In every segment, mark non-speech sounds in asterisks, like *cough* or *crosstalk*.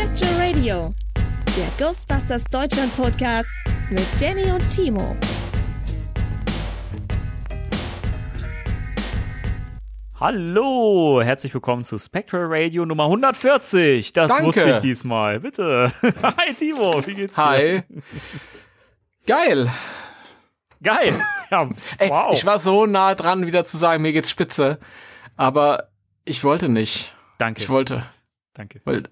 Spectral Radio, der Ghostbusters Deutschland Podcast mit Danny und Timo. Hallo, herzlich willkommen zu Spectral Radio Nummer 140. Das Danke. wusste ich diesmal. Bitte. *laughs* Hi Timo, wie geht's dir? Hi. Geil. Geil. Ja, Ey, wow. Ich war so nah dran, wieder zu sagen, mir geht's spitze. Aber ich wollte nicht. Danke. Ich wollte. Danke. Weil,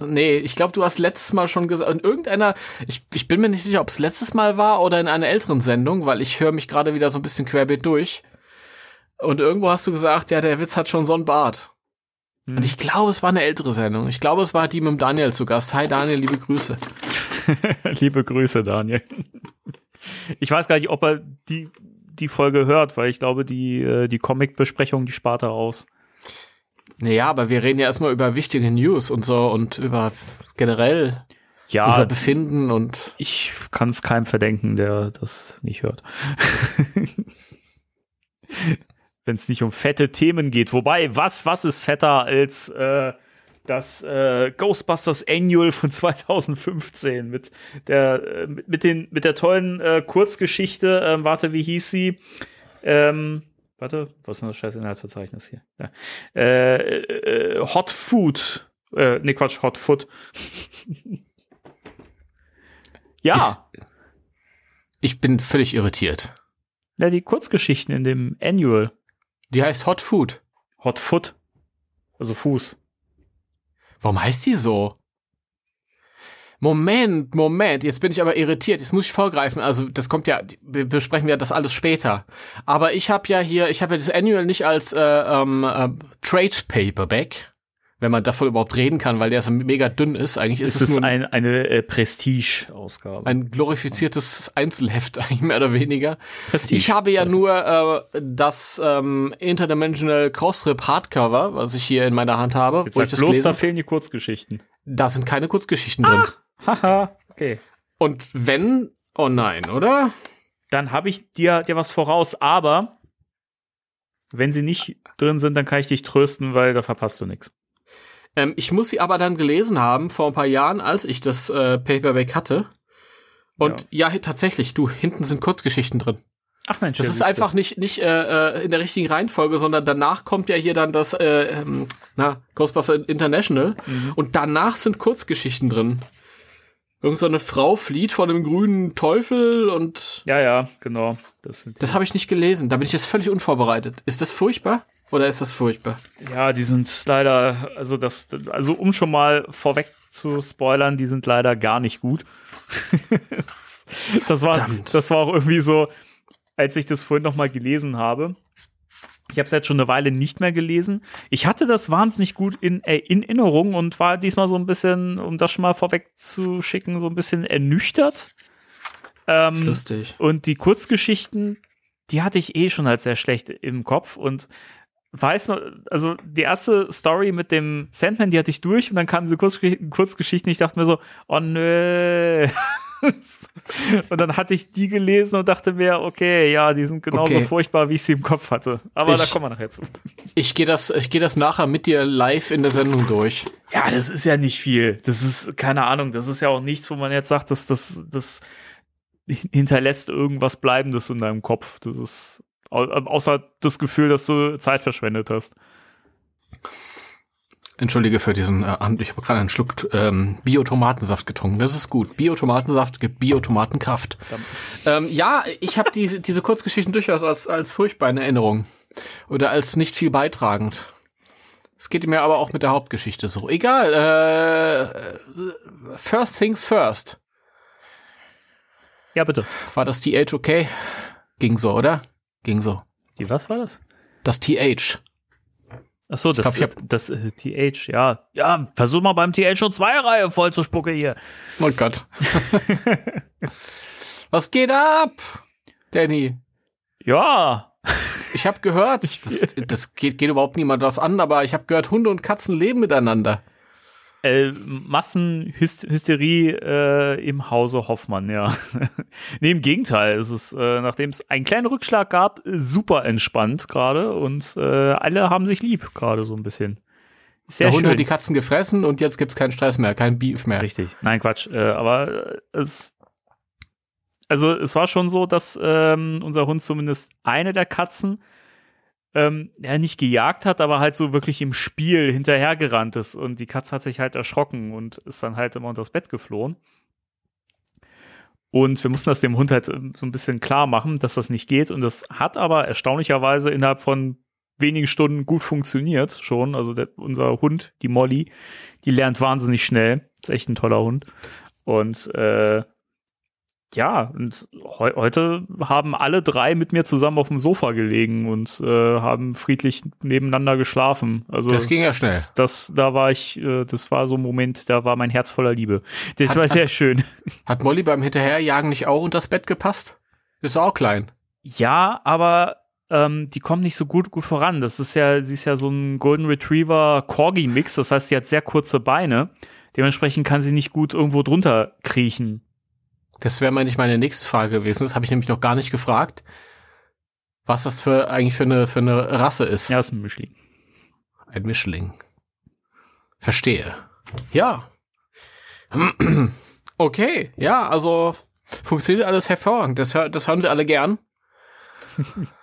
nee, ich glaube, du hast letztes Mal schon gesagt, in irgendeiner, ich, ich bin mir nicht sicher, ob es letztes Mal war oder in einer älteren Sendung, weil ich höre mich gerade wieder so ein bisschen querbeet durch. Und irgendwo hast du gesagt, ja, der Witz hat schon so einen Bart. Hm. Und ich glaube, es war eine ältere Sendung. Ich glaube, es war die mit Daniel zu Gast. Hi Daniel, liebe Grüße. *laughs* Liebe Grüße, Daniel. Ich weiß gar nicht, ob er die, die Folge hört, weil ich glaube, die, äh, die Comic-Besprechung, die spart er aus. Naja, aber wir reden ja erstmal über wichtige News und so und über generell Ja, unser Befinden und ich kann es keinem verdenken, der das nicht hört. *laughs* Wenn es nicht um fette Themen geht. Wobei, was, was ist fetter als äh, das äh, Ghostbusters Annual von 2015 mit der äh, mit, den mit der tollen äh, Kurzgeschichte. Ähm, warte, wie hieß sie? Ähm, warte, was ist denn das scheiß Inhaltsverzeichnis hier? Ja. Äh, äh, Hot Food. Äh, nee, Quatsch, Hot Food. *laughs* ja. Ist- ich bin völlig irritiert. Ja, die Kurzgeschichten in dem Annual. Die heißt Hot Food. Hot Foot. Also Fuß. Warum heißt die so? Moment, Moment, jetzt bin ich aber irritiert. Jetzt muss ich vorgreifen. Also das kommt ja, wir besprechen ja das alles später. Aber ich habe ja hier, ich habe ja das Annual nicht als äh, ähm, äh, Trade Paperback, wenn man davon überhaupt reden kann, weil der so mega dünn ist. Eigentlich ist Es es, ist nur ein, eine äh, Prestige-Ausgabe. ein glorifiziertes Einzelheft, *laughs* eigentlich mehr oder weniger. Prestige. Ich habe ja nur äh, das ähm, Interdimensional Crossrip Hardcover, was ich hier in meiner Hand habe. Jetzt wo sag ich das bloß, da gelesen. fehlen die Kurzgeschichten. Da sind keine Kurzgeschichten drin. Haha, okay. Und wenn, oh nein, oder? Dann habe ich dir, dir was voraus, aber wenn sie nicht drin sind, dann kann ich dich trösten, weil da verpasst du nichts. Ähm, ich muss sie aber dann gelesen haben vor ein paar Jahren, als ich das äh, Paperback hatte. Und ja. tatsächlich, du, hinten sind Kurzgeschichten drin. Ach Mensch, Das ja, ist einfach nicht, nicht äh, äh, in der richtigen Reihenfolge, sondern danach kommt ja hier dann das äh, ähm, na, Ghostbuster International Mhm. und danach sind Kurzgeschichten drin. Irgend so eine Frau flieht vor einem grünen Teufel und Ja, ja, genau. Das das habe ich nicht gelesen. Da bin ich jetzt völlig unvorbereitet. Ist das furchtbar oder ist das furchtbar? Ja, die sind leider, also das, also um schon mal vorweg zu spoilern, die sind leider gar nicht gut. *laughs* das war, Verdammt. das war auch irgendwie so, als ich das vorhin noch mal gelesen habe. Ich habe es jetzt schon eine Weile nicht mehr gelesen. Ich hatte das wahnsinnig gut in, äh, in Erinnerung und war diesmal so ein bisschen, um das schon mal vorweg zu schicken, so ein bisschen ernüchtert. Ähm, Lustig. und die Kurzgeschichten, die hatte ich eh schon als sehr schlecht im Kopf und weiß noch, also die erste Story mit dem Sandman, die hatte ich durch und dann kamen diese Kurzgesch Kurzgeschichten. Ich dachte mir so, oh nö. *laughs* und dann hatte ich die gelesen und dachte mir, okay, ja, die sind genauso Okay. furchtbar, wie ich sie im Kopf hatte. Aber da Ich- kommen wir nachher zu. Ich gehe das, ich gehe das nachher mit dir live in der Sendung durch. Ja, das ist ja nicht viel. Das ist, keine Ahnung, das ist ja auch nichts, wo man jetzt sagt, dass das, das hinterlässt irgendwas Bleibendes in deinem Kopf. Das ist au außer das Gefühl, dass du Zeit verschwendet hast. Entschuldige für diesen, äh, ich habe gerade einen Schluck ähm, Biotomatensaft getrunken. Das ist gut. Biotomatensaft gibt Biotomatenkraft. Ähm, ja, ich habe diese, diese Kurzgeschichten durchaus als, als furchtbar in Erinnerung. Oder als nicht viel beitragend. Es geht mir aber auch mit der Hauptgeschichte so. Egal. Äh, first things first. Ja, bitte. War das TH okay? Ging so, oder? Ging so. Die, was war das? Das TH. Ach so, das, glaub, ich das, das äh, TH, ja. Ja, versuch mal beim TH schon zwei Reihe voll zu spucken hier. Oh Gott. *laughs* Was geht ab, Danny? Ja. Ich habe gehört, *laughs* das, das geht, geht überhaupt niemand was an, aber ich habe gehört, Hunde und Katzen leben miteinander. Äh, Massenhysterie äh, im Hause Hoffmann, ja. *laughs* nee, im Gegenteil. Es ist, äh, nachdem es einen kleinen Rückschlag gab, super entspannt gerade und äh, alle haben sich lieb gerade so ein bisschen. Sehr Der Hund hat die Katzen gefressen und jetzt gibt's keinen Stress mehr, kein Beef mehr. Richtig. Nein, Quatsch. Äh, aber es also es war schon so, dass ähm, unser Hund zumindest eine der Katzen ähm, ja nicht gejagt hat, aber halt so wirklich im Spiel hinterhergerannt ist und die Katze hat sich halt erschrocken und ist dann halt immer unter das Bett geflohen. Und wir mussten das dem Hund halt ähm, so ein bisschen klar machen, dass das nicht geht. Und das hat aber erstaunlicherweise innerhalb von wenigen Stunden gut funktioniert schon. Also der, unser Hund, die Molly, die lernt wahnsinnig schnell. Ist echt ein toller Hund. Und äh, ja, und he heute haben alle drei mit mir zusammen auf dem Sofa gelegen und äh, haben friedlich nebeneinander geschlafen. Also das ging ja schnell. Das, das da war ich, äh, das war so ein Moment, da war mein Herz voller Liebe. Das hat, war sehr hat, schön. *laughs* Hat Molly beim Hinterherjagen nicht auch unter das Bett gepasst? Ist auch klein. Ja, aber ähm, die kommt nicht so gut gut voran. Das ist ja, sie ist ja so ein Golden Retriever Corgi Mix. Das heißt, sie hat sehr kurze Beine. Dementsprechend kann sie nicht gut irgendwo drunter kriechen. Das wäre meine, meine nächste Frage gewesen. Das habe ich nämlich noch gar nicht gefragt. Was das für eigentlich für eine, für eine Rasse ist. Ja, ist ein Mischling. Ein Mischling. Verstehe. Ja. *clears throat* Okay, ja, also funktioniert alles hervorragend. Das, das hören wir alle gern. *laughs*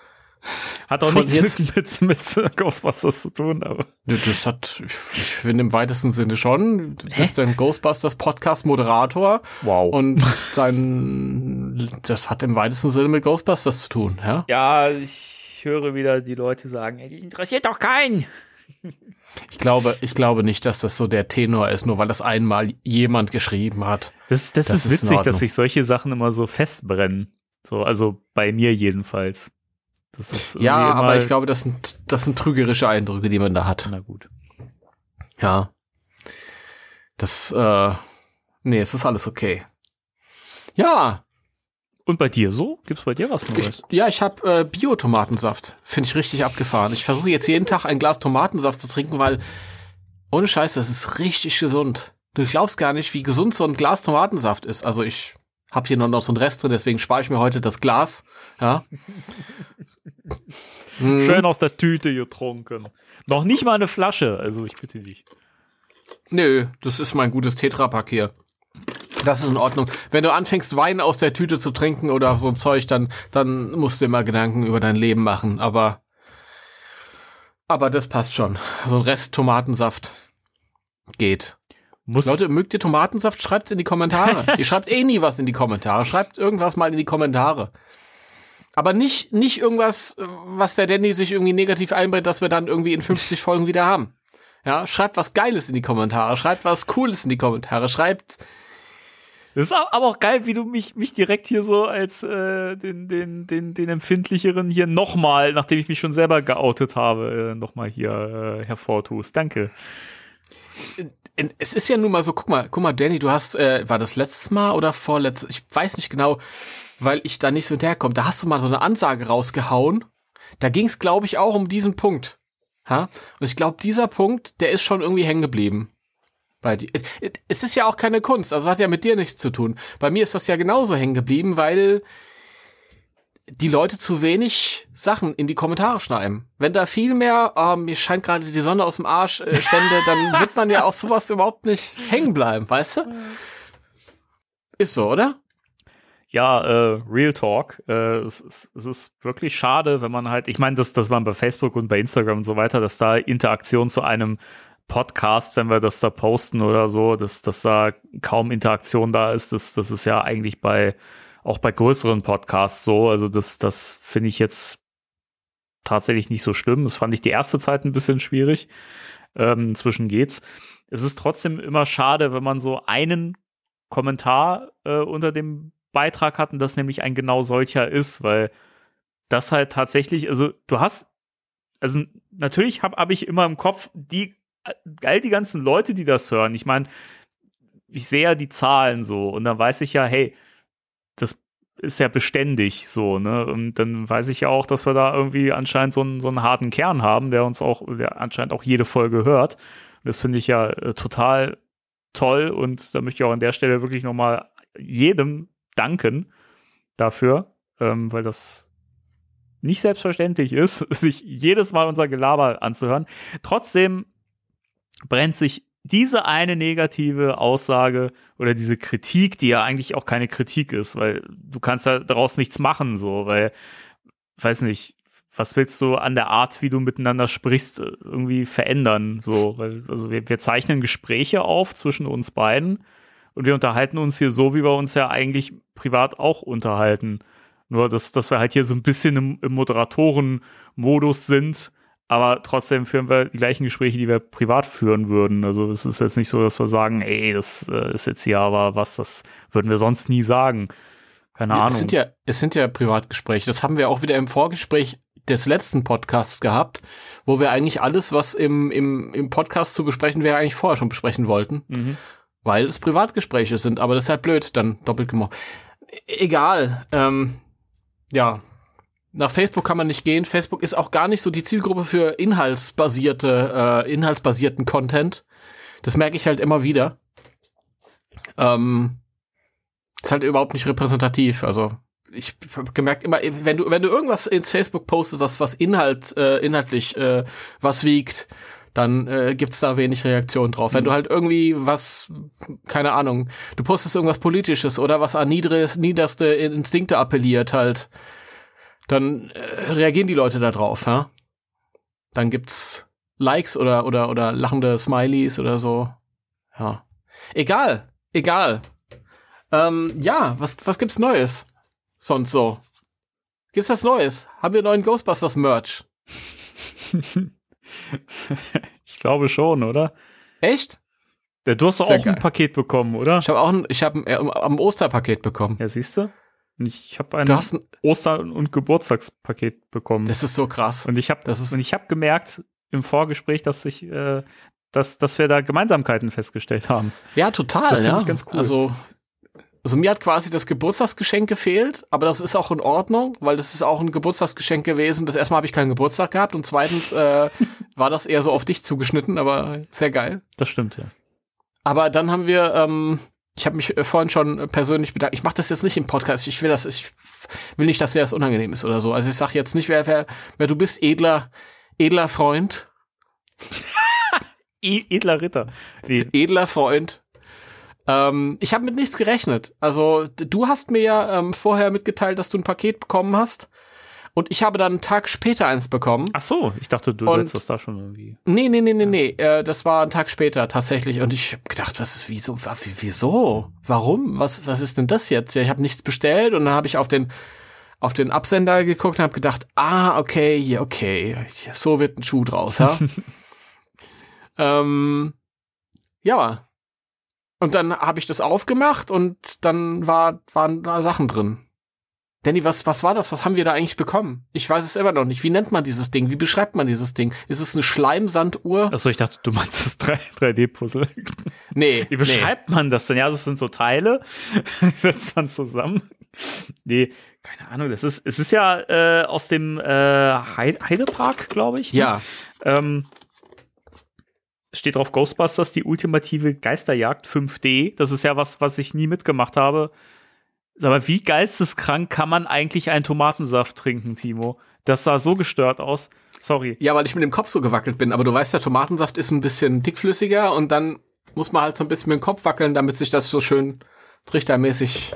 Hat auch nichts mit, mit, mit Ghostbusters zu tun, aber. Das hat, ich finde im weitesten Sinne schon. Du Hä? bist ein Ghostbusters Podcast Moderator. Wow. Und dein, das hat im weitesten Sinne mit Ghostbusters zu tun, ja? Ja, ich höre wieder die Leute sagen, ey, die interessiert doch keinen. Ich glaube, ich glaube nicht, dass das so der Tenor ist, nur weil das einmal jemand geschrieben hat. Das, das, das ist, ist witzig, dass sich solche Sachen immer so festbrennen. So, also bei mir jedenfalls ja, aber ich glaube, das sind, das sind trügerische Eindrücke, die man da hat. Na gut. Ja. Das, äh, nee, es ist alles okay. Ja. Und bei dir so? Gibt's bei dir was Neues? Ich, ja, ich habe äh, Bio-Tomatensaft. Finde ich richtig abgefahren. Ich versuche jetzt jeden Tag ein Glas Tomatensaft zu trinken, weil ohne Scheiß, das ist richtig gesund. Du glaubst gar nicht, wie gesund so ein Glas Tomatensaft ist. Also ich hab hier noch so Rest drin, deswegen spare ich mir heute das Glas. Ja. *laughs* Mhm. Schön aus der Tüte getrunken. Noch nicht mal eine Flasche, also ich bitte dich. Nö, das ist mein gutes Tetrapack hier. Das ist in Ordnung. Wenn du anfängst, Wein aus der Tüte zu trinken oder so ein Zeug, dann, dann musst du immer Gedanken über dein Leben machen. Aber, aber das passt schon. So ein Rest Tomatensaft geht. Muss Leute, mögt ihr Tomatensaft? Schreibt's in die Kommentare. *laughs* ihr schreibt eh nie was in die Kommentare. Schreibt irgendwas mal in die Kommentare. Aber nicht, nicht irgendwas, was der Danny sich irgendwie negativ einbringt, dass wir dann irgendwie in 50 *laughs* Folgen wieder haben. Ja, schreibt was Geiles in die Kommentare. Schreibt was Cooles in die Kommentare. Schreibt, das ist aber auch geil, wie du mich, mich direkt hier so als äh, den, den, den, den empfindlicheren hier nochmal, nachdem ich mich schon selber geoutet habe, äh, nochmal hier äh, hervortust. Danke es ist ja nun mal so, guck mal, guck mal, Danny, du hast, äh, war das letztes Mal oder vorletztes, ich weiß nicht genau, weil ich da nicht so hinterherkomme. Da hast du mal so eine Ansage rausgehauen. Da ging es, glaube ich, auch um diesen Punkt. Ha? Und ich glaube, dieser Punkt, der ist schon irgendwie hängen geblieben. Bei dir. Es ist ja auch keine Kunst, also hat ja mit dir nichts zu tun. Bei mir ist das ja genauso hängen geblieben, weil die Leute zu wenig Sachen in die Kommentare schreiben. Wenn da viel mehr, oh, mir scheint gerade die Sonne aus dem Arsch äh, stände, dann *laughs* wird man ja auch sowas überhaupt nicht hängen bleiben, weißt du? Ist so, oder? Ja, äh, Real Talk. Äh, es, es, es ist wirklich schade, wenn man halt, ich meine, dass, dass man bei Facebook und bei Instagram und so weiter, dass da Interaktion zu einem Podcast, wenn wir das da posten oder so, dass, dass da kaum Interaktion da ist, das, das ist ja eigentlich bei auch bei größeren Podcasts so. Also das, das finde ich jetzt tatsächlich nicht so schlimm. Das fand ich die erste Zeit ein bisschen schwierig. Ähm, inzwischen geht's. Es ist trotzdem immer schade, wenn man so einen Kommentar äh, unter dem Beitrag hat und das nämlich ein genau solcher ist, weil das halt tatsächlich, also du hast, also natürlich habe hab ich immer im Kopf die all die ganzen Leute, die das hören. Ich meine, ich sehe ja die Zahlen so und dann weiß ich ja, hey, ist ja beständig so, ne? Und dann weiß ich ja auch, dass wir da irgendwie anscheinend so einen, so einen harten Kern haben, der uns auch, der anscheinend auch jede Folge hört. Und das finde ich ja äh, total toll und da möchte ich auch an der Stelle wirklich nochmal jedem danken dafür, ähm, weil das nicht selbstverständlich ist, *laughs* sich jedes Mal unser Gelaber anzuhören. Trotzdem brennt sich diese eine negative Aussage oder diese Kritik, die ja eigentlich auch keine Kritik ist, weil du kannst ja daraus nichts machen, so, weil, weiß nicht, was willst du an der Art, wie du miteinander sprichst, irgendwie verändern, so, weil, also wir, wir zeichnen Gespräche auf zwischen uns beiden und wir unterhalten uns hier so, wie wir uns ja eigentlich privat auch unterhalten. Nur, dass, dass wir halt hier so ein bisschen im, im Moderatoren-Modus sind, aber trotzdem führen wir die gleichen Gespräche, die wir privat führen würden. Also es ist jetzt nicht so, dass wir sagen, ey, das äh, ist jetzt hier aber was, das würden wir sonst nie sagen. Keine Ahnung. Es sind ja, es sind ja Privatgespräche. Das haben wir auch wieder im Vorgespräch des letzten Podcasts gehabt, wo wir eigentlich alles, was im, im, im Podcast zu besprechen wäre, eigentlich vorher schon besprechen wollten. Mhm. Weil es Privatgespräche sind, aber das ist halt blöd, dann doppelt gemacht. Egal. Ähm, ja, nach Facebook kann man nicht gehen. Facebook ist auch gar nicht so die Zielgruppe für inhaltsbasierte, äh, inhaltsbasierten Content. Das merke ich halt immer wieder. Ähm, ist halt überhaupt nicht repräsentativ. Also ich habe gemerkt immer, wenn du wenn du irgendwas ins Facebook postest, was was Inhalt äh, inhaltlich äh, was wiegt, dann äh, gibt's da wenig Reaktion drauf. Wenn du halt irgendwie was, keine Ahnung, du postest irgendwas Politisches oder was an niederste Instinkte appelliert halt, dann äh, reagieren die Leute da drauf, ja. Dann gibt's Likes oder oder oder lachende Smileys oder so. Ja. Egal, egal. Ähm, ja, was was gibt's Neues? Sonst so. Gibt's was Neues? Haben wir neuen Ghostbusters Merch? *laughs* ich glaube schon, oder? Echt? Ja, du hast doch auch geil. ein Paket bekommen, oder? Ich habe auch ein, ich habe ein, äh, am Osterpaket bekommen. Ja, siehst du? Ich habe ein, ein Oster- und Geburtstagspaket bekommen. Das ist so krass. Und ich habe das ist und ich habe gemerkt im Vorgespräch, dass ich äh, dass, dass wir da Gemeinsamkeiten festgestellt haben. Ja, total. Das ja. ich ganz cool. Also also mir hat quasi das Geburtstagsgeschenk gefehlt, aber das ist auch in Ordnung, weil das ist auch ein Geburtstagsgeschenk gewesen. Das erstmal habe ich keinen Geburtstag gehabt und zweitens äh, *laughs* war das eher so auf dich zugeschnitten, aber sehr geil. Das stimmt, ja. Aber dann haben wir, ähm, ich habe mich äh, vorhin schon persönlich bedankt. Ich mache das jetzt nicht im Podcast. Ich will das, ich will nicht, dass dir das unangenehm ist oder so. Also ich sage jetzt nicht, wer, wer, wer du bist, edler, edler Freund. *laughs* edler Ritter. Wie? Edler Freund. Ähm, ich habe mit nichts gerechnet. Also du hast mir ja ähm, vorher mitgeteilt, dass du ein Paket bekommen hast. Und ich habe dann einen Tag später eins bekommen. Ach so, ich dachte, du hättest das da schon irgendwie. Nee, nee, nee, nee, nee. Äh, das war ein Tag später tatsächlich. Und ich habe gedacht, was ist, wieso, wieso? Warum? Was, was ist denn das jetzt? Ja, ich habe nichts bestellt und dann habe ich auf den auf den Absender geguckt und habe gedacht, ah, okay, okay, so wird ein Schuh draus, ja. *laughs* ähm, ja, und dann habe ich das aufgemacht und dann war, waren da Sachen drin. Danny, was, was war das? Was haben wir da eigentlich bekommen? Ich weiß es immer noch nicht. Wie nennt man dieses Ding? Wie beschreibt man dieses Ding? Ist es eine Schleimsanduhr? Achso, ich dachte, du meinst das 3D-Puzzle. Nee. Wie beschreibt nee. man das denn? Ja, das sind so Teile. *laughs* setzt man zusammen. Nee, keine Ahnung. Das ist, es ist ja äh, aus dem äh, Heidepark, glaube ich. Ne? Ja. Ähm, steht drauf Ghostbusters, die ultimative Geisterjagd 5D. Das ist ja was, was ich nie mitgemacht habe. Mal, wie geisteskrank kann man eigentlich einen Tomatensaft trinken, Timo? Das sah so gestört aus. Sorry. Ja, weil ich mit dem Kopf so gewackelt bin. Aber du weißt ja, Tomatensaft ist ein bisschen dickflüssiger und dann muss man halt so ein bisschen mit dem Kopf wackeln, damit sich das so schön trichtermäßig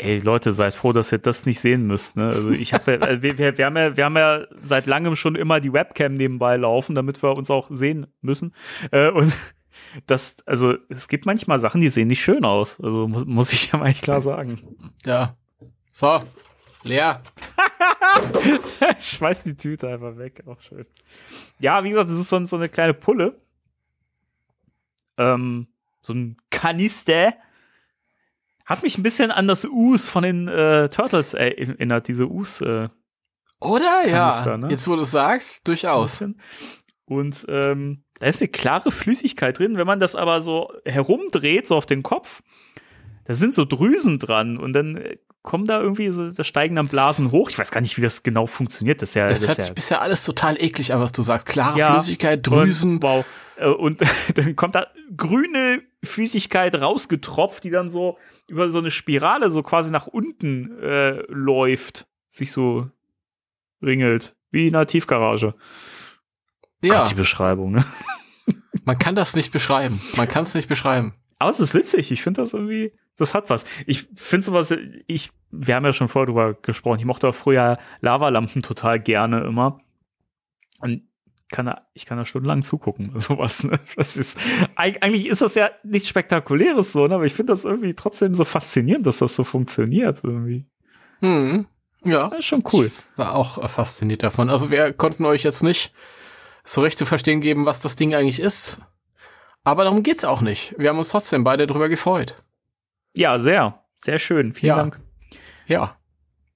Ey, Leute, seid froh, dass ihr das nicht sehen müsst. Ne? Also ich habe, *laughs* äh, wir, wir, wir, haben ja, wir haben ja seit langem schon immer die Webcam nebenbei laufen, damit wir uns auch sehen müssen. Äh, und das, also es gibt manchmal Sachen, die sehen nicht schön aus. Also muss, muss ich ja mal klar sagen. Ja. So, leer. ich *laughs* schmeiß die Tüte einfach weg. Auch schön. Ja, wie gesagt, das ist so, so eine kleine Pulle. Ähm, so ein Kanister hat mich ein bisschen an das Us von den äh, Turtles erinnert, diese Us. Äh, Oder? Ja. Kanister, ne? Jetzt, wo du es sagst, durchaus. Und ähm, da ist eine klare Flüssigkeit drin. Wenn man das aber so herumdreht, so auf den Kopf, da sind so Drüsen dran und dann äh, kommen da irgendwie so, da steigen dann Blasen hoch. Ich weiß gar nicht, wie das genau funktioniert. Das ist ja, Das, das hört ist sich ja, bisher alles total eklig an, was du sagst. Klare Ja. Flüssigkeit, Drüsen. Und, wow. Äh, Und *laughs* dann kommt da grüne Flüssigkeit rausgetropft, die dann so über so eine Spirale so quasi nach unten äh, läuft, sich so ringelt, wie in einer Tiefgarage. Ja, Gott, die Beschreibung, ne? *laughs* man kann das nicht beschreiben. Man kann es nicht beschreiben. Aber es ist witzig. Ich finde das irgendwie, das hat was. Ich finde sowas, ich, wir haben ja schon vorher drüber gesprochen. Ich mochte auch früher Lavalampen total gerne immer. Und kann da, ich kann da stundenlang zugucken, *laughs* sowas. Ne? Das ist, eig- eigentlich ist das ja nichts Spektakuläres so, ne? aber ich finde das irgendwie trotzdem so faszinierend, dass das so funktioniert irgendwie. Hm. Ja. Ist schon cool. Ich war auch fasziniert davon. Also wir konnten euch jetzt nicht so recht zu verstehen geben, was das Ding eigentlich ist. Aber darum geht's auch nicht. Wir haben uns trotzdem beide drüber gefreut. Ja, sehr, sehr schön. Vielen Ja. Dank. Ja.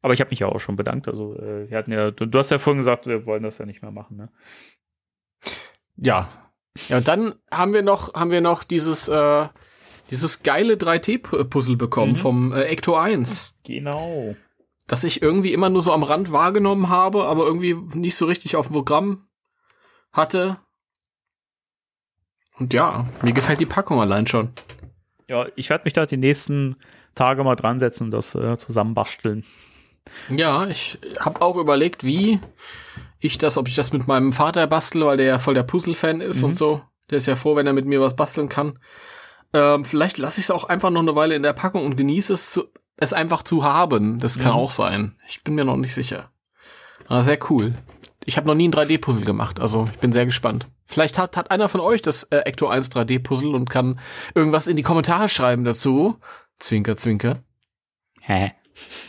Aber ich habe mich ja auch schon bedankt. Also, äh, wir hatten ja, du, du hast ja vorhin gesagt, wir wollen das ja nicht mehr machen, ne? Ja. Ja, und dann haben wir noch, haben wir noch dieses, äh, dieses geile 3D-Puzzle bekommen Mhm. vom äh, Ecto 1, Genau. das ich irgendwie immer nur so am Rand wahrgenommen habe, aber irgendwie nicht so richtig auf dem Programm hatte. Und ja, mir gefällt die Packung allein schon. Ja, ich werde mich da die nächsten Tage mal dran setzen und das äh, zusammenbasteln. Ja, ich habe auch überlegt, wie ich das, ob ich das mit meinem Vater bastel, weil der ja voll der Puzzle-Fan ist Mhm. und so. Der ist ja froh, wenn er mit mir was basteln kann. Ähm, vielleicht lasse ich es auch einfach noch eine Weile in der Packung und genieße es, zu, es einfach zu haben. Das kann Mhm. auch sein. Ich bin mir noch nicht sicher. Aber sehr cool. Ich habe noch nie ein 3D-Puzzle gemacht, also ich bin sehr gespannt. Vielleicht hat, hat einer von euch das äh, Ecto 1 3D-Puzzle und kann irgendwas in die Kommentare schreiben dazu. Zwinker, zwinker. Hä?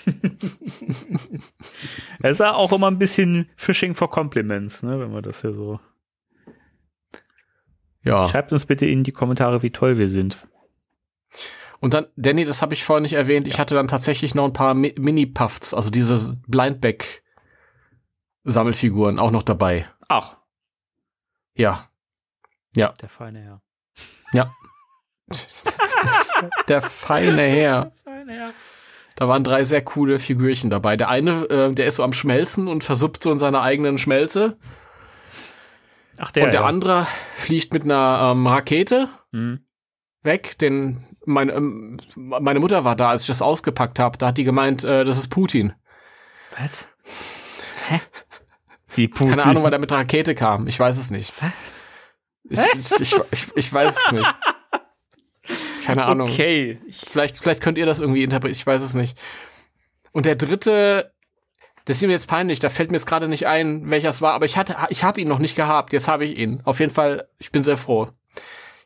*laughs* Es ist ja auch immer ein bisschen Fishing for Compliments, ne, wenn man das ja so. Ja. Schreibt uns bitte in die Kommentare, wie toll wir sind. Und dann, Danny, das habe ich vorhin nicht erwähnt, ich hatte dann tatsächlich noch ein paar Mi Mini-Puffs, also diese Blindback-Sammelfiguren auch noch dabei. Ach, Ja. Ja. der feine Herr. *laughs* Der feine Herr. Feine Herr. Da waren drei sehr coole Figürchen dabei. Der eine, äh, der ist so am Schmelzen und versuppt so in seiner eigenen Schmelze. Ach, der. und der ja. andere fliegt mit einer ähm, Rakete Hm. weg. Den, meine, ähm, meine Mutter war da, als ich das ausgepackt habe. Da hat die gemeint, äh, das ist Putin. Was? *laughs* Hä? Wie Putin? Keine Ahnung, weil er mit der Rakete kam. Ich weiß es nicht. Ich, ich, ich, ich, weiß es nicht. Keine *laughs* Ahnung. Okay. Ich, Vielleicht, vielleicht könnt ihr das irgendwie interpretieren. Ich weiß es nicht. Und der dritte, das ist mir jetzt peinlich. Da fällt mir jetzt gerade nicht ein, welcher es war. Aber ich hatte, ich habe ihn noch nicht gehabt. Jetzt habe ich ihn. Auf jeden Fall. Ich bin sehr froh.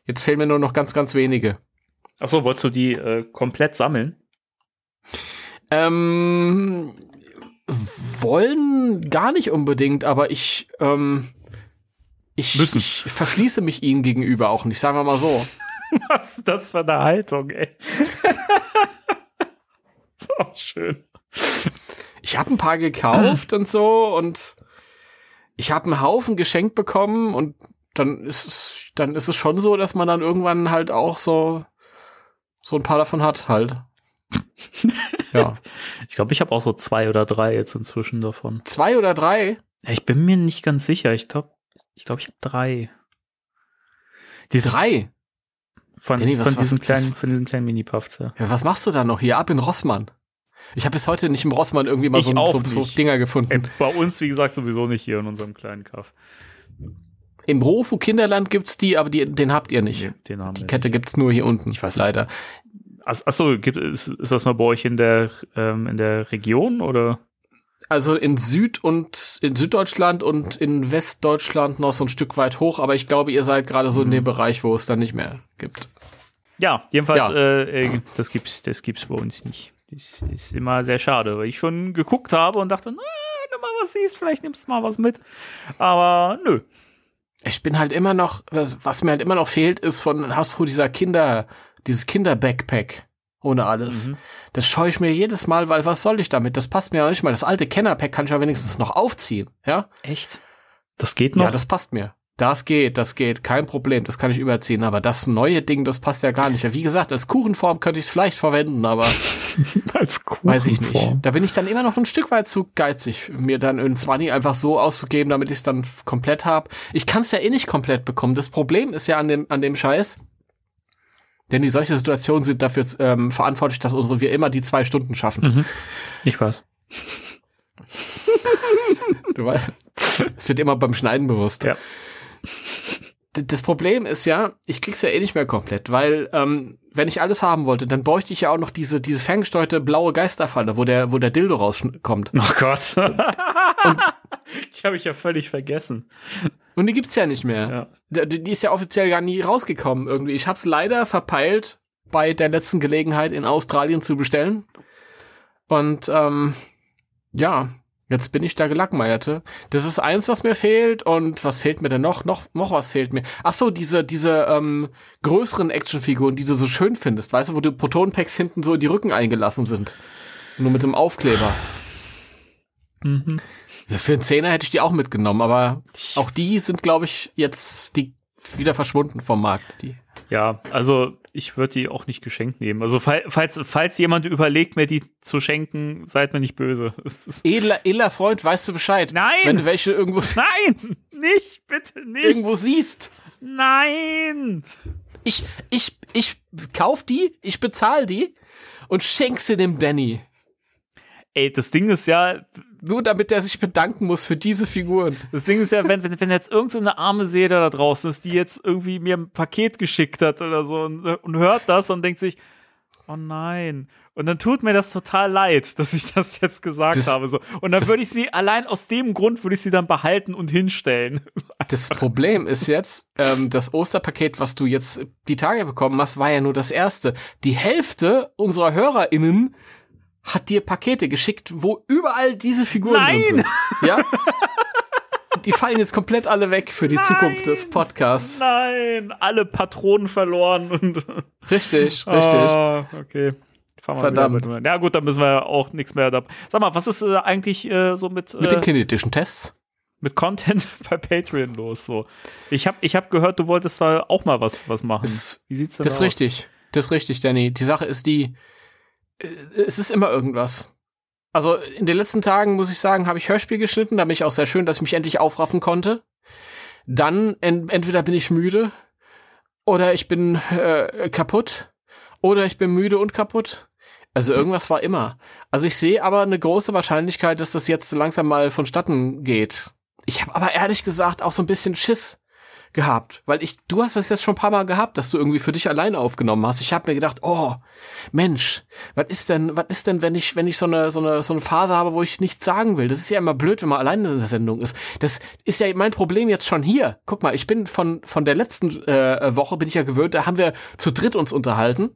Jetzt fehlen mir nur noch ganz, ganz wenige. ach so, wolltest du die äh, komplett sammeln? Ähm, wollen gar nicht unbedingt, aber ich, ähm, ich, Müssen. ich verschließe mich ihnen gegenüber auch nicht, sagen wir mal so. *laughs* Was ist das für eine Haltung, ey? *laughs* ist auch schön. Ich habe ein paar gekauft und so und ich habe einen Haufen geschenkt bekommen und dann ist es, dann ist es schon so, dass man dann irgendwann halt auch so so ein paar davon hat halt. Ja, Ich glaube, ich habe auch so zwei oder drei jetzt inzwischen davon. zwei oder drei. Ja, ich bin mir nicht ganz sicher. Ich glaube, ich glaube, ich habe drei. Diese Drei. von, Danny, was- von diesen was- kleinen, von diesen kleinen Mini-Puffs, ja. Ja, was machst du da noch hier ab in Rossmann? Ich habe bis heute nicht im Rossmann irgendwie mal so, so, so nicht. Dinger gefunden. Ey, bei uns, wie gesagt, sowieso nicht hier in unserem kleinen Kaff. Im Rofu Kinderland gibt's die, aber die, den habt ihr nicht. Nee, den haben Die. Kette gibt's nur hier unten. Ich weiß leider. Ach, achso, gibt, ist, ist das noch bei euch in der, ähm, in der Region oder? Also in Süd und in Süddeutschland und in Westdeutschland noch so ein Stück weit hoch, aber ich glaube, ihr seid gerade so in dem Bereich, wo es dann nicht mehr gibt. Ja, jedenfalls, Ja. Äh, äh, das gibt's, das gibt's bei uns nicht. Das ist immer sehr schade, weil ich schon geguckt habe und dachte, na, du mal was siehst, vielleicht nimmst du mal was mit. Aber nö. Ich bin halt immer noch, was, was mir halt immer noch fehlt, ist von Hasbro dieser Kinder, dieses Kinder-Backpack. ohne alles. Das scheue ich mir jedes Mal, weil was soll ich damit? Das passt mir ja nicht mal. Das alte Kennerpack kann ich ja wenigstens noch aufziehen, ja? Echt? Das geht noch? Ja, das passt mir. Das geht, das geht, kein Problem, das kann ich überziehen, aber das neue Ding, das passt ja gar nicht. Ja, wie gesagt, als Kuchenform könnte ich es vielleicht verwenden, aber *laughs* als weiß ich nicht. Kuchenform. Da bin ich dann immer noch ein Stück weit zu geizig, mir dann ein 20 einfach so auszugeben, damit ich es dann komplett habe. Ich kann es ja eh nicht komplett bekommen. Das Problem ist ja an dem, an dem Scheiß, denn die solche Situationen sind dafür ähm, verantwortlich, dass unsere wir immer die zwei Stunden schaffen. Ich weiß. *laughs* Du weißt, es wird immer beim Schneiden bewusst. Ja. Das Problem ist ja, ich krieg's ja eh nicht mehr komplett, weil ähm, wenn ich alles haben wollte, dann bräuchte ich ja auch noch diese diese ferngesteuerte blaue Geisterfalle, wo der wo der Dildo rauskommt. Oh Gott. *laughs* die habe ich ja völlig vergessen. Und die gibt's ja nicht mehr. Ja. Die, die ist ja offiziell gar nie rausgekommen irgendwie. Ich hab's leider verpeilt, bei der letzten Gelegenheit in Australien zu bestellen. Und ähm, ja, jetzt bin ich da gelackmeierte. Das ist eins, was mir fehlt. Und was fehlt mir denn noch? Noch, noch was fehlt mir. Ach so, diese, diese ähm, größeren Actionfiguren, die du so schön findest. Weißt du, wo die Protonpacks hinten so in die Rücken eingelassen sind. Nur mit dem Aufkleber. Für einen Zehner hätte ich die auch mitgenommen, aber auch die sind, glaube ich, jetzt die wieder verschwunden vom Markt. Die. Ja, also ich würde die auch nicht geschenkt nehmen. Also fall- falls, falls jemand überlegt, mir die zu schenken, seid mir nicht böse. *laughs* Edler, edler Freund, weißt du Bescheid? Nein! Wenn du welche irgendwo, *laughs* Nein! Nicht, bitte nicht! irgendwo siehst. Nein! Ich, ich, ich kauf die, ich bezahl die und schenk sie dem Danny. Ey, das Ding ist ja, Nur damit er sich bedanken muss für diese Figuren. das Ding ist ja, wenn, wenn, wenn jetzt irgend so eine arme Seele da draußen ist, die jetzt irgendwie mir ein Paket geschickt hat oder so und, und hört das und denkt sich, oh nein. Und dann tut mir das total leid, dass ich das jetzt gesagt Das- habe. So. Und dann würde ich sie, allein aus dem Grund würde ich sie dann behalten und hinstellen. *laughs* Das Problem ist jetzt, ähm, das Osterpaket, was du jetzt die Tage bekommen hast, war ja nur das erste. Die Hälfte unserer HörerInnen hat dir Pakete geschickt, wo überall diese Figuren Nein! drin sind. Ja? *laughs* Die fallen jetzt komplett alle weg für die Zukunft des Podcasts. Nein, alle Patronen verloren und *laughs* Richtig, richtig. Ah, okay. Verdammt. mit. Ja gut, dann müssen wir ja auch nichts mehr da. Sag mal, was ist äh, eigentlich äh, so mit Mit äh, den kinetischen Tests. mit Content *laughs* bei Patreon los so? Ich habe ich hab gehört, du wolltest da auch mal was was machen. Das- Wie sieht's denn Das ist aus? richtig. Das ist richtig, Danny. Die Sache ist die, äh, es ist immer irgendwas. Also in den letzten Tagen, muss ich sagen, habe ich Hörspiel geschnitten. Da bin ich auch sehr schön, dass ich mich endlich aufraffen konnte. Dann en entweder bin ich müde oder ich bin äh, kaputt oder ich bin müde und kaputt. Also irgendwas war immer. Also ich sehe aber eine große Wahrscheinlichkeit, dass das jetzt langsam mal vonstatten geht. Ich habe aber ehrlich gesagt auch so ein bisschen Schiss gehabt, weil ich, du hast es jetzt schon ein paar Mal gehabt, dass du irgendwie für dich alleine aufgenommen hast. Ich habe mir gedacht, oh, Mensch, was ist denn, was ist denn, wenn ich, wenn ich so eine, so eine, so eine Phase habe, wo ich nichts sagen will? Das ist ja immer blöd, wenn man alleine in der Sendung ist. Das ist ja mein Problem jetzt schon hier. Guck mal, ich bin von, von der letzten äh, Woche bin ich ja gewöhnt, da haben wir zu dritt uns unterhalten.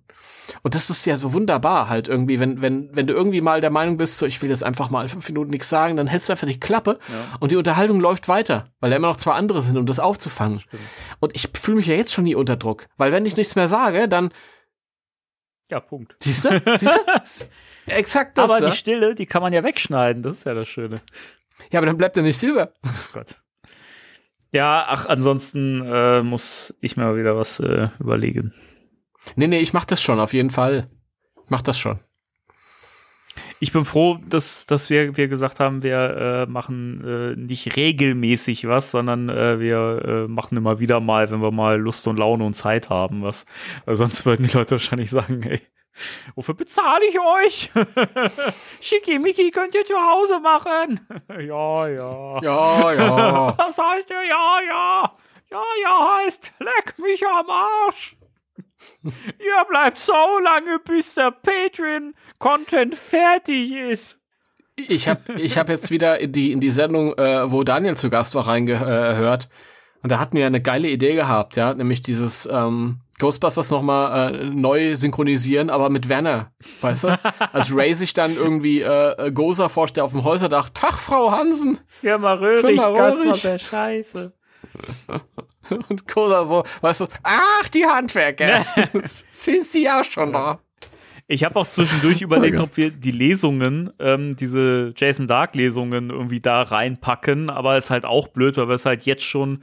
Und das ist ja so wunderbar halt irgendwie, wenn, wenn, wenn du irgendwie mal der Meinung bist, so ich will jetzt einfach mal fünf Minuten nichts sagen, dann hältst du einfach die Klappe und die Unterhaltung läuft weiter, weil da immer noch zwei andere sind, um das aufzufangen. Und ich fühle mich ja jetzt schon nie unter Druck, weil wenn ich nichts mehr sage, dann, Ja, Punkt. siehst du, siehst du? *laughs* Exakt das. Aber ja? die Stille, die kann man ja wegschneiden. Das ist ja das Schöne. ja, aber dann bleibt ja nichts über. Oh Gott. Ja, ach, ansonsten äh, muss ich mir mal wieder was äh, überlegen. Nee, nee, ich mach das schon, auf jeden Fall. Ich mach das schon. Ich bin froh, dass, dass wir, wir gesagt haben, wir äh, machen äh, nicht regelmäßig was, sondern äh, wir äh, machen immer wieder mal, wenn wir mal Lust und Laune und Zeit haben, was. Weil sonst würden die Leute wahrscheinlich sagen, ey, wofür bezahle ich euch? *laughs* Schickimicki könnt ihr zu Hause machen. *laughs* ja, ja. Ja, ja. *laughs* Was heißt der ja, ja? Ja, ja heißt, leck mich am Arsch. *laughs* Ihr bleibt so lange, bis der Patreon-Content fertig ist. Ich habe ich hab jetzt wieder in die, in die Sendung, äh, wo Daniel zu Gast war, reingehört. Und da hatten wir eine geile Idee gehabt, ja, nämlich dieses ähm, Ghostbusters nochmal äh, neu synchronisieren, aber mit Werner, weißt du? Als Ray sich dann irgendwie äh, Gozer forscht, der auf dem Häuserdach, Tag, Frau Hansen! Firma Röhrig, Firma Kasper, Röhrig. der Scheiße. *laughs* Und Gozer so, weißt du, ach, die Handwerker! *laughs* Sind sie ja schon da? Ich habe auch zwischendurch *laughs* überlegt, ob wir die Lesungen, ähm, diese Jason Dark Lesungen irgendwie da reinpacken, aber ist halt auch blöd, weil wir es halt jetzt schon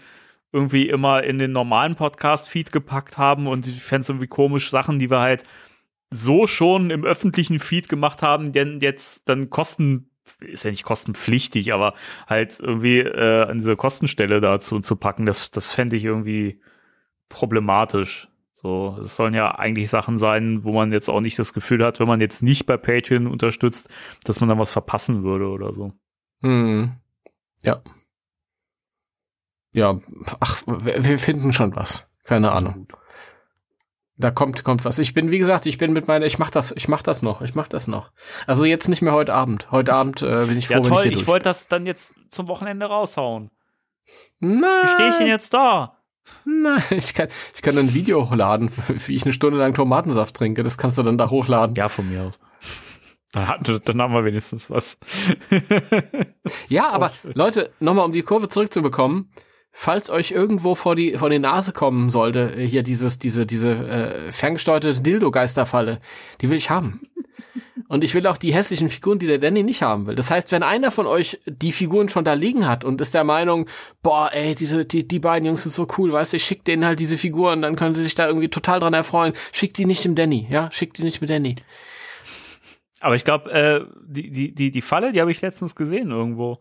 irgendwie immer in den normalen Podcast-Feed gepackt haben und ich fände es irgendwie komisch, Sachen, die wir halt so schon im öffentlichen Feed gemacht haben, denn jetzt dann kosten, ist ja nicht kostenpflichtig, aber halt irgendwie äh, an diese Kostenstelle dazu zu packen, das, das fände ich irgendwie problematisch. So, es sollen ja eigentlich Sachen sein, wo man jetzt auch nicht das Gefühl hat, wenn man jetzt nicht bei Patreon unterstützt, dass man dann was verpassen würde oder so. Hm. Ja. Ja, ach, wir wir finden schon was. Keine Ahnung. Da kommt, kommt was. Ich bin, wie gesagt, ich bin mit meiner, ich mach das, ich mach das noch, ich mach das noch. Also jetzt nicht mehr heute Abend. Heute Abend äh, bin ich froh, Ja, wenn toll, ich ich hier wollte das dann jetzt zum Wochenende raushauen. Nein, Wie stehe ich denn jetzt da? nein, ich kann, ich kann ein Video hochladen, *laughs* wie ich eine Stunde lang Tomatensaft trinke. Das kannst du dann da hochladen. Ja, von mir aus. Dann, haben wir wenigstens was. *laughs* Ja, aber schön. Leute, nochmal um die Kurve zurückzubekommen, falls euch irgendwo vor die vor die Nase kommen sollte, äh, hier dieses diese diese äh, ferngesteuerte Dildo-Geisterfalle, die will ich haben. *laughs* Und ich will auch die hässlichen Figuren, die der Danny nicht haben will. Das heißt, wenn einer von euch die Figuren schon da liegen hat und ist der Meinung, boah, ey, diese, die, die beiden Jungs sind so cool, weißt du, ich schick denen halt diese Figuren, dann können sie sich da irgendwie total dran erfreuen. Schickt die nicht dem Danny, ja? Schickt die nicht mit Danny. Aber ich glaube, äh, die, die, die, die Falle, die habe ich letztens gesehen irgendwo.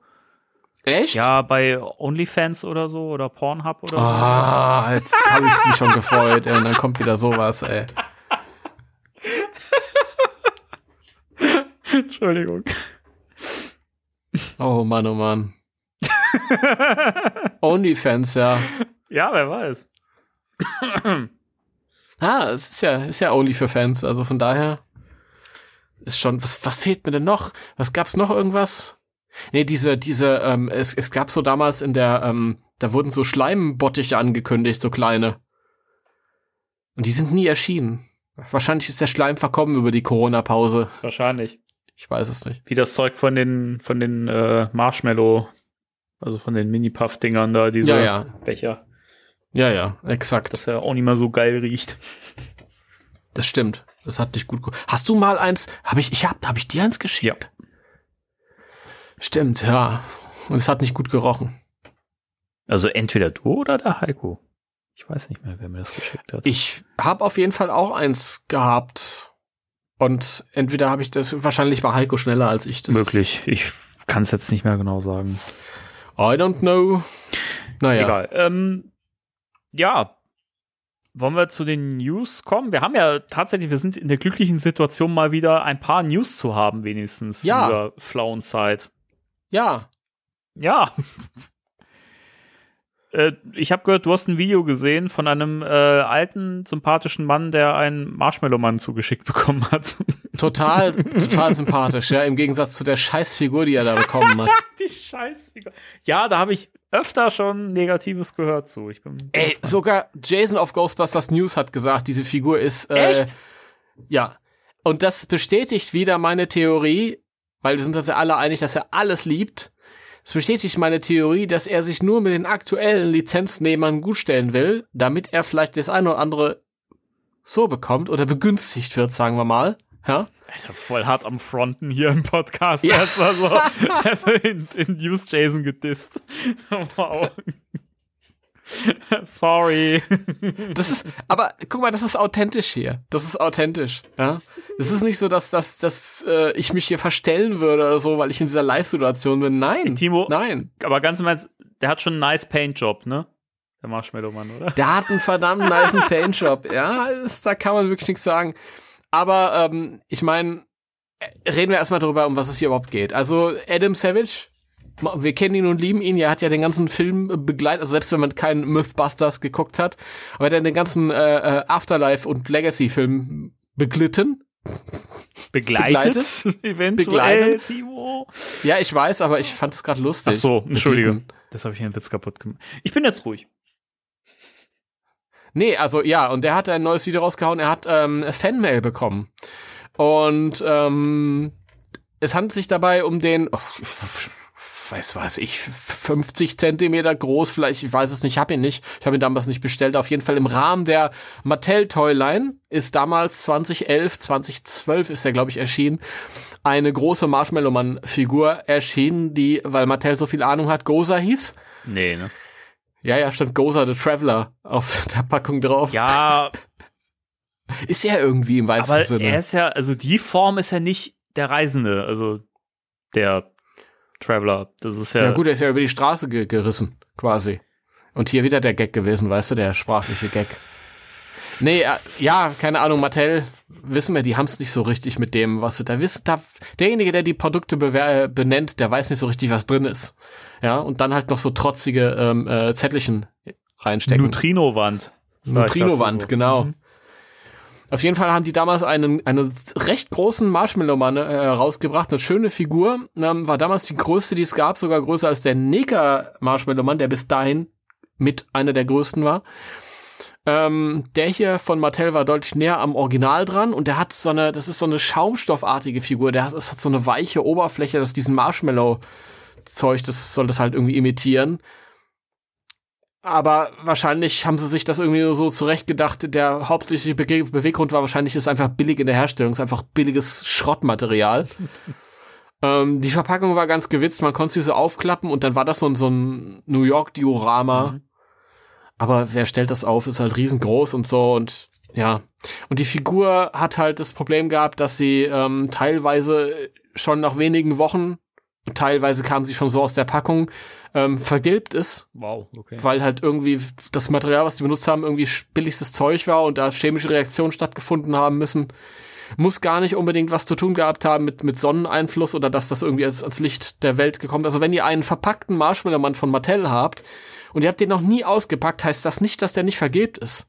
Echt? Ja, bei OnlyFans oder so oder Pornhub oder Ah, jetzt habe ich mich schon gefreut, ey, und dann kommt wieder sowas, ey. so. *laughs* Entschuldigung. Oh Mann, oh Mann. *laughs* Onlyfans, ja. Ja, wer weiß. Ah, es ist ja, ist ja Only für Fans, also von daher ist schon, was, was fehlt mir denn noch? Was gab's noch irgendwas? Nee, diese, diese, ähm, es, es gab so damals in der, ähm, da wurden so Schleimbottiche angekündigt, so kleine. Und die sind nie erschienen. Wahrscheinlich ist der Schleim verkommen über die Corona-Pause. Wahrscheinlich. Ich weiß es nicht. Wie das Zeug von den, von den äh, Marshmallow, also von den Mini-Puff-Dingern da, diese Ja, ja. Becher, Ja, ja, exakt. dass er auch nicht mehr so geil riecht. Das stimmt. Das hat dich gut. Hast du mal eins? Habe ich? Ich hab. Habe ich dir eins geschickt? Stimmt, ja. Und es hat nicht gut gerochen. Also entweder du oder der Heiko. Ich weiß nicht mehr, wer mir das geschickt hat. Ich habe auf jeden Fall auch eins gehabt. Und entweder habe ich das. Wahrscheinlich war Heiko schneller als ich. Das Möglich. Ich kann es jetzt nicht mehr genau sagen. I don't know. Naja. Egal. Ähm, ja. Wollen wir zu den News kommen? Wir haben ja tatsächlich, wir sind in der glücklichen Situation, mal wieder ein paar News zu haben, wenigstens Ja. in dieser flauen Zeit. Ja. Ja. *laughs* Äh, ich habe gehört, du hast ein Video gesehen von einem äh, alten, sympathischen Mann, der einen Marshmallow-Mann zugeschickt *laughs* bekommen hat. Total, *laughs* total sympathisch, ja, im Gegensatz zu der Scheißfigur, die er da bekommen hat. Die Scheißfigur. Ja, da habe ich öfter schon Negatives gehört zu. Ich bin Ey, sogar Jason of Ghostbusters News hat gesagt, diese Figur ist. Äh, Echt? Ja. Und das bestätigt wieder meine Theorie, weil wir sind uns ja alle einig, dass er alles liebt. Es bestätigt meine Theorie, dass er sich nur mit den aktuellen Lizenznehmern gutstellen will, damit er vielleicht das eine oder andere so bekommt oder begünstigt wird, sagen wir mal. Ja? Alter, voll hart am Fronten hier im Podcast. Ja. Erst mal so, erst mal in, in News Jason gedisst. *laughs* Wow. *laughs* Sorry. Das ist, aber guck mal, das ist authentisch hier. Das ist authentisch. Ja? Es ist nicht so, dass, dass, dass äh, ich mich hier verstellen würde oder so, weil ich in dieser Live-Situation bin. Nein. Timo- Nein. Aber ganz im Ernst, der hat schon einen nice Paint-Job, ne? Der Marshmallow-Mann, oder? Der hat einen verdammt nice Paintjob. Ja, ist, da kann man wirklich nichts sagen. Aber ähm, ich meine, reden wir erstmal darüber, um was es hier überhaupt geht. Also Adam Savage, wir kennen ihn und lieben ihn. Er hat ja den ganzen Film begleitet, also selbst wenn man keinen Mythbusters geguckt hat, aber er hat den ganzen äh, äh, Afterlife und Legacy-Film beglitten. Begleitet, Begleitet? *laughs* eventuell, Begleitet? Timo. Ja, ich weiß, aber ich fand es gerade lustig. Ach so, entschuldige. Beglitten. Das habe ich einen Witz kaputt gemacht. Ich bin jetzt ruhig. Nee, also ja, und der hat ein neues Video rausgehauen, er hat ähm, Fanmail bekommen. Und ähm, es handelt sich dabei um den. Oh, weiß was ich, 50 Zentimeter groß, vielleicht, ich weiß es nicht, ich habe ihn nicht, ich habe ihn damals nicht bestellt. Auf jeden Fall im Rahmen der Mattel Toyline ist damals 2011, 2012 ist er, glaube ich, erschienen, eine große Marshmallow-Mann-Figur erschienen, die, weil Mattel so viel Ahnung hat, Goza hieß. Nee, ne? Ja, ja, stand Goza the Traveler auf *laughs* der Packung drauf. Ja, *laughs* Ist er irgendwie im weitesten aber Sinne. er ist ja, also die Form ist ja nicht der Reisende, also der Traveler. Das ist ja, Ja gut, er ist ja über die Straße ge gerissen, quasi. Und hier wieder der Gag gewesen, weißt du, der sprachliche Gag. Nee, äh, ja, keine Ahnung, Mattel, wissen wir, die haben es nicht so richtig mit dem, was sie da wissen. Da, derjenige, der die Produkte äh, benennt, der weiß nicht so richtig, was drin ist. Ja, und dann halt noch so trotzige ähm, äh, Zettelchen reinstecken. Neutrino-Wand. Neutrino-Wand, genau. Mhm. Auf jeden Fall haben die damals einen, einen recht großen Marshmallow-Mann äh, rausgebracht, eine schöne Figur. Ähm, war damals die größte, die es gab, sogar größer als der Necker-Marshmallow-Mann, der bis dahin mit einer der größten war. Ähm, der hier von Mattel war deutlich näher am Original dran und der hat so eine, das ist so eine schaumstoffartige Figur, der hat, das hat so eine weiche Oberfläche, das ist diesen Marshmallow-Zeug, das soll das halt irgendwie imitieren. Aber wahrscheinlich haben sie sich das irgendwie nur so zurechtgedacht. Der hauptsächliche Bege Beweggrund war wahrscheinlich, ist einfach billig in der Herstellung, es ist einfach billiges Schrottmaterial. *laughs* ähm, die Verpackung war ganz gewitzt, man konnte sie so aufklappen und dann war das so ein, so ein New York Diorama. Mhm. Aber wer stellt das auf? Ist halt riesengroß und so und ja. Und die Figur hat halt das Problem gehabt, dass sie ähm, teilweise schon nach wenigen Wochen, teilweise kam sie schon so aus der Packung, ähm, vergilbt ist, Wow, okay. weil halt irgendwie das Material, was die benutzt haben, irgendwie billigstes Zeug war und da chemische Reaktionen stattgefunden haben müssen. Muss gar nicht unbedingt was zu tun gehabt haben mit, mit Sonneneinfluss oder dass das irgendwie ans, ans Licht der Welt gekommen ist. Also wenn ihr einen verpackten Marshmallow-Mann von Mattel habt und ihr habt den noch nie ausgepackt, heißt das nicht, dass der nicht vergilbt ist.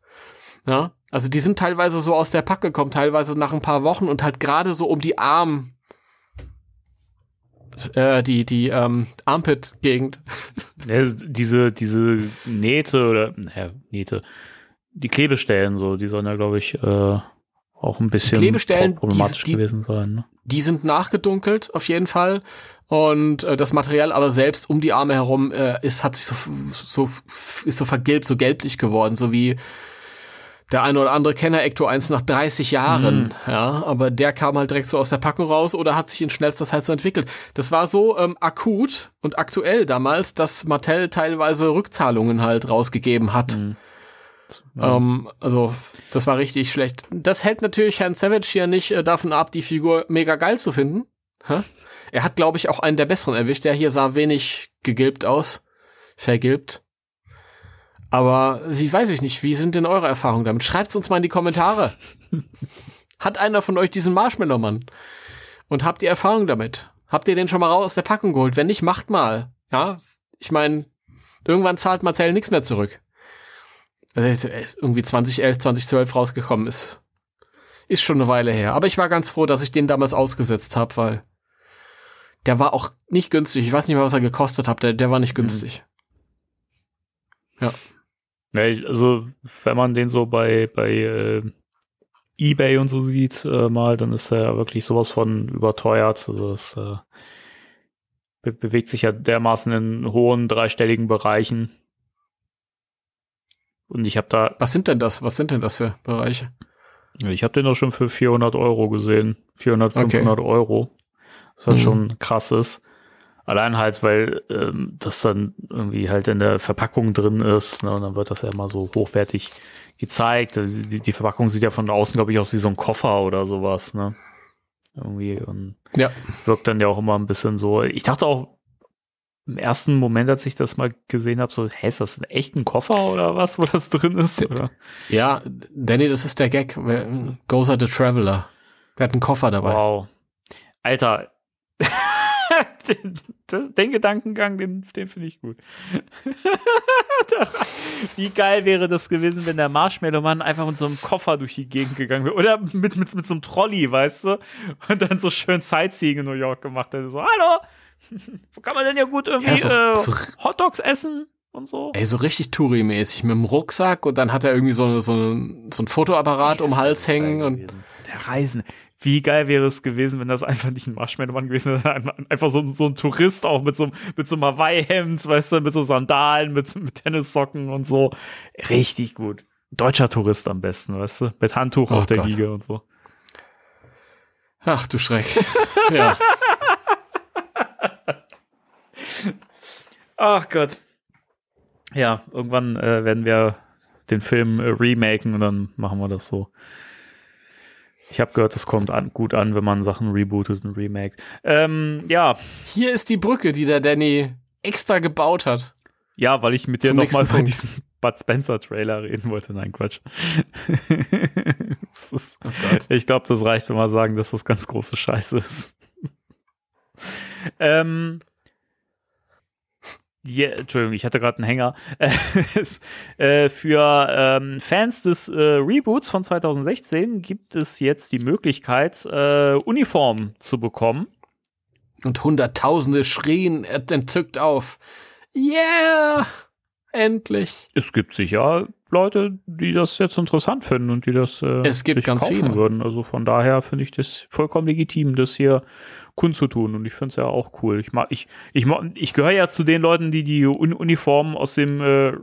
Ja, also die sind teilweise so aus der Pack gekommen, teilweise nach ein paar Wochen und halt gerade so um die Arm, äh, die, die, ähm, Armpit-Gegend. *laughs* Ja, diese, diese Nähte oder, naja, Nähte, die Klebestellen so, die sollen ja, glaube ich, äh, auch ein bisschen Klebestellen, problematisch die- die- gewesen sein. Ne? Die sind nachgedunkelt, auf jeden Fall. Und äh, das Material aber selbst um die Arme herum äh, ist, hat sich so, so, ist so vergilbt, so gelblich geworden, so wie der eine oder andere Kenner Ecto 1 nach 30 Jahren, ja, aber der kam halt direkt so aus der Packung raus oder hat sich in schnellster Zeit so entwickelt. Das war so ähm, akut und aktuell damals, dass Mattel teilweise Rückzahlungen halt rausgegeben hat. Ähm, also, das war richtig schlecht. Das hält natürlich Herrn Savage hier nicht äh, davon ab, die Figur mega geil zu finden. Hä? Er hat, glaube ich, auch einen der besseren erwischt. Der hier sah wenig gegilbt aus. Vergilbt. Aber wie weiß ich nicht, wie sind denn eure Erfahrungen damit? Schreibt's uns mal in die Kommentare. Hat einer von euch diesen Marshmallow-Mann? Und habt ihr Erfahrung damit? Habt ihr den schon mal raus aus der Packung geholt? Wenn nicht, macht mal. Ja, ich meine, irgendwann zahlt Marcel nichts mehr zurück. Also ist irgendwie 2011, 2012 rausgekommen ist. Ist schon eine Weile her. Aber ich war ganz froh, dass ich den damals ausgesetzt habe, weil der war auch nicht günstig. Ich weiß nicht mehr, was er gekostet hat. Der, der war nicht günstig. Ja, also, wenn man den so bei, bei äh, Ebay und so sieht, äh, mal, dann ist er ja wirklich sowas von überteuert. Also, es äh, be bewegt sich ja dermaßen in hohen dreistelligen Bereichen. Und ich habe da, Was sind denn das? Was sind denn das für Bereiche? ich habe den doch schon für 400 Euro gesehen. 400, Okay. 500 Euro. Was halt Mhm. schon krass ist. Allein halt, weil ähm, das dann irgendwie halt in der Verpackung drin ist. Ne? Und dann wird das ja immer so hochwertig gezeigt. Also Die, die Verpackung sieht ja von außen, glaube ich, aus wie so ein Koffer oder sowas. Ne? Irgendwie und Ja. wirkt dann ja auch immer ein bisschen so. Ich dachte auch im ersten Moment, als ich das mal gesehen habe, so, hä, ist das echt ein Koffer oder was, wo das drin ist? Oder? Ja, Danny, das ist der Gag. Wer- Gozer the Traveler. Der hat einen Koffer dabei. Wow. Alter. Den, das, den Gedankengang, den, den finde ich gut. *laughs* Wie geil wäre das gewesen, wenn der Marshmallow-Mann einfach mit so einem Koffer durch die Gegend gegangen wäre. Oder mit, mit, mit so einem Trolley, weißt du? Und dann so schön Sightseeing in New York gemacht hätte. So, hallo! *laughs* Wo kann man denn ja gut irgendwie Ja, so- äh, so- Hotdogs essen und so? Ey, so richtig Touri-mäßig mit dem Rucksack und dann hat er irgendwie so, so, ein- so ein Fotoapparat um den Hals hängen und Der der Reisen. Wie geil wäre es gewesen, wenn das einfach nicht ein Marshmallow-Mann gewesen wäre, einfach so, so ein Tourist auch mit so, mit so einem Hawaii-Hemd, weißt du, mit so Sandalen, mit, mit Tennissocken und so. Richtig gut. Deutscher Tourist am besten, weißt du, mit Handtuch oh auf der. Liege und so. Ach du Schreck. *laughs* ja. *laughs* Ach Gott. Ja, irgendwann äh, werden wir den Film äh, remaken und dann machen wir das so. Ich habe gehört, das kommt an, gut an, wenn man Sachen rebootet und remaked. Ähm, ja. Hier ist die Brücke, die der Danny extra gebaut hat. Ja, weil ich mit dir nochmal über diesen Bud Spencer Trailer reden wollte. Nein, Quatsch. *laughs* ist, oh ich glaube, das reicht, wenn wir sagen, dass das ganz große Scheiße ist. ähm, Yeah, Entschuldigung, ich hatte gerade einen Hänger. *laughs* äh, für ähm, Fans des äh, Reboots von 2016 gibt es jetzt die Möglichkeit, äh, Uniformen zu bekommen. Und Hunderttausende schrien entzückt auf. Yeah! Endlich. Es gibt sicher Leute, die das jetzt interessant finden und die das äh, es gibt ganz kaufen viele. würden. Also von daher finde ich das vollkommen legitim, das hier kundzutun. Und ich finde es ja auch cool. Ich mag, ich, ich, ich gehöre ja zu den Leuten, die die Un Uniformen aus dem äh,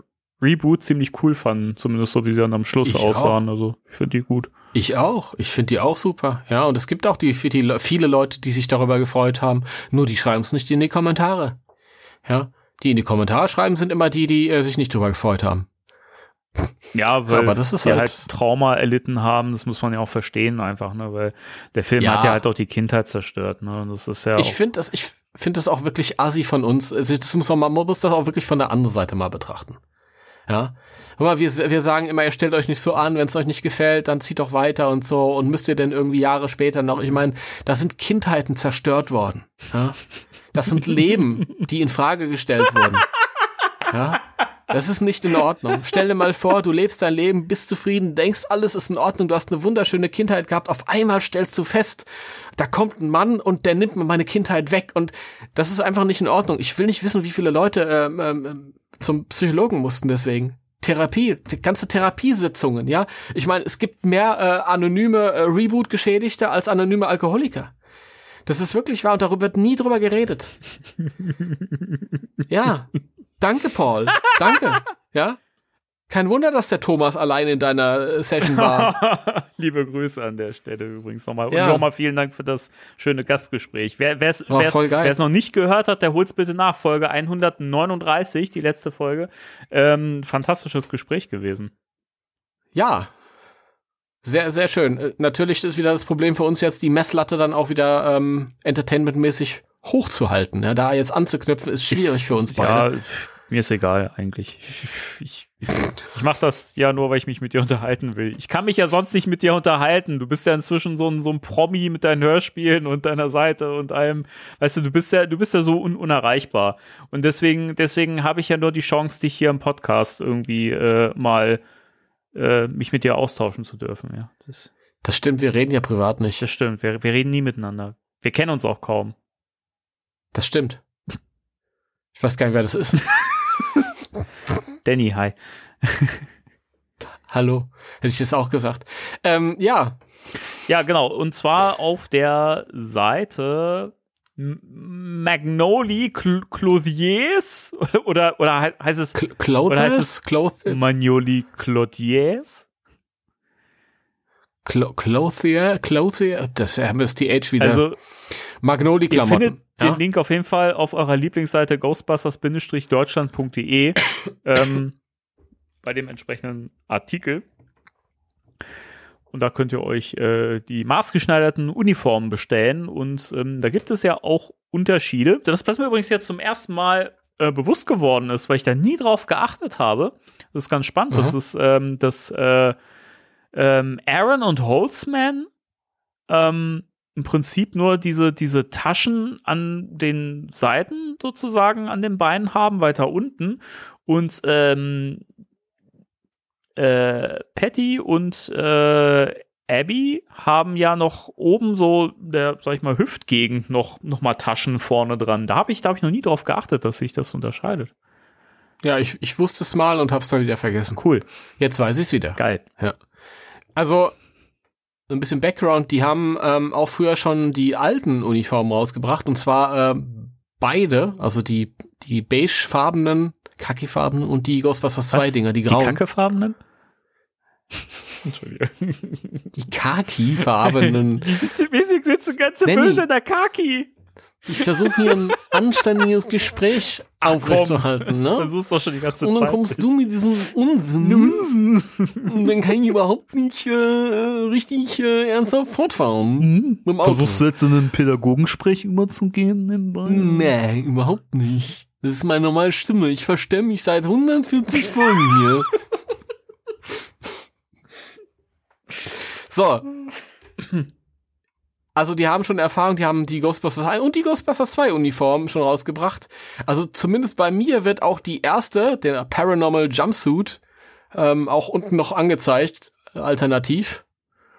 Reboot ziemlich cool fanden, zumindest so wie sie dann am Schluss ich aussahen. Auch. Also ich finde die gut. Ich auch. Ich finde die auch super. Ja, und es gibt auch die, die viele Leute, die sich darüber gefreut haben. Nur die schreiben es nicht in die Kommentare. Ja, die in die Kommentare schreiben, sind immer die, die äh, sich nicht darüber gefreut haben. Ja, weil Aber das ist die halt, halt, Trauma erlitten haben, das muss man ja auch verstehen einfach, ne, weil der Film ja. hat ja halt auch die Kindheit zerstört, ne, und das ist ja Ich finde das, ich finde das auch wirklich assi von uns, also das muss man, man muss das auch wirklich von der anderen Seite mal betrachten. Ja. Guck mal, wir, wir sagen immer, ihr stellt euch nicht so an, wenn es euch nicht gefällt, dann zieht doch weiter und so und müsst ihr denn irgendwie Jahre später noch, ich meine, da sind Kindheiten zerstört worden. Ja. Das sind Leben, die in Frage gestellt wurden. Ja. Das ist nicht in Ordnung. Stell dir mal vor, du lebst dein Leben, bist zufrieden, denkst, alles ist in Ordnung, du hast eine wunderschöne Kindheit gehabt. Auf einmal stellst du fest, da kommt ein Mann und der nimmt mir meine Kindheit weg. Und das ist einfach nicht in Ordnung. Ich will nicht wissen, wie viele Leute ähm, ähm, zum Psychologen mussten deswegen. Therapie, ganze Therapiesitzungen, ja. Ich meine, es gibt mehr äh, anonyme äh, Reboot-Geschädigte als anonyme Alkoholiker. Das ist wirklich wahr und darüber wird nie drüber geredet. ja, Danke, Paul. Danke. ja. Kein Wunder, dass der Thomas allein in deiner äh, Session war. *laughs* Liebe Grüße an der Stelle übrigens nochmal. Ja. Und nochmal vielen Dank für das schöne Gastgespräch. Wer es noch nicht gehört hat, der holt's bitte nach. Folge 139, die letzte Folge. Ähm, fantastisches Gespräch gewesen. Ja. Sehr, sehr schön. Äh, natürlich ist wieder das Problem für uns jetzt, die Messlatte dann auch wieder ähm, entertainmentmäßig hochzuhalten. Ja, da jetzt anzuknüpfen, ist schwierig ist, für uns beide. Ja, mir ist egal eigentlich. Ich, ich, ich mache das ja nur, weil ich mich mit dir unterhalten will. Ich kann mich ja sonst nicht mit dir unterhalten. Du bist ja inzwischen so ein, so ein Promi mit deinen Hörspielen und deiner Seite und allem. Weißt du, du bist ja, du bist ja so un unerreichbar. Und deswegen, deswegen habe ich ja nur die Chance, dich hier im Podcast irgendwie äh, mal äh, mich mit dir austauschen zu dürfen. Ja, das, das stimmt. Wir reden ja privat nicht. Das stimmt. Wir, wir reden nie miteinander. Wir kennen uns auch kaum. Das stimmt. Ich weiß gar nicht, wer das ist. *laughs* Danny, hi. Hallo, hätte ich das auch gesagt. Ähm, ja. Ja, genau. Und zwar auf der Seite Magnoli Clothiers *laughs* oder oder heißt es Clothes? Oder heißt es Clothes? Magnoli Clothiers? Clothier, Clothier, das haben wir das TH wieder. Also Magnoli-Klamotten. Ja? Den Link auf jeden Fall auf eurer Lieblingsseite ghostbusters-deutschland.de *coughs* ähm, bei dem entsprechenden Artikel. Und da könnt ihr euch äh, die maßgeschneiderten Uniformen bestellen. Und ähm, da gibt es ja auch Unterschiede. Das, was mir übrigens jetzt zum ersten Mal äh, bewusst geworden ist, weil ich da nie drauf geachtet habe. Das ist ganz spannend. Mhm. Das ist ähm, das äh, ähm, Aaron und Holzman ähm, im Prinzip nur diese, diese Taschen an den Seiten sozusagen an den Beinen haben, weiter unten. Und ähm, äh, Patty und äh, Abby haben ja noch oben so der, sag ich mal, Hüftgegend noch, noch mal Taschen vorne dran. Da habe ich, da habe ich noch nie drauf geachtet, dass sich das unterscheidet. Ja, ich, ich wusste es mal und hab's dann wieder vergessen. Cool. Jetzt weiß ich's wieder. Geil. Ja. Also ein bisschen Background, die haben ähm, auch früher schon die alten Uniformen rausgebracht und zwar äh, beide, also die die beigefarbenen, khakifarbenen und die Ghostbusters 2 Dinger, die grauen. Die kackefarbenen? *laughs* Entschuldigung. Die khaki-farbenen. *laughs* Die sitzen, wir sitzen ganz böse in der Kaki. Ich versuche hier ein anständiges Gespräch aufrechtzuerhalten, ne? Versuchst doch schon die ganze Und dann Zeit. kommst du mit diesem Unsinn. Und dann kann ich überhaupt nicht äh, richtig äh, ernsthaft fortfahren. Auto. Versuchst du jetzt in einen Pädagogensprech überzugehen nebenbei? Nee, überhaupt nicht. Das ist meine normale Stimme. Ich verstemme mich seit 140 Folgen hier. So. Also die haben schon Erfahrung, die haben die Ghostbusters 1 und die Ghostbusters 2 Uniform schon rausgebracht. Also zumindest bei mir wird auch die erste, der Paranormal Jumpsuit, ähm, auch unten noch angezeigt, alternativ.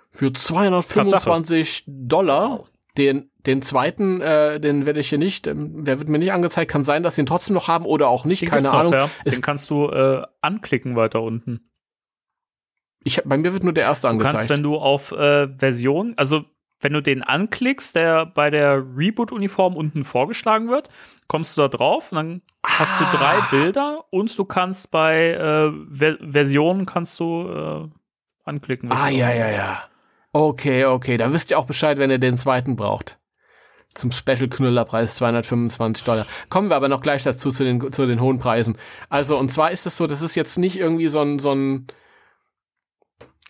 Für 225 Dollar. Den, den zweiten, äh, den werde ich hier nicht, ähm, der wird mir nicht angezeigt. Kann sein, dass sie ihn trotzdem noch haben oder auch nicht. Den Keine gibt's noch, Ahnung. ja. Den kannst du äh, anklicken weiter unten. Ich, bei mir wird nur der erste Du angezeigt. kannst, wenn du auf äh, Version, also wenn du den anklickst, der bei der Reboot-Uniform unten vorgeschlagen wird, kommst du da drauf und dann hast du drei Bilder und du kannst bei äh, Ver Versionen kannst du äh, anklicken. Ah, ja, ja, ja. Okay, okay. Da wisst ihr auch Bescheid, wenn ihr den zweiten braucht. Zum Special-Knüllerpreis 225 Dollar. Kommen wir aber noch gleich dazu zu den, zu den hohen Preisen. Also, und zwar ist es so, das ist jetzt nicht irgendwie so ein, so ein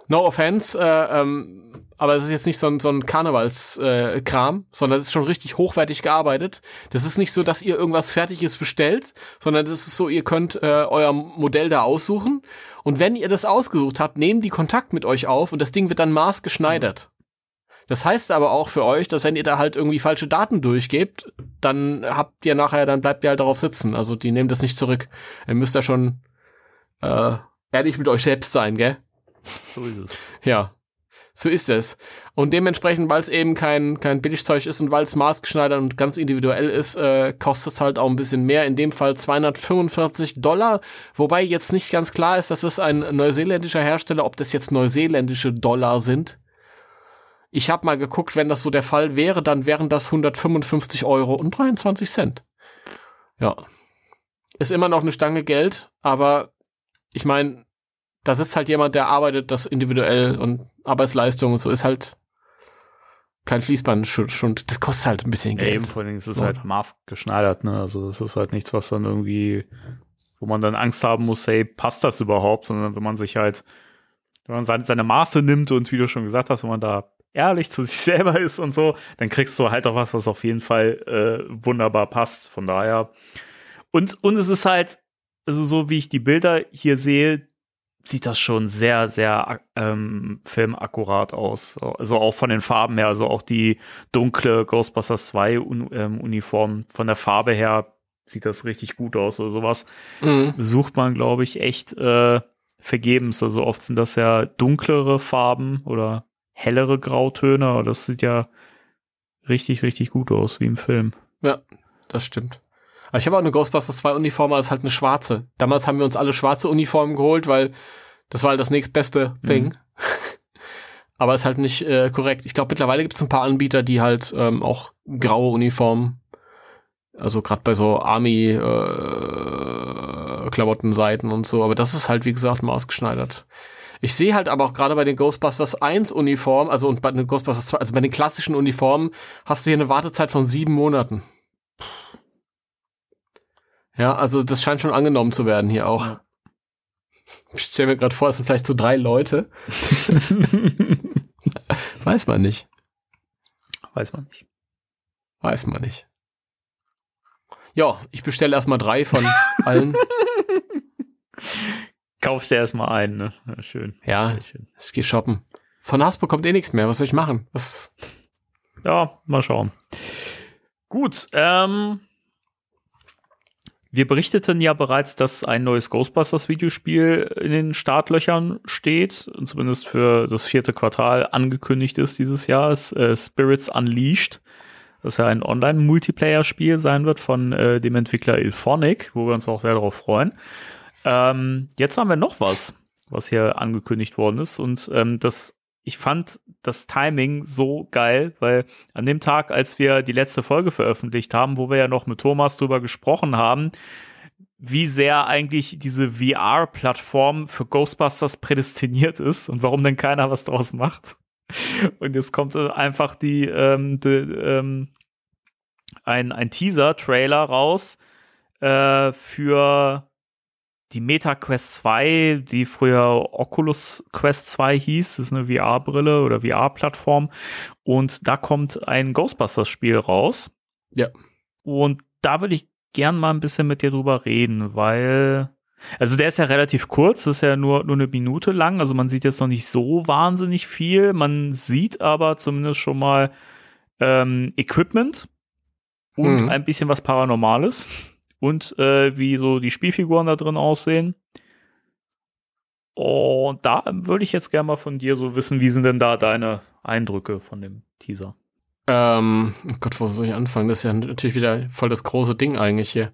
No offense, äh, ähm, aber es ist jetzt nicht so ein, so ein Karnevalskram, äh, Kram, sondern es ist schon richtig hochwertig gearbeitet. Das ist nicht so, dass ihr irgendwas Fertiges bestellt, sondern das ist so, ihr könnt äh, euer Modell da aussuchen und wenn ihr das ausgesucht habt, nehmen die Kontakt mit euch auf und das Ding wird dann maßgeschneidert. Das heißt aber auch für euch, dass wenn ihr da halt irgendwie falsche Daten durchgebt, dann habt ihr nachher, dann bleibt ihr halt darauf sitzen. Also die nehmen das nicht zurück. Ihr müsst da schon äh, ehrlich mit euch selbst sein, gell? So ist es. Ja, so ist es. Und dementsprechend, weil es eben kein, kein Billigzeug ist und weil es maßgeschneidert und ganz individuell ist, äh, kostet es halt auch ein bisschen mehr. In dem Fall 245 Dollar. Wobei jetzt nicht ganz klar ist, dass es ein neuseeländischer Hersteller, ob das jetzt neuseeländische Dollar sind. Ich habe mal geguckt, wenn das so der Fall wäre, dann wären das 155 Euro und 23 Cent. Ja. Ist immer noch eine Stange Geld, aber ich meine, da sitzt halt jemand, der arbeitet das individuell und Arbeitsleistung und so ist halt kein Fließband schon, schon das kostet halt ein bisschen Ja, Geld. eben, vor allem ist es halt maßgeschneidert, ne? Also das ist halt nichts, was dann irgendwie, wo man dann Angst haben muss, hey, passt das überhaupt? Sondern wenn man sich halt, wenn man seine, seine Maße nimmt und wie du schon gesagt hast, wenn man da ehrlich zu *laughs* sich selber ist und so, dann kriegst du halt auch was, was auf jeden Fall äh, wunderbar passt. Von daher. Und, und es ist halt, also so wie ich die Bilder hier sehe, sieht das schon sehr, sehr ähm, filmakkurat aus. Also auch von den Farben her, also auch die dunkle Ghostbusters 2 Un ähm, Uniform von der Farbe her sieht das richtig gut aus. Also sowas Mhm. sucht man, glaube ich, echt äh, vergebens. Also oft sind das ja dunklere Farben oder hellere Grautöne, aber das sieht ja richtig, richtig gut aus, wie im Film. Ja, das stimmt. Aber ich habe auch eine Ghostbusters 2 Uniform, aber es ist halt eine schwarze. Damals haben wir uns alle schwarze Uniformen geholt, weil das war halt das nächstbeste Thing. *laughs* aber ist halt nicht äh, korrekt. Ich glaube, mittlerweile gibt es ein paar Anbieter, die halt ähm, auch graue Uniformen, also gerade bei so Army äh, Klamottenseiten und so, aber das ist halt wie gesagt maßgeschneidert. Ich sehe halt aber auch gerade bei den Ghostbusters 1 Uniformen, also und bei den Ghostbusters 2, also bei den klassischen Uniformen, hast du hier eine Wartezeit von sieben Monaten. Ja, also das scheint schon angenommen zu werden hier auch. Ja. Ich stelle mir gerade vor, es sind vielleicht so drei Leute. *laughs* Weiß man nicht. Weiß man nicht. Weiß man nicht. Ja, ich bestelle erstmal drei von allen. *laughs* Kaufst dir erstmal ein, ne? Ja, schön. Ja, schön. ich gehe shoppen. Von Hasbro kommt eh nichts mehr. Was soll ich machen? Was? Ja, mal schauen. Gut, ähm, wir berichteten ja bereits, dass ein neues Ghostbusters-Videospiel in den Startlöchern steht, und zumindest für das vierte Quartal angekündigt ist dieses Jahr, ist, äh, Spirits Unleashed. Das ja ein Online-Multiplayer-Spiel sein wird von äh, dem Entwickler Ilphonic, wo wir uns auch sehr darauf freuen. Ähm, jetzt haben wir noch was, was hier angekündigt worden ist. Und ähm, das ich fand das Timing so geil, weil an dem Tag, als wir die letzte Folge veröffentlicht haben, wo wir ja noch mit Thomas drüber gesprochen haben, wie sehr eigentlich diese VR-Plattform für Ghostbusters prädestiniert ist und warum denn keiner was draus macht. Und jetzt kommt einfach die, ähm, die ähm, ein, ein Teaser-Trailer raus äh, für die Meta Quest 2, die früher Oculus Quest 2 hieß, ist eine VR-Brille oder VR-Plattform. Und da kommt ein Ghostbusters-Spiel raus. Ja. Und da würde ich gern mal ein bisschen mit dir drüber reden, weil, also der ist ja relativ kurz, ist ja nur, nur eine Minute lang, also man sieht jetzt noch nicht so wahnsinnig viel. Man sieht aber zumindest schon mal ähm, Equipment und Mhm. ein bisschen was Paranormales und äh, wie so die Spielfiguren da drin aussehen. Und da würde ich jetzt gerne mal von dir so wissen, wie sind denn da deine Eindrücke von dem Teaser? Ähm, oh Gott, wo soll ich anfangen? Das ist ja natürlich wieder voll das große Ding eigentlich hier.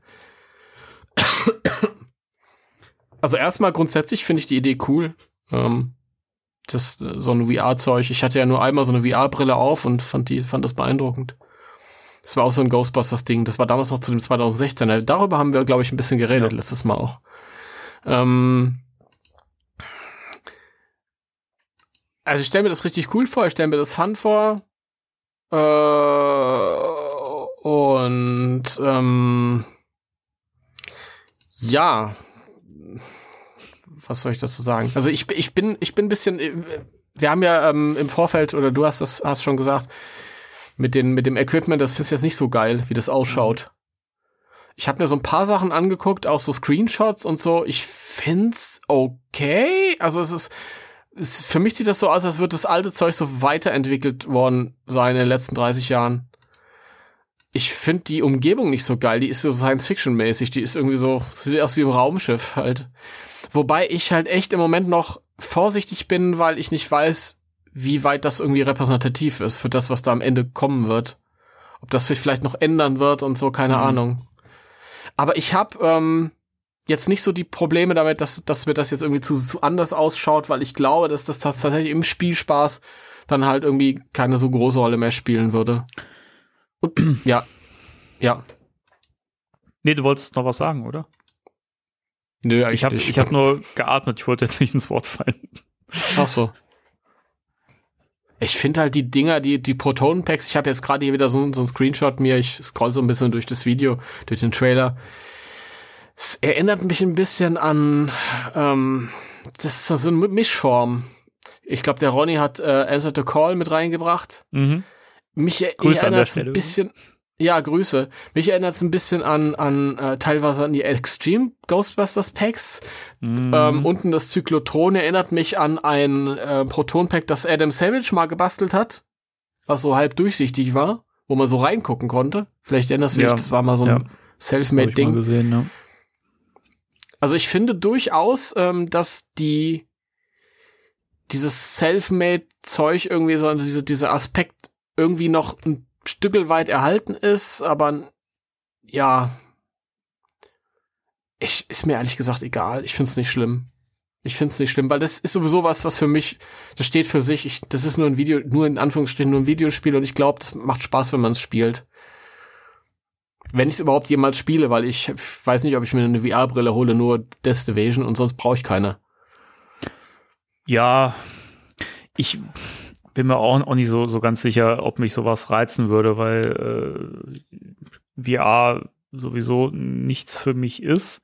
Also erstmal grundsätzlich finde ich die Idee cool. Ähm, das äh, so ein VR-Zeug. Ich hatte ja nur einmal so eine VR-Brille auf und fand die fand das beeindruckend. Das war auch so ein Ghostbusters-Ding. Das war damals noch zu dem 2016. Darüber haben wir, glaube ich, ein bisschen geredet Ja. letztes Mal auch. Ähm, also ich stelle mir das richtig cool vor. Ich stelle mir das fun vor. Äh, und ähm, ja, was soll ich dazu sagen? Also ich, ich bin ich bin ein bisschen. äh, Wir haben ja ähm, im Vorfeld oder du hast das hast schon gesagt mit den mit dem Equipment. Das ist jetzt nicht so geil, wie das ausschaut. Ich habe mir so ein paar Sachen angeguckt, auch so Screenshots und so. Ich find's okay. Also es ist es, für mich sieht das so aus, als würde das alte Zeug so weiterentwickelt worden sein in den letzten 30 Jahren. Ich finde die Umgebung nicht so geil. Die ist so Science-Fiction-mäßig. Die ist irgendwie so, sieht aus wie im Raumschiff halt. Wobei ich halt echt im Moment noch vorsichtig bin, weil ich nicht weiß, wie weit das irgendwie repräsentativ ist für das, was da am Ende kommen wird. Ob das sich vielleicht noch ändern wird und so, keine Ahnung. Aber ich habe ähm, jetzt nicht so die Probleme damit, dass, dass mir das jetzt irgendwie zu, zu anders ausschaut, weil ich glaube, dass das tatsächlich im Spielspaß dann halt irgendwie keine so große Rolle mehr spielen würde. Und, *clears throat* ja. Ja. Nee, du wolltest noch was sagen, oder? Nö, Ich habe ich hab nur geatmet, ich wollte jetzt nicht ins Wort fallen. Ach so. Ich finde halt die Dinger, die, die Proton-Packs, ich habe jetzt gerade hier wieder so, so ein Screenshot mir, ich scroll so ein bisschen durch das Video, durch den Trailer. Es erinnert mich ein bisschen an, ähm, das ist so eine Mischform. Ich glaube, der Ronny hat äh, Answer the Call mit reingebracht. Mhm. Mich Grüße erinnert es ein bisschen, ja, Grüße. Mich erinnert es ein bisschen an, an äh, teilweise an die Extreme Ghostbusters Packs. Mhm. Ähm, unten das Zyklotron erinnert mich an ein äh, Proton-Pack, das Adam Savage mal gebastelt hat, was so halb durchsichtig war, wo man so reingucken konnte. Vielleicht erinnerst du dich, Ja. das war mal so ein Ja. Selfmade-Ding. ne? Also ich finde durchaus, ähm, dass die dieses Selfmade-Zeug irgendwie so, diese, dieser Aspekt irgendwie noch ein Stückel weit erhalten ist, aber ja, ich, ist mir ehrlich gesagt egal. Ich find's nicht schlimm. Ich find's nicht schlimm, weil das ist sowieso was, was für mich, das steht für sich. Ich, das ist nur ein Video, nur in Anführungsstrichen nur ein Videospiel und ich glaube, das macht Spaß, wenn man es spielt. Wenn ich es überhaupt jemals spiele, weil ich weiß nicht, ob ich mir eine VR-Brille hole, nur Death Division und sonst brauche ich keine. Ja, ich bin mir auch, auch nicht so, so ganz sicher, ob mich sowas reizen würde, weil äh, VR sowieso nichts für mich ist.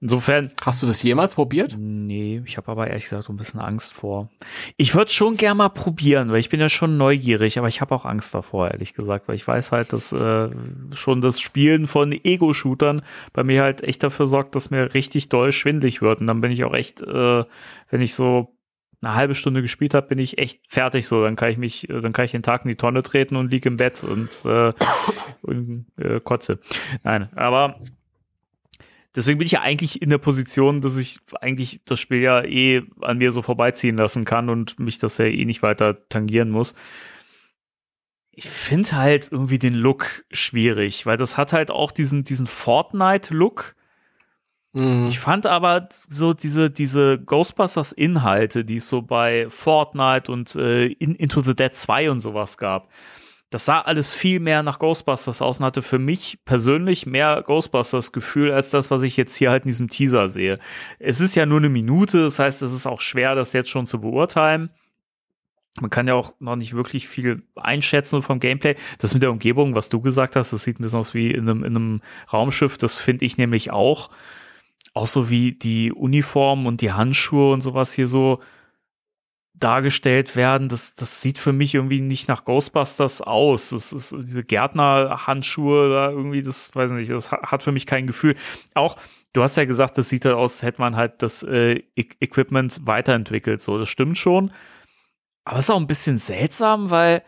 Insofern, Hast du das jemals probiert? nee, ich habe aber ehrlich gesagt so ein bisschen Angst vor. Ich würde schon gern mal probieren, weil ich bin ja schon neugierig, aber ich habe auch Angst davor, ehrlich gesagt, weil ich weiß halt, dass äh, schon das Spielen von Ego-Shootern bei mir halt echt dafür sorgt, dass mir richtig doll schwindlig wird. Und dann bin ich auch echt, äh, wenn ich so eine halbe Stunde gespielt habe, bin ich echt fertig so. Dann kann ich mich, äh, dann kann ich den Tag in die Tonne treten und lieg im Bett und, äh, *coughs* und äh, kotze. Nein, aber deswegen bin ich ja eigentlich in der Position, dass ich eigentlich das Spiel ja eh an mir so vorbeiziehen lassen kann und mich das ja eh nicht weiter tangieren muss. Ich finde halt irgendwie den Look schwierig, weil das hat halt auch diesen, diesen Fortnite-Look. Mhm. Ich fand aber so diese, diese Ghostbusters-Inhalte, die es so bei Fortnite und äh, in, Into the Dead 2 und sowas gab, das sah alles viel mehr nach Ghostbusters aus und hatte für mich persönlich mehr Ghostbusters-Gefühl als das, was ich jetzt hier halt in diesem Teaser sehe. Es ist ja nur eine Minute, das heißt, es ist auch schwer, das jetzt schon zu beurteilen. Man kann ja auch noch nicht wirklich viel einschätzen vom Gameplay. Das mit der Umgebung, was du gesagt hast, das sieht ein bisschen aus wie in einem, in einem Raumschiff. Das finde ich nämlich auch. Auch so wie die Uniform und die Handschuhe und sowas hier so dargestellt werden. Das, das sieht für mich irgendwie nicht nach Ghostbusters aus. Das ist diese Gärtnerhandschuhe da irgendwie, das weiß ich nicht, das hat für mich kein Gefühl. Auch Du hast ja gesagt, das sieht halt aus, hätte man halt das äh, E- Equipment weiterentwickelt. So, das stimmt schon. Aber es ist auch ein bisschen seltsam, weil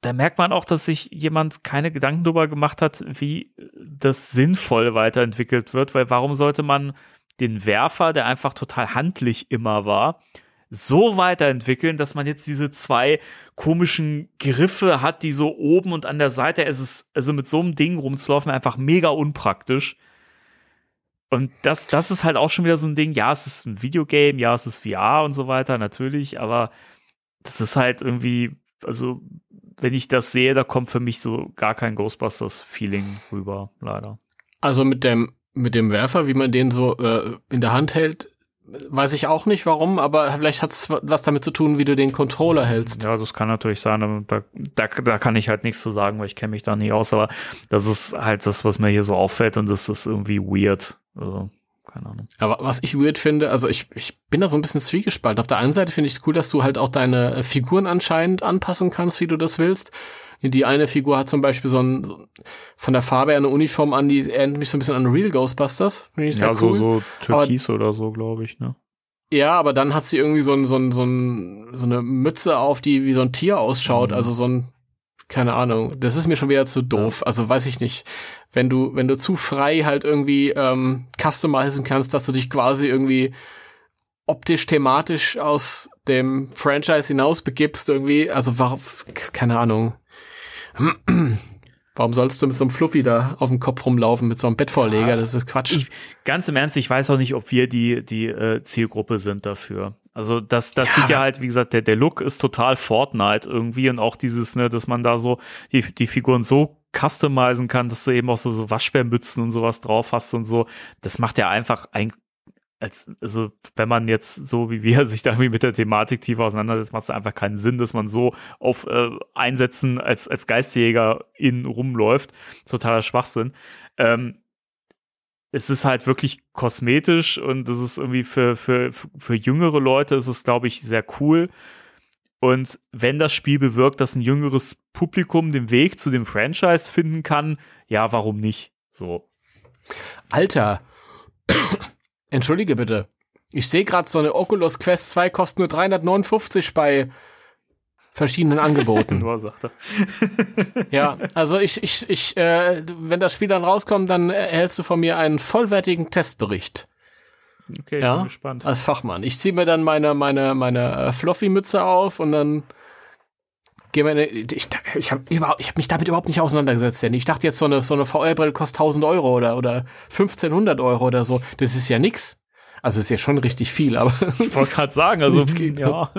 da merkt man auch, dass sich jemand keine Gedanken darüber gemacht hat, wie das sinnvoll weiterentwickelt wird, weil warum sollte man den Werfer, der einfach total handlich immer war, so weiterentwickeln, dass man jetzt diese zwei komischen Griffe hat, die so oben und an der Seite, es ist, also mit so einem Ding rumzulaufen, einfach mega unpraktisch. Und das, das ist halt auch schon wieder so ein Ding, ja, es ist ein Videogame, ja, es ist VR und so weiter, natürlich, aber das ist halt irgendwie, also wenn ich das sehe, da kommt für mich so gar kein Ghostbusters-Feeling rüber, leider. Also mit dem, mit dem Werfer, wie man den so äh, in der Hand hält, weiß ich auch nicht warum, aber vielleicht hat es was damit zu tun, wie du den Controller hältst. Ja, das kann natürlich sein, da, da, da kann ich halt nichts zu sagen, weil ich kenne mich da nicht aus, aber das ist halt das, was mir hier so auffällt und das ist irgendwie weird. Also, keine Ahnung. Aber was ich weird finde, also ich, ich bin da so ein bisschen zwiegespalten. Auf der einen Seite finde ich es cool, dass du halt auch deine äh, Figuren anscheinend anpassen kannst, wie du das willst. Die eine Figur hat zum Beispiel so ein, von der Farbe her eine Uniform an, die erinnert mich so ein bisschen an Real Ghostbusters. Finde ich sehr Ja, cool. so, so Türkis oder so, glaube ich, ne? Ja, aber dann hat sie irgendwie so, ein, so, ein, so, ein, so eine Mütze auf, die wie so ein Tier ausschaut. Mhm. Also so ein, keine Ahnung. Das ist mir schon wieder zu doof. Also weiß ich nicht. Wenn du, wenn du zu frei halt irgendwie ähm, customizen kannst, dass du dich quasi irgendwie optisch, thematisch aus dem Franchise hinaus begibst, irgendwie, also warum, keine Ahnung. *clears throat* Warum sollst du mit so einem Fluffy da auf dem Kopf rumlaufen, mit so einem Bettvorleger? Das ist Quatsch. Ich, ganz im Ernst, ich weiß auch nicht, ob wir die, die äh, Zielgruppe sind dafür. Also das, das Ja, sieht ja halt, wie gesagt, der, der Look ist total Fortnite irgendwie und auch dieses, ne, dass man da so die, die Figuren so customizen kann, dass du eben auch so, so Waschbärmützen und sowas drauf hast und so. Das macht ja einfach ein, als, also wenn man jetzt so wie *laughs* wir sich da irgendwie mit der Thematik tiefer auseinandersetzt, macht es einfach keinen Sinn, dass man so auf äh, Einsätzen als, als Geistjäger in rumläuft. Totaler Schwachsinn. Ähm, es ist halt wirklich kosmetisch und das ist irgendwie für, für, für jüngere Leute ist es, glaube ich, sehr cool. Und wenn das Spiel bewirkt, dass ein jüngeres Publikum den Weg zu dem Franchise finden kann, ja, warum nicht? So. Alter, entschuldige bitte. Ich sehe gerade so eine Oculus Quest 2 kostet nur 359 bei verschiedenen *laughs* Angeboten. Nur sagt er. *laughs* ja, also ich, ich, ich, äh, wenn das Spiel dann rauskommt, dann erhältst du von mir einen vollwertigen Testbericht Okay, Ja. bin gespannt. als Fachmann. Ich ziehe mir dann meine, meine, meine äh, Fluffy-Mütze auf und dann wir in, ich, ich habe überhaupt, ich habe mich damit überhaupt nicht auseinandergesetzt, denn ich dachte jetzt so eine, so eine VR-Brille kostet 1000 Euro oder, oder 1500 Euro oder so. Das ist ja nix. Also ist ja schon richtig viel, aber *laughs* Ich wollte gerade sagen, also ja,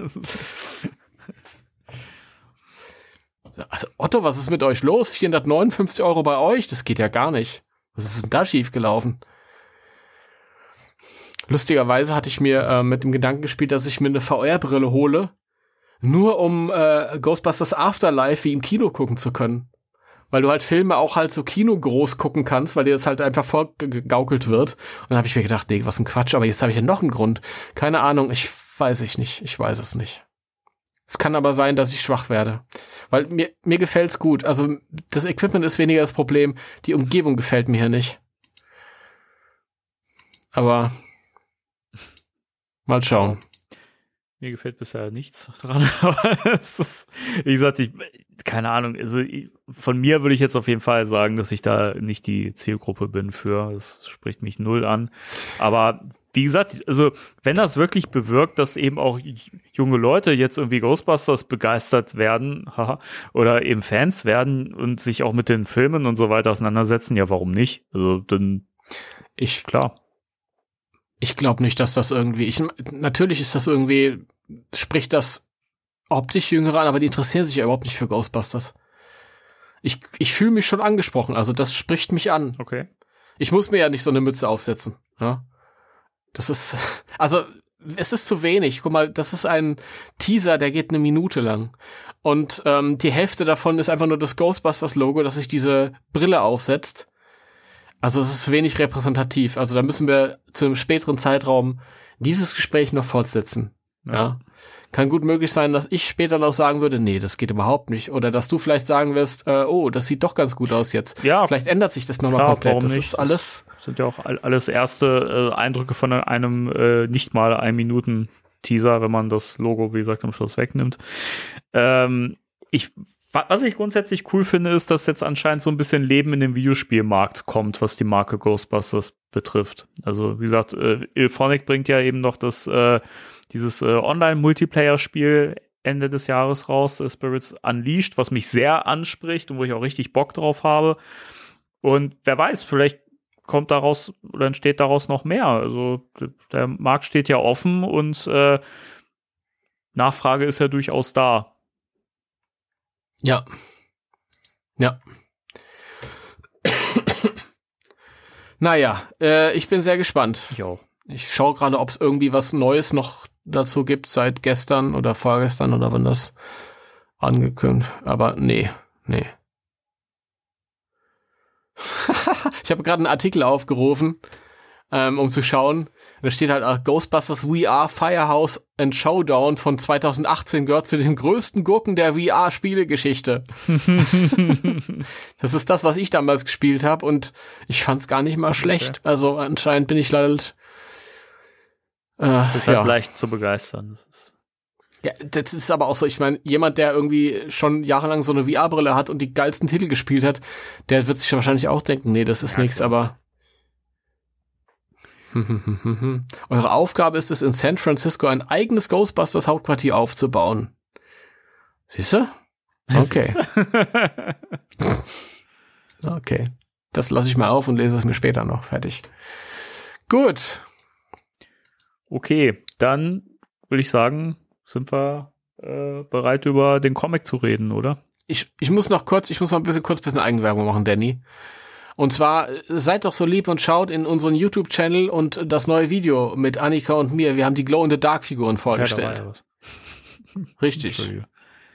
Also Otto, was ist mit euch los? 459 Euro bei euch? Das geht ja gar nicht. Was ist denn da schiefgelaufen? Lustigerweise hatte ich mir äh, mit dem Gedanken gespielt, dass ich mir eine VR-Brille hole, nur um äh, Ghostbusters Afterlife wie im Kino gucken zu können. Weil du halt Filme auch halt so kinogroß gucken kannst, weil dir das halt einfach vorgegaukelt wird. Und dann habe ich mir gedacht, nee, was ein Quatsch, aber jetzt habe ich ja noch einen Grund. Keine Ahnung, ich weiß ich nicht. Ich weiß es nicht. Es kann aber sein, dass ich schwach werde. Weil mir, mir gefällt's gut. Also das Equipment ist weniger das Problem. Die Umgebung gefällt mir hier nicht. Aber mal schauen. Mir gefällt bisher nichts *laughs* dran. Aber es ist, wie gesagt, ich, keine Ahnung, also ich, von mir würde ich jetzt auf jeden Fall sagen, dass ich da nicht die Zielgruppe bin für. Das spricht mich null an. Aber wie gesagt, also wenn das wirklich bewirkt, dass eben auch junge Leute jetzt irgendwie Ghostbusters begeistert werden haha, oder eben Fans werden und sich auch mit den Filmen und so weiter auseinandersetzen, ja, warum nicht? Also dann Ich, klar. Ich glaube nicht, dass das irgendwie. Ich, natürlich ist das irgendwie, spricht das optisch Jüngere an, aber die interessieren sich ja überhaupt nicht für Ghostbusters. Ich, ich fühle mich schon angesprochen, also das spricht mich an. Okay. Ich muss mir ja nicht so eine Mütze aufsetzen. Ja? Das ist, *laughs* also es ist zu wenig. Guck mal, das ist ein Teaser, der geht eine Minute lang. Und ähm, die Hälfte davon ist einfach nur das Ghostbusters-Logo, das sich diese Brille aufsetzt. Also es ist wenig repräsentativ. Also da müssen wir zu einem späteren Zeitraum dieses Gespräch noch fortsetzen. Ja. ja. Kann gut möglich sein, dass ich später noch sagen würde, nee, das geht überhaupt nicht. Oder dass du vielleicht sagen wirst, äh, oh, das sieht doch ganz gut aus jetzt. Ja. Vielleicht ändert sich das nochmal komplett. Das nicht? ist alles. Das sind ja auch alles erste äh, Eindrücke von einem äh, nicht mal ein Minuten Teaser, wenn man das Logo, wie gesagt, am Schluss wegnimmt. Ähm, ich was ich grundsätzlich cool finde, ist, dass jetzt anscheinend so ein bisschen Leben in den Videospielmarkt kommt, was die Marke Ghostbusters betrifft. Also, wie gesagt, äh, Ilphonic bringt ja eben noch das, äh, dieses äh, Online-Multiplayer-Spiel Ende des Jahres raus, äh, Spirits Unleashed, was mich sehr anspricht und wo ich auch richtig Bock drauf habe. Und wer weiß, vielleicht kommt daraus oder entsteht daraus noch mehr. Also der Markt steht ja offen und äh, Nachfrage ist ja durchaus da. Ja. Ja. naja, äh, ich bin sehr gespannt. Auch. Ich schaue gerade, ob es irgendwie was Neues noch dazu gibt seit gestern oder vorgestern oder wann das angekündigt. Aber nee, nee. *laughs* ich habe gerade einen Artikel aufgerufen ähm, um zu schauen. Da steht halt auch Ghostbusters VR Firehouse and Showdown von 2018 gehört zu den größten Gurken der VR-Spielegeschichte. *laughs* das ist das, was ich damals gespielt habe und ich fand es gar nicht mal schlecht. Okay. Also anscheinend bin ich leider äh, ist halt ja. leicht zu begeistern. Das ist ja, das ist aber auch so, ich meine, jemand, der irgendwie schon jahrelang so eine VR-Brille hat und die geilsten Titel gespielt hat, der wird sich wahrscheinlich auch denken, nee, das ist ja, nichts, aber *laughs* Eure Aufgabe ist es, in San Francisco ein eigenes Ghostbusters Hauptquartier aufzubauen. Siehst du? Okay. *laughs* okay. Das lasse ich mal auf und lese es mir später noch. Fertig. Gut. Okay, dann würde ich sagen, sind wir äh, bereit, über den Comic zu reden, oder? Ich, ich muss noch kurz, ich muss noch ein bisschen kurz ein bisschen Eigenwerbung machen, Danny. Und zwar seid doch so lieb und schaut in unseren YouTube-Channel und das neue Video mit Annika und mir. Wir haben die Glow in the Dark Figuren vorgestellt. Ja, *laughs* Richtig.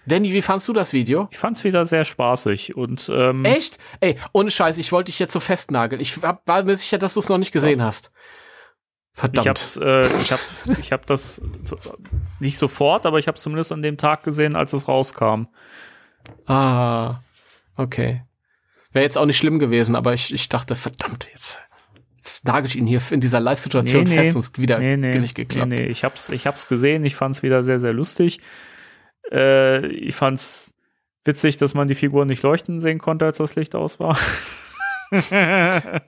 Danny, wie fandst du das Video? Ich fand's wieder sehr spaßig und ähm echt? Ey, ohne Scheiß, ich wollte dich jetzt so festnageln. Ich hab, war mir sicher, dass du es noch nicht gesehen ja. hast. Verdammt. Ich hab's, äh, ich hab, ich hab das nicht sofort, aber ich hab's zumindest an dem Tag gesehen, als es rauskam. Ah, okay. Wäre jetzt auch nicht schlimm gewesen, aber ich, ich dachte, verdammt, jetzt, jetzt nagel ich ihn hier in dieser Live-Situation nee, fest und es wieder nee, nee, nicht geklappt. Nee, nee, ich hab's, ich hab's gesehen, ich fand's wieder sehr, sehr lustig. Äh, ich fand's witzig, dass man die Figuren nicht leuchten sehen konnte, als das Licht aus war.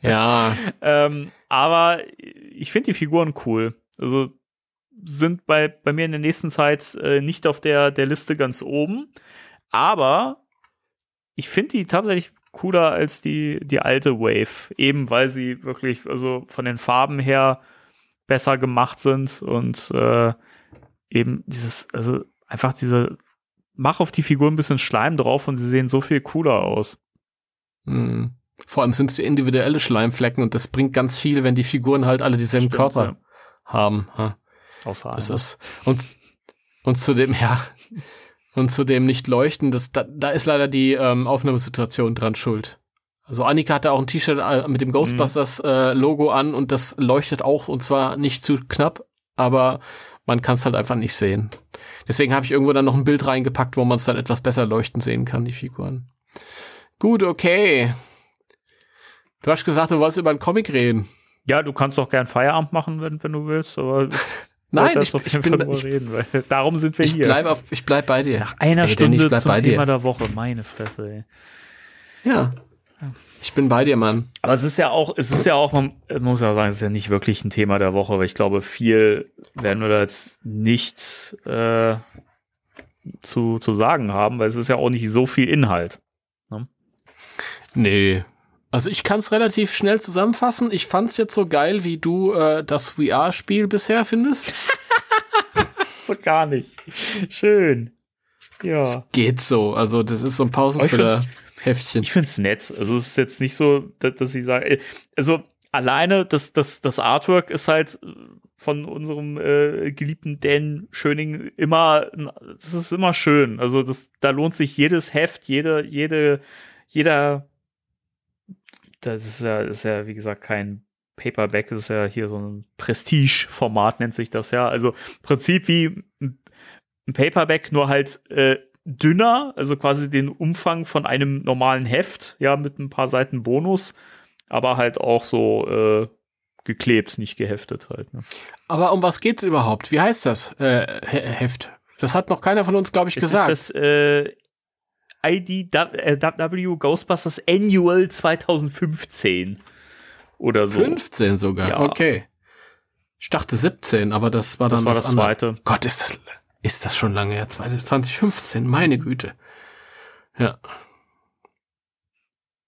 ja. *laughs* Ähm, aber ich finde die Figuren cool. Also sind bei, bei mir in der nächsten Zeit äh, nicht auf der, der Liste ganz oben. Aber ich finde die tatsächlich cooler als die, die alte Wave. Eben weil sie wirklich, also von den Farben her besser gemacht sind und äh, eben dieses, also einfach diese, mach auf die Figur ein bisschen Schleim drauf und sie sehen so viel cooler aus. Mhm. Vor allem sind es individuelle Schleimflecken und das bringt ganz viel, wenn die Figuren halt alle dieselben Stimmt, Körper ja. haben. Ja. Außer das ist, und, und zudem, *laughs* ja, und zudem nicht leuchten, das, da, da ist leider die ähm, Aufnahmesituation dran schuld. Also Annika hatte auch ein T-Shirt äh, mit dem Ghostbusters äh, Logo an und das leuchtet auch und zwar nicht zu knapp, aber man kann es halt einfach nicht sehen. Deswegen habe ich irgendwo dann noch ein Bild reingepackt, wo man es dann etwas besser leuchten sehen kann, die Figuren. Gut, okay. Du hast gesagt, du wolltest über einen Comic reden. Ja, du kannst auch gern Feierabend machen, wenn, wenn du willst, aber *laughs* Nein, ich, ich bin, ich, reden, weil *laughs* darum sind wir ich hier. Bleib auf, ich bleib bei dir. Nach einer ey, Stunde zum Thema dir. der Woche, meine Fresse, ey. Ja. Ich bin bei dir, Mann. Aber es ist ja auch, es ist ja auch, man muss ja sagen, es ist ja nicht wirklich ein Thema der Woche, weil ich glaube, viel werden wir da jetzt nicht äh, zu, zu sagen haben, weil es ist ja auch nicht so viel Inhalt. Ne? Nee, Also ich kann es relativ schnell zusammenfassen. Ich fand's jetzt so geil, wie du äh, das VR-Spiel bisher findest. *laughs* So gar nicht. Schön. Ja. Es geht so. Also das ist so ein Pausenfüller-Heftchen. Ich find's nett. Also es ist jetzt nicht so, dass, dass ich sage, also alleine das, das, das Artwork ist halt von unserem äh, geliebten Dan Schöning immer, das ist immer schön. Also das, da lohnt sich jedes Heft, jede, jede, jeder, das ist ja, ist ja wie gesagt kein Paperback, das ist ja hier so ein Prestige-Format nennt sich das ja. Also im Prinzip wie ein Paperback, nur halt äh, dünner, also quasi den Umfang von einem normalen Heft, ja, mit ein paar Seiten Bonus, aber halt auch so äh, geklebt, nicht geheftet halt. Ne? Aber um was geht's überhaupt? Wie heißt das äh, He- Heft? Das hat noch keiner von uns, glaube ich, Es gesagt. ist das äh, IDW Ghostbusters Annual 2015 oder so. 15 sogar. Ja. Okay. Ich dachte 17, aber das war dann Das war das andere. zweite. Gott, ist das ist das schon lange her? 2015, meine Güte. Ja.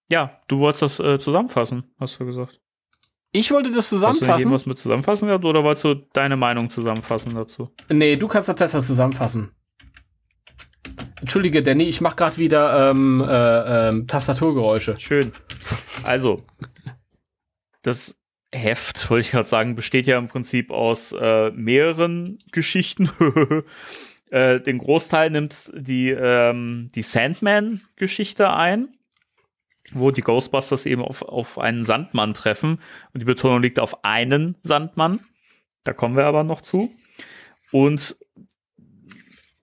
Ja, du wolltest das äh, zusammenfassen, hast du gesagt. Ich wollte das Hast du denn zusammenfassen. was mit zusammenfassen gehabt oder wolltest du deine Meinung zusammenfassen dazu? Nee, du kannst das besser zusammenfassen. Entschuldige, Danny, ich mach gerade wieder ähm, äh, ähm, Tastaturgeräusche. Schön. Also, das Heft, wollte ich gerade sagen, besteht ja im Prinzip aus äh, mehreren Geschichten. *laughs* äh, den Großteil nimmt die, ähm, die Sandman-Geschichte ein, wo die Ghostbusters eben auf, auf einen Sandmann treffen. Und die Betonung liegt auf einen Sandmann. Da kommen wir aber noch zu. Und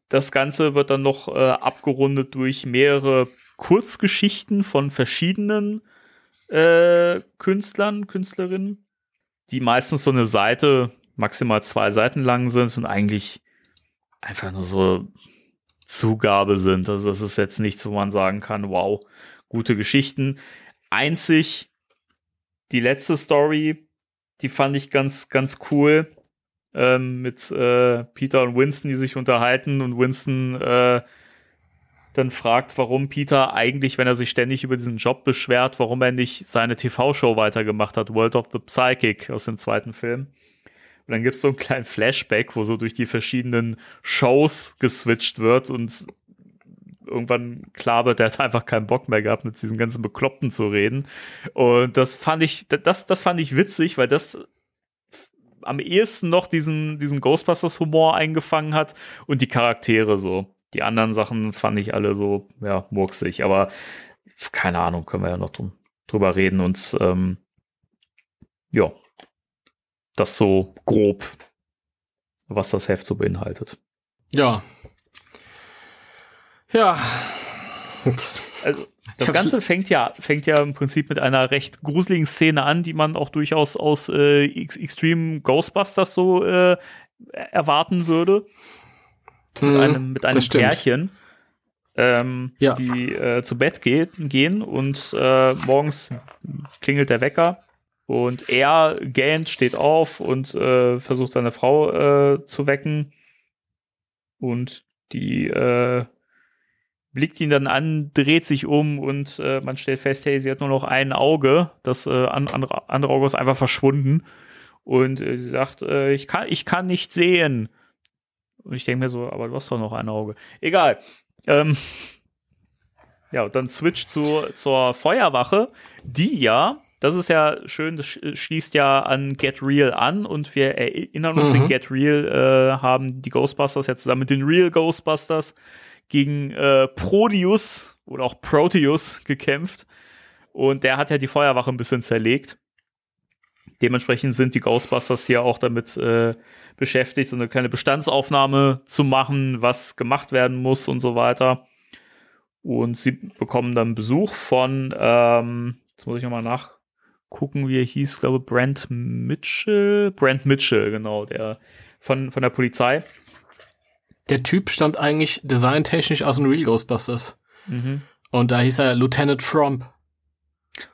das Ganze wird dann noch äh, abgerundet durch mehrere Kurzgeschichten von verschiedenen äh, Künstlern, Künstlerinnen, die meistens so eine Seite, maximal zwei Seiten lang sind und eigentlich einfach nur so Zugabe sind. Also das ist jetzt nichts, wo man sagen kann, wow, gute Geschichten. Einzig die letzte Story, die fand ich ganz, ganz cool. Ähm, mit äh, Peter und Winston, die sich unterhalten und Winston äh, dann fragt, warum Peter eigentlich, wenn er sich ständig über diesen Job beschwert, warum er nicht seine TV-Show weitergemacht hat, World of the Psychic aus dem zweiten Film. Und dann gibt's so einen kleinen Flashback, wo so durch die verschiedenen Shows geswitcht wird und irgendwann klar wird, der hat einfach keinen Bock mehr gehabt, mit diesen ganzen Bekloppten zu reden. Und das fand ich, das, das fand ich witzig, weil das am ehesten noch diesen, diesen Ghostbusters-Humor eingefangen hat und die Charaktere so. Die anderen Sachen fand ich alle so, ja, murksig, aber keine Ahnung, können wir ja noch drum, drüber reden und ähm, ja, das so grob, was das Heft so beinhaltet. Ja. Ja. Also, das Ganze fängt ja, fängt ja im Prinzip mit einer recht gruseligen Szene an, die man auch durchaus aus äh, Ex- Extreme Ghostbusters so äh, erwarten würde. Mit Mhm, einem, mit einem. Pärchen, ähm, Ja. die äh, zu Bett geht, gehen und äh, morgens klingelt der Wecker und er gähnt, steht auf und äh, versucht seine Frau äh, zu wecken und die äh, blickt ihn dann an, dreht sich um und äh, man stellt fest, hey, sie hat nur noch ein Auge, das äh, an, andere, andere Auge ist einfach verschwunden und äh, sie sagt, äh, ich kann ich kann nicht sehen. Und ich denke mir so, aber du hast doch noch ein Auge. Egal. Ähm, ja, dann switcht zu, zur Feuerwache, die ja, das ist ja schön, das sch- schließt ja an Get Real an und wir erinnern uns, Mhm. in Get Real äh, haben die Ghostbusters ja zusammen mit den Real Ghostbusters gegen äh, Proteus oder auch Proteus gekämpft. Und der hat ja die Feuerwache ein bisschen zerlegt. Dementsprechend sind die Ghostbusters hier auch damit äh, beschäftigt, so eine kleine Bestandsaufnahme zu machen, was gemacht werden muss und so weiter. Und sie bekommen dann Besuch von, ähm, jetzt muss ich nochmal nachgucken, wie er hieß, glaube Brent Mitchell. Brent Mitchell, genau, der von, von der Polizei. Der Typ stammt eigentlich designtechnisch aus den Real Ghostbusters. Mhm. Und da hieß er Lieutenant Fromp.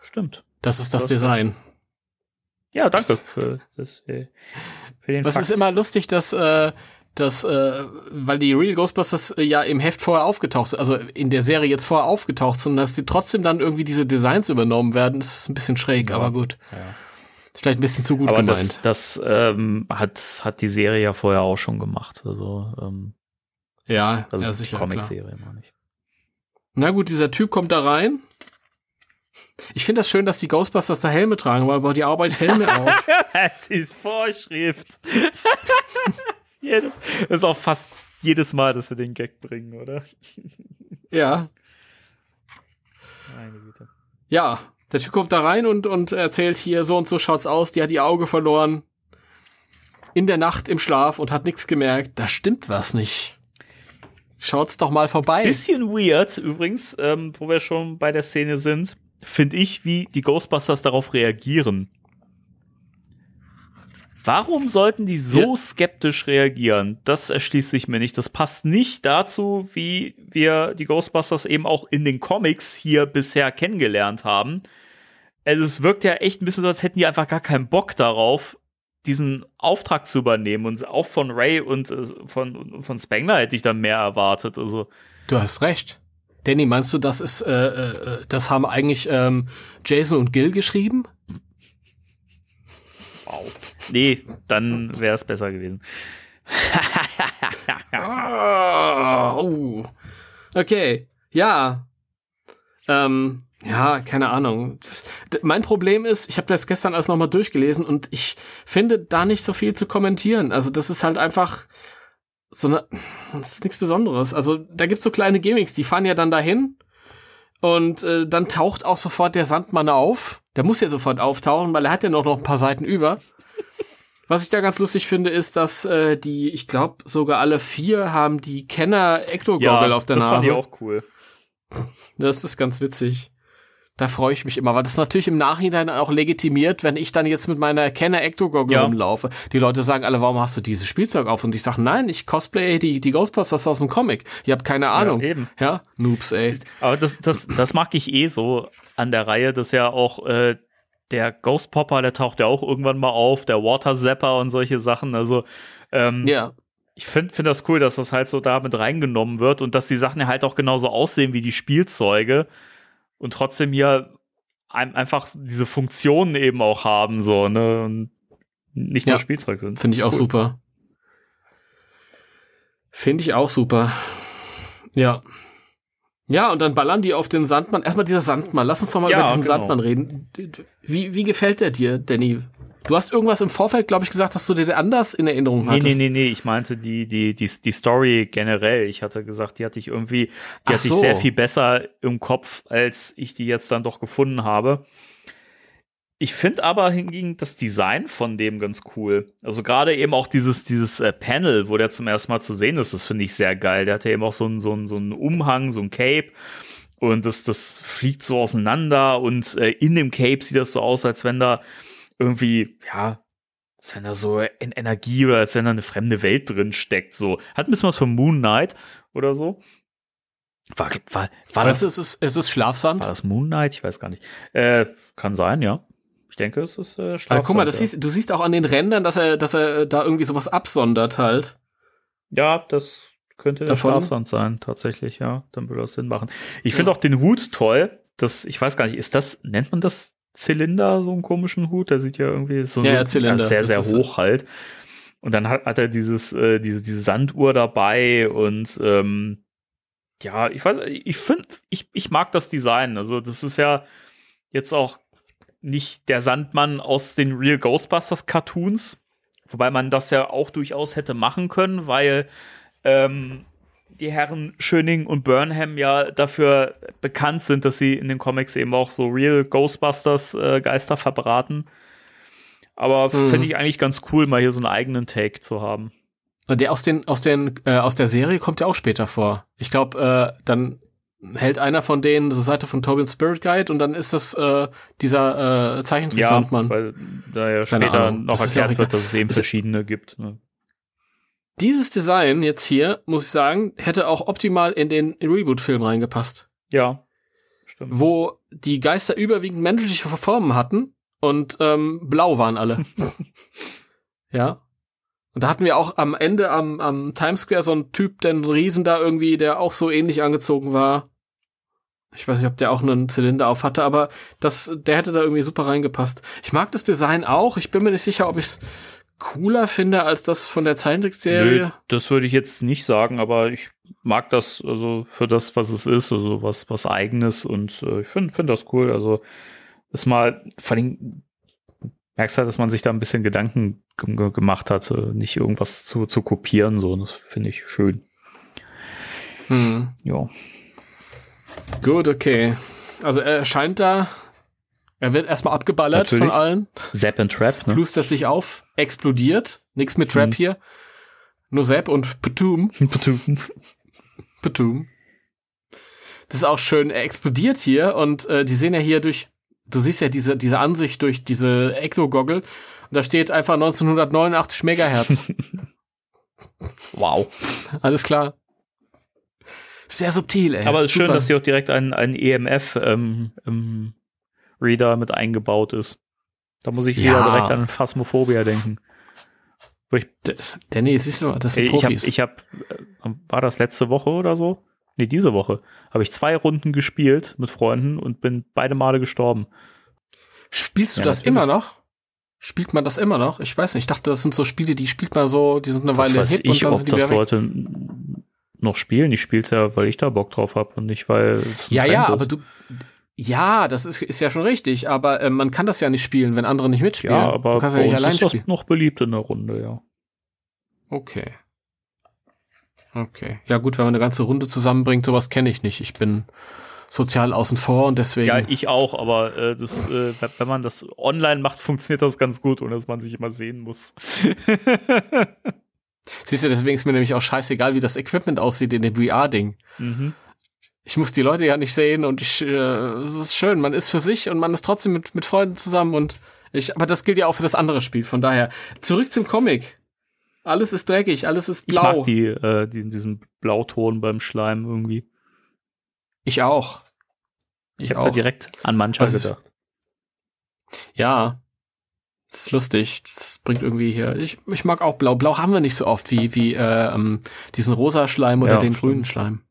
Stimmt. Das ist das Das Design. Ja, danke für, das, äh, für den Das Fakt. ist immer lustig, dass äh, dass, äh, weil die Real Ghostbusters äh, ja im Heft vorher aufgetaucht sind, also in der Serie jetzt vorher aufgetaucht sind, dass die trotzdem dann irgendwie diese Designs übernommen werden, ist ein bisschen schräg, aber gut. Ist vielleicht ein bisschen zu gut Aber gemeint. das, das ähm, hat, hat die Serie ja vorher auch schon gemacht. Also, ähm, ja, also ja, sicher. Comic-Serie, meine ich. Na gut, dieser Typ kommt da rein. Ich finde das schön, dass die Ghostbusters da Helme tragen, weil die Arbeit Helme *laughs* auf. Das ist Vorschrift. *laughs* das ist auch fast jedes Mal, dass wir den Gag bringen, oder? *laughs* ja. Meine Güte. Ja, der Typ kommt da rein und, und erzählt hier, so und so schaut's aus, die hat die Auge verloren. In der Nacht im Schlaf und hat nichts gemerkt. Da stimmt was nicht. Schaut's doch mal vorbei. Bisschen weird übrigens, ähm, wo wir schon bei der Szene sind, finde ich, wie die Ghostbusters darauf reagieren. Warum sollten die so Ja. skeptisch reagieren? Das erschließt sich mir nicht. Das passt nicht dazu, wie wir die Ghostbusters eben auch in den Comics hier bisher kennengelernt haben. Also es wirkt ja echt ein bisschen so, als hätten die einfach gar keinen Bock darauf, diesen Auftrag zu übernehmen. Und auch von Ray und äh, von, von Spengler hätte ich da mehr erwartet. Also Du hast recht. Danny, meinst du, das ist, äh, äh, das haben eigentlich ähm, Jason und Gil geschrieben? Wow. Nee, dann wäre es besser gewesen. *laughs* Ah, oh. Okay, ja. Ähm, ja, keine Ahnung. Mein Problem ist, ich habe das gestern alles nochmal durchgelesen und ich finde da nicht so viel zu kommentieren. Also das ist halt einfach so eine, das ist nichts Besonderes. Also da gibt's so kleine Gimmicks, die fahren ja dann dahin und äh, dann taucht auch sofort der Sandmann auf. Der muss ja sofort auftauchen, weil er hat ja noch, noch ein paar Seiten über. Was ich da ganz lustig finde, ist, dass äh, die, ich glaube, sogar alle vier haben die Kenner Ecto-Goggle auf der das fand ich Nase. auch cool. Das ist ganz witzig. Da freue ich mich immer, weil das natürlich im Nachhinein auch legitimiert, wenn ich dann jetzt mit meiner Kenner Ecto-Goggle Ja. rumlaufe. Die Leute sagen alle, warum hast du dieses Spielzeug auf? Und ich sage, nein, ich cosplay die, die Ghostbusters aus dem Comic. Ihr habt keine Ahnung. eben. Ja, Noobs, ey. Aber das, das, das mag ich eh so an der Reihe, dass ja auch äh, der Ghost Popper, der taucht ja auch irgendwann mal auf, der Water Zapper und solche Sachen. Also ähm, Ja. ich finde find das cool, dass das halt so da mit reingenommen wird und dass die Sachen ja halt auch genauso aussehen wie die Spielzeuge und trotzdem hier ein, einfach diese Funktionen eben auch haben, so, ne? Und nicht nur Ja. Spielzeug sind. Finde ich auch Cool. super. Finde ich auch super. Ja. Ja, und dann ballern die auf den Sandmann. Erstmal dieser Sandmann. Lass uns doch mal Ja, über diesen genau. Sandmann reden. Wie, wie gefällt der dir, Danny? Du hast irgendwas im Vorfeld, glaube ich, gesagt, dass du dir anders in Erinnerung Nee, hattest. nee, nee, nee, ich meinte die, die, die, die Story generell. Ich hatte gesagt, die hatte ich irgendwie, die Ach hatte ich so. sehr viel besser im Kopf, als ich die jetzt dann doch gefunden habe. Ich finde aber hingegen das Design von dem ganz cool. Also gerade eben auch dieses, dieses äh, Panel, wo der zum ersten Mal zu sehen ist, das finde ich sehr geil. Der hat ja eben auch so einen, so einen, so einen Umhang, so ein Cape. Und das, das fliegt so auseinander und äh, in dem Cape sieht das so aus, als wenn da irgendwie, ja, als wenn da so in Energie oder als wenn da eine fremde Welt drin steckt. So. Hat ein bisschen was von Moon Knight oder so. War, war, war, das, es ist, es ist Schlafsand. war das Moon Knight? Ich weiß gar nicht. Äh, kann sein, ja. Ich denke, es ist äh, Aber guck mal, das ja. siehst, du siehst auch an den Rändern, dass er, dass er da irgendwie sowas absondert halt. Ja, das könnte der Davon? Schlafsand sein, tatsächlich, ja. Dann würde das Sinn machen. Ich finde auch den Hut toll. Das, ich weiß gar nicht, ist das, nennt man das Zylinder, so einen komischen Hut? Der sieht ja irgendwie so, Ja, so ja, Zylinder. sehr, sehr hoch halt. Und dann hat, hat er dieses, äh, diese, diese Sanduhr dabei und ähm, ja, ich weiß, ich finde, ich, ich mag das Design. Also, das ist ja jetzt auch nicht der Sandmann aus den Real Ghostbusters Cartoons, wobei man das ja auch durchaus hätte machen können, weil ähm, die Herren Schöning und Burnham ja dafür bekannt sind, dass sie in den Comics eben auch so Real Ghostbusters äh, Geister verbraten. Aber Mhm. finde ich eigentlich ganz cool, mal hier so einen eigenen Take zu haben. Der aus den, aus den, äh, aus der Serie kommt ja auch später vor. Ich glaube, äh, dann hält einer von denen zur Seite von Tobin Spirit Guide und dann ist das äh, dieser äh, Zeichentrick-Sandmann. weil da ja später noch Das ja erklärt wird, dass es eben Es- verschiedene gibt. Ne? Dieses Design jetzt hier, muss ich sagen, hätte auch optimal in den Reboot-Film reingepasst, Ja, stimmt. wo die Geister überwiegend menschliche Formen hatten und ähm, blau waren alle. *laughs* ja. Und da hatten wir auch am Ende am, am Times Square so einen Typ, den Riesen da irgendwie, der auch so ähnlich angezogen war. Ich weiß nicht, ob der auch einen Zylinder auf hatte, aber das, der hätte da irgendwie super reingepasst. Ich mag das Design auch. Ich bin mir nicht sicher, ob ich es cooler finde als das von der Zeichentrickserie. Nö, das würde ich jetzt nicht sagen, aber ich mag das also für das, was es ist, also was was eigenes und äh, ich finde finde das cool. Also ist mal vor allem merkst halt, dass man sich da ein bisschen Gedanken gemacht hat, äh, nicht irgendwas zu, zu kopieren, so. Das finde ich schön. Hm. Ja. Gut, okay. Also er erscheint da. Er wird erstmal abgeballert Natürlich. von allen. Zap and Trap, ne? plustert sich auf, explodiert. Nix mit Trap Mhm. hier. Nur Sepp und Patum. *laughs* Patum. Das ist auch schön. Er explodiert hier und äh, die sehen ja hier durch, du siehst ja diese, diese Ansicht durch diese Ecto-Goggle und da steht einfach 1989 Megahertz. *laughs* wow. Alles klar. Sehr subtil, ey. Aber es ist schön, Super. dass hier auch direkt ein, ein EMF ähm, ähm, Reader mit eingebaut ist. Da muss ich Ja. wieder direkt an Phasmophobia denken. Ich Danny, siehst du, das sind Ey, ich habe, Profis. ich hab, äh, war das letzte Woche oder so? Nee, diese Woche. Habe ich zwei Runden gespielt mit Freunden und bin beide Male gestorben. Spielst du Ja, das natürlich. immer noch? Spielt man das immer noch? Ich weiß nicht. Ich dachte, das sind so Spiele, die spielt man so, die sind eine Was Weile weiß hip und ich, dann ob sind die das. Leute noch spielen. Ich spiele es ja, weil ich da Bock drauf habe und nicht, weil es Ja, ja, aber du, ja, das ist, ist ja schon richtig, aber äh, man kann das ja nicht spielen, wenn andere nicht mitspielen. Ja, aber du kannst ja nicht allein ist das spielen. noch beliebt in der Runde, ja. Okay. Okay. Ja, gut, wenn man eine ganze Runde zusammenbringt, sowas kenne ich nicht. Ich bin sozial außen vor und deswegen. Ja, ich auch, aber äh, das, äh, wenn- wenn man das online macht, funktioniert das ganz gut, ohne dass man sich immer sehen muss. *laughs* Siehst du, deswegen ist mir nämlich auch scheißegal, wie das Equipment aussieht in dem VR-Ding. mhm. Ich muss die Leute ja nicht sehen und ich, äh, es ist schön, man ist für sich und man ist trotzdem mit, mit Freunden zusammen und ich, aber das gilt ja auch für das andere Spiel, von daher. Zurück zum Comic. Alles ist dreckig, alles ist Ich blau. mag die, äh, die, diesen Blauton beim Schleim irgendwie. Ich auch. Ich, Ich habe da auch. direkt an mancher Was ist- gedacht. Ja. Das ist lustig. Das bringt irgendwie hier. Ich, ich mag auch blau. Blau haben wir nicht so oft wie, wie äh, ähm, diesen rosa Schleim oder Ja, den stimmt. grünen Schleim.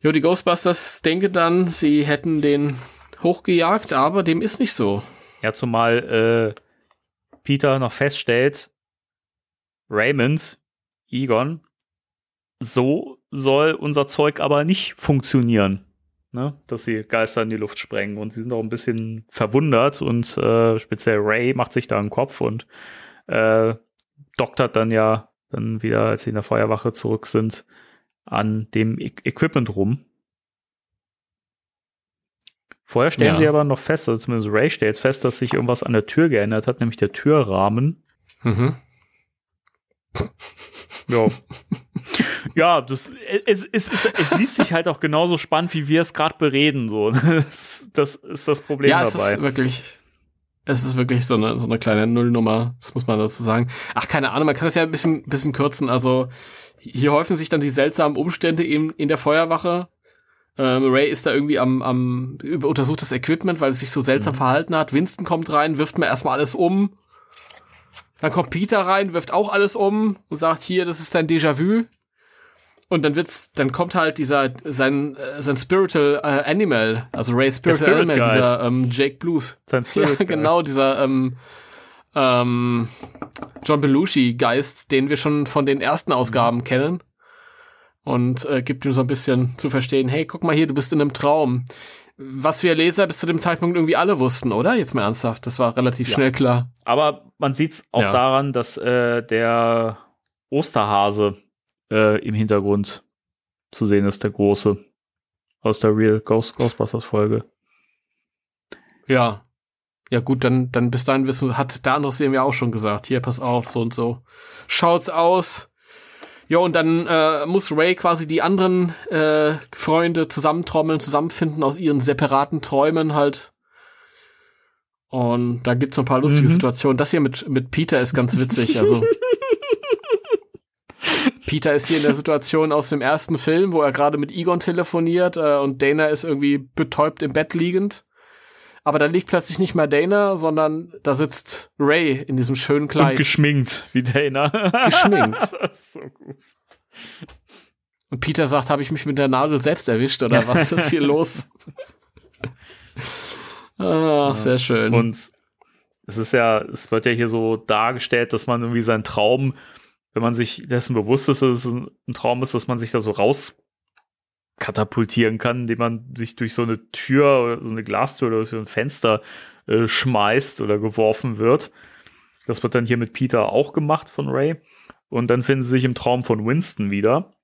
Jo, die Ghostbusters denken dann, sie hätten den hochgejagt, aber dem ist nicht so. Ja, zumal äh, Peter noch feststellt, Raymond, Egon, so soll unser Zeug aber nicht funktionieren. Ne? Dass sie Geister in die Luft sprengen. Und sie sind auch ein bisschen verwundert und äh, speziell Ray macht sich da einen Kopf und äh, doktert dann ja dann wieder, als sie in der Feuerwache zurück sind, an dem e Equipment rum. Vorher stellen Ja. sie aber noch fest, also zumindest Ray stellt fest, dass sich irgendwas an der Tür geändert hat, nämlich der Türrahmen. Mhm. *laughs* Ja. ja, das, es, es, es, es liest sich halt auch genauso spannend, wie wir es gerade bereden. So. *laughs* Das, das ist das Problem Ja, es dabei. ist wirklich, es ist wirklich so eine, so eine kleine Nullnummer, das muss man dazu sagen. Ach, keine Ahnung, man kann das ja ein bisschen, bisschen kürzen. Also, hier häufen sich dann die seltsamen Umstände eben in der Feuerwache. Ähm, Ray ist da irgendwie am, am über- untersucht das Equipment, weil es sich so seltsam Mhm. verhalten hat. Winston kommt rein, wirft mir erstmal alles um. Dann kommt Peter rein, wirft auch alles um und sagt, hier, das ist dein Déjà-vu. Und dann wird's, dann kommt halt dieser, sein, äh, sein Spiritual äh, Animal, also Ray Spiritual Spirit Animal, Guide. dieser ähm, Jake Blues. Sein *laughs* Ja, Spirit Guide. genau, dieser ähm, ähm, John Belushi-Geist, den wir schon von den ersten Ausgaben kennen. Und äh, gibt ihm so ein bisschen zu verstehen, hey, guck mal hier, du bist in einem Traum. Was wir Leser bis zu dem Zeitpunkt irgendwie alle wussten, oder? Jetzt mal ernsthaft, das war relativ Ja. schnell klar. Aber man sieht es auch Ja. daran, dass äh, der Osterhase äh, im Hintergrund zu sehen ist, der große. Aus der Real Ghost Ghostbusters Folge. Ja. Ja gut, dann, dann bis dahin wissen, hat der andere eben ja auch schon gesagt, hier, pass auf, so und so. Schaut's aus. Ja, und dann äh, muss Ray quasi die anderen äh, Freunde zusammentrommeln, zusammenfinden aus ihren separaten Träumen halt. Und da gibt's so ein paar lustige Mhm. Situationen. Das hier mit, mit Peter ist ganz witzig. Also *laughs* Peter ist hier in der *laughs* Situation aus dem ersten Film, wo er gerade mit Egon telefoniert äh, und Dana ist irgendwie betäubt im Bett liegend. aber da liegt plötzlich nicht mehr Dana, sondern da sitzt Ray in diesem schönen Und Kleid. geschminkt, wie Dana. *laughs* geschminkt. *laughs* so gut. Und Peter sagt, habe ich mich mit der Nadel selbst erwischt oder was ist hier los? ah, sehr schön. Und es ist ja, es wird ja hier so dargestellt, dass man irgendwie seinen Traum, wenn man sich dessen bewusst ist, dass es ein Traum ist, dass man sich da so raus katapultieren kann, indem man sich durch so eine Tür oder so eine Glastür oder so ein Fenster äh, schmeißt oder geworfen wird. Das wird dann hier mit Peter auch gemacht von Ray. Und dann finden sie sich im Traum von Winston wieder.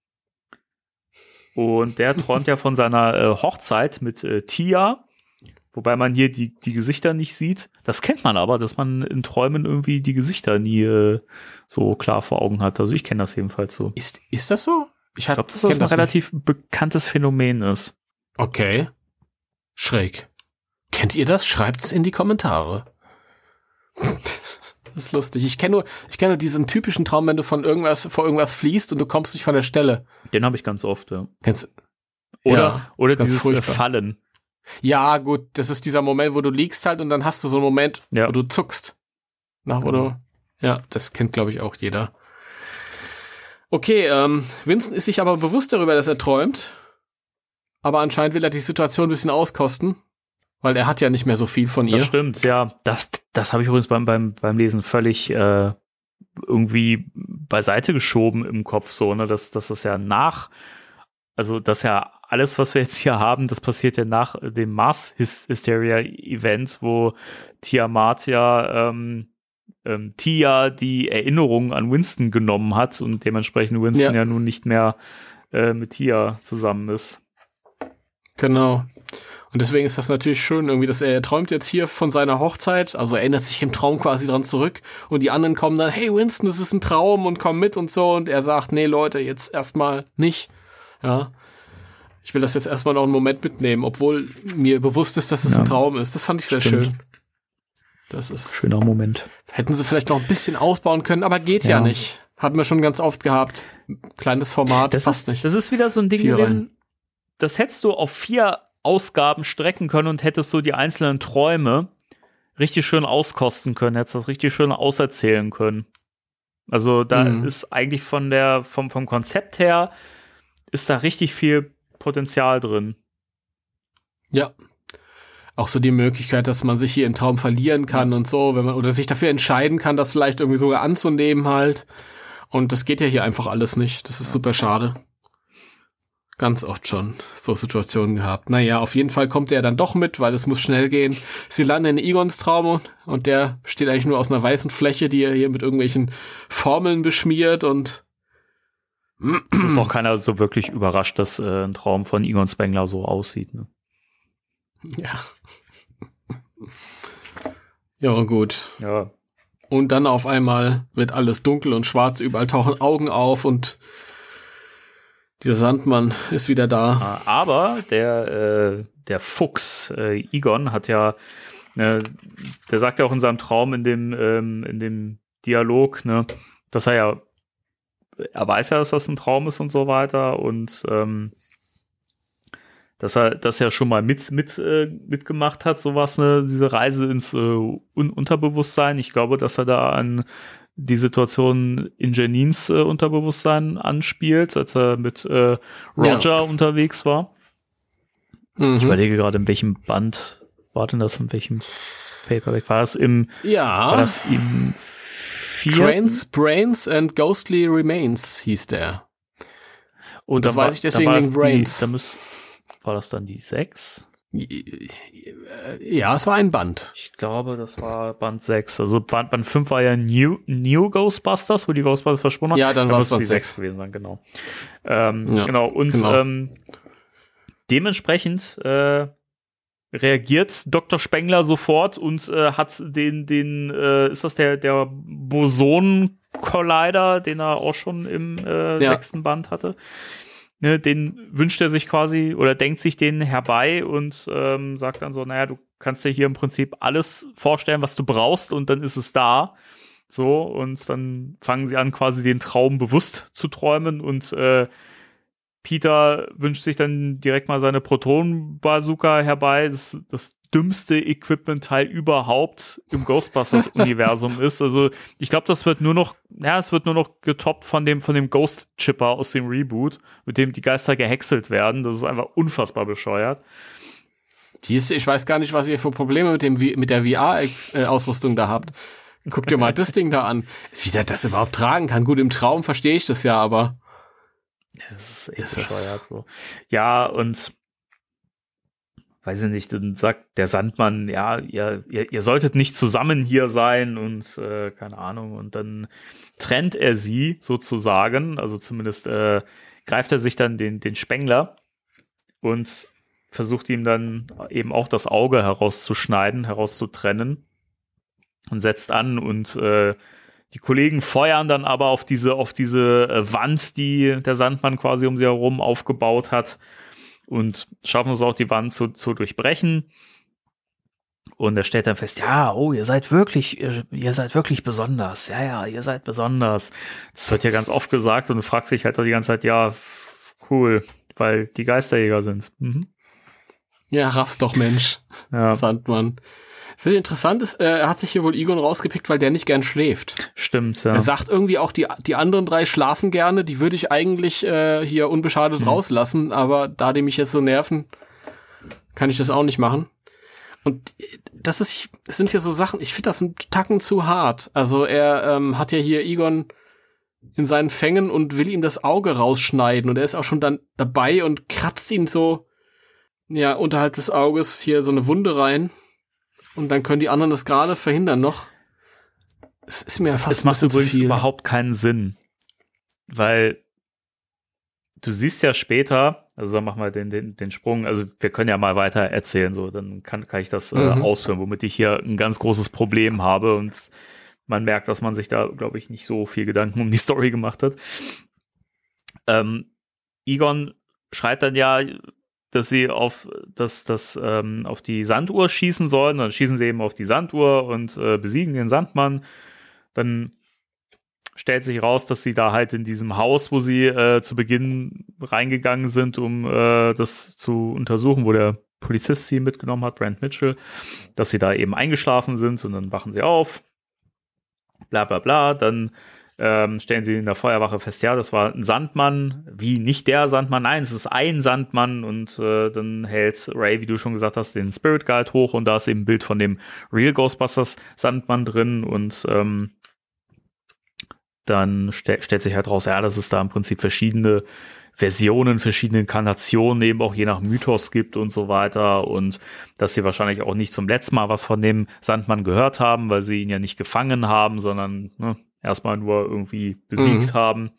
Und der *laughs* träumt ja von seiner äh, Hochzeit mit äh, Tia, wobei man hier die, die Gesichter nicht sieht. Das kennt man aber, dass man in Träumen irgendwie die Gesichter nie äh, so klar vor Augen hat. Also ich kenne das jedenfalls so. ist, ist das so? Ich, Ich glaube, dass das ein relativ bekanntes Phänomen ist. Okay. Schräg. Kennt ihr das? Schreibt's in die Kommentare. *laughs* das ist lustig. Ich kenne nur, ich kenne nur diesen typischen Traum, wenn du von irgendwas, vor irgendwas fließt und du kommst nicht von der Stelle. Den habe ich ganz oft. Ja. Kennst Oder, Ja, oder dieses äh, furchtbar. Fallen. Ja, gut, das ist dieser Moment, wo du liegst halt und dann hast du so einen Moment, Ja. wo du zuckst. Nach, wo Genau. du, ja, das kennt, glaube ich, auch jeder. Okay, ähm, Vincent ist sich aber bewusst darüber, dass er träumt. Aber anscheinend will er die Situation ein bisschen auskosten, weil er hat ja nicht mehr so viel von ihr. Das stimmt, ja. Das, das habe ich übrigens beim, beim, beim Lesen völlig äh, irgendwie beiseite geschoben im Kopf, so, ne, dass, dass das ja nach, also dass ja alles, was wir jetzt hier haben, das passiert ja nach dem Mars-Hysteria-Event, wo Tiamat ja ähm, ähm, Tia die Erinnerung an Winston genommen hat und dementsprechend Winston Ja. ja, nun nicht mehr äh, mit Tia zusammen ist. Genau. Und deswegen ist das natürlich schön, irgendwie, dass er träumt jetzt hier von seiner Hochzeit, also erinnert sich im Traum quasi dran zurück und die anderen kommen dann, hey Winston, das ist ein Traum und komm mit und so und er sagt, nee Leute, jetzt erstmal nicht. Ja. Ich will das jetzt erstmal noch einen Moment mitnehmen, obwohl mir bewusst ist, dass das Ja. ein Traum ist. Das fand ich sehr Stimmt. schön. Das ist, Schöner Moment. hätten sie vielleicht noch ein bisschen ausbauen können, aber geht ja, Ja. nicht. Hatten wir schon ganz oft gehabt. Kleines Format, Das passt ist, nicht. das ist wieder so ein Ding Vier gewesen, das hättest du auf vier Ausgaben strecken können und hättest so die einzelnen Träume richtig schön auskosten können, hättest das richtig schön auserzählen können. Also da Mhm. ist eigentlich von der, vom, vom Konzept her, ist da richtig viel Potenzial drin. Ja. Auch so die Möglichkeit, dass man sich hier im Traum verlieren kann und so, wenn man, oder sich dafür entscheiden kann, das vielleicht irgendwie sogar anzunehmen halt. Und das geht ja hier einfach alles nicht. Das ist super schade. Ganz oft schon so Situationen gehabt. Naja, auf jeden Fall kommt er dann doch mit, weil es muss schnell gehen. Sie landen in Egons Traum und der besteht eigentlich nur aus einer weißen Fläche, die er hier mit irgendwelchen Formeln beschmiert und Es ist auch keiner so wirklich überrascht, dass äh, ein Traum von Egon Spengler so aussieht. Ne? ja. Ja, gut. Ja. Und dann auf einmal wird alles dunkel und schwarz, überall tauchen Augen auf und dieser Sandmann ist wieder da. Äh, Aber der, äh, der Fuchs, äh, Egon, hat ja, äh, der sagt ja auch in seinem Traum in dem, ähm, in dem Dialog, ne, dass er ja, er weiß ja, dass das ein Traum ist und so weiter und ähm, dass er das ja schon mal mit, mit, äh, mitgemacht hat, sowas, ne, diese Reise ins äh, Un Unterbewusstsein. Ich glaube, dass er da an die Situation in Janines äh, Unterbewusstsein anspielt, als er mit äh, Roger unterwegs war. Mhm. Ich überlege gerade, in welchem Band war denn das, in welchem Paperback? War das im, war Ja, das im vierten? Trains, Brains and Ghostly Remains hieß der. Und das Da war- weiß ich deswegen war wegen Brains. Die, da muss, war das dann die sechs? Ja, es war ein Band. Ich glaube, das war Band 6. Also Band, Band 5 war ja New, New Ghostbusters, wo die Ghostbusters verschwunden haben. Ja, dann Da war es Band die 6. 6 gewesen sein, genau. Ähm, Ja, genau, und genau. Ähm, dementsprechend äh, reagiert Dr. Spengler sofort und äh, hat den, den, äh, ist das der, der Boson-Collider, den er auch schon im äh, Ja. sechsten Band hatte? Ne, den wünscht er sich quasi oder denkt sich den herbei und ähm, sagt dann so, naja, du kannst dir hier im Prinzip alles vorstellen, was du brauchst und dann ist es da. So, und dann fangen sie an, quasi den Traum bewusst zu träumen und äh, Peter wünscht sich dann direkt mal seine Proton-Bazooka herbei. Das, das dümmste Equipment-Teil überhaupt im Ghostbusters-Universum *laughs* ist. Also ich glaube, das wird nur noch, ja, es wird nur noch getoppt von dem, von dem Ghost-Chipper aus dem Reboot, mit dem die Geister gehäckselt werden. Das ist einfach unfassbar bescheuert. Die ist, ich weiß gar nicht, was ihr für Probleme mit dem mit der VR-Ausrüstung da habt. Guck dir mal *laughs* das Ding da an. Wie der das überhaupt tragen kann. Gut, im Traum verstehe ich das ja, aber. Das ist echt ist bescheuert so. Ja, und weiß ich nicht, dann sagt der Sandmann, ja, ihr, ihr, ihr solltet nicht zusammen hier sein und äh, keine Ahnung. Und dann trennt er sie sozusagen, also zumindest äh, greift er sich dann den, den Spengler und versucht ihm dann eben auch das Auge herauszuschneiden, herauszutrennen und setzt an und äh, die Kollegen feuern dann aber auf diese, auf diese äh, Wand, die der Sandmann quasi um sie herum aufgebaut hat und schaffen es auch, die Wand zu, zu durchbrechen. Und er stellt dann fest, ja, oh, ihr seid wirklich, ihr, ihr, seid wirklich besonders. Ja, ja, ihr seid besonders. Das wird ja ganz oft gesagt und du fragst dich halt die ganze Zeit, ja, cool, weil die Geisterjäger sind. Mhm. Ja, raff's doch, Mensch. Ja. Sandmann. Viel interessant ist, äh, er hat sich hier wohl Egon rausgepickt, weil der nicht gern schläft. Stimmt, ja. Er sagt irgendwie auch, die, die anderen drei schlafen gerne, die würde ich eigentlich äh, hier unbeschadet hm. rauslassen, aber da die mich jetzt so nerven, kann ich das auch nicht machen. Und das ist, das sind hier so Sachen, ich finde das ein Tacken zu hart. Also er ähm, hat ja hier Egon in seinen Fängen und will ihm das Auge rausschneiden und er ist auch schon dann dabei und kratzt ihn so, ja, unterhalb des Auges hier so eine Wunde rein. Und dann können die anderen das gerade verhindern noch. Es ist mir fast es macht übrigens überhaupt keinen Sinn, weil du siehst ja später, also dann machen wir den, den, den Sprung, also wir können ja mal weiter erzählen, so, dann kann, kann ich das äh, mhm. ausführen, womit ich hier ein ganz großes Problem habe und man merkt, dass man sich da, glaube ich, nicht so viel Gedanken um die *laughs* Story gemacht hat. Ähm, Egon schreit dann ja dass sie auf das, das, ähm, auf die Sanduhr schießen sollen. Dann schießen sie eben auf die Sanduhr und äh, besiegen den Sandmann. Dann stellt sich raus, dass sie da halt in diesem Haus, wo sie äh, zu Beginn reingegangen sind, um äh, das zu untersuchen, wo der Polizist sie mitgenommen hat, Brent Mitchell, dass sie da eben eingeschlafen sind und dann wachen sie auf. Bla bla bla. Dann ähm, stellen sie in der Feuerwache fest, ja, das war ein Sandmann, wie nicht der Sandmann, nein, es ist ein Sandmann und äh, dann hält Ray, wie du schon gesagt hast, den Spirit Guide hoch und da ist eben ein Bild von dem Real Ghostbusters Sandmann drin und ähm, dann ste stellt sich halt raus, ja, dass es da im Prinzip verschiedene Versionen, verschiedene Inkarnationen eben auch je nach Mythos gibt und so weiter und dass sie wahrscheinlich auch nicht zum letzten Mal was von dem Sandmann gehört haben, weil sie ihn ja nicht gefangen haben, sondern ne, erstmal nur irgendwie besiegt mhm. haben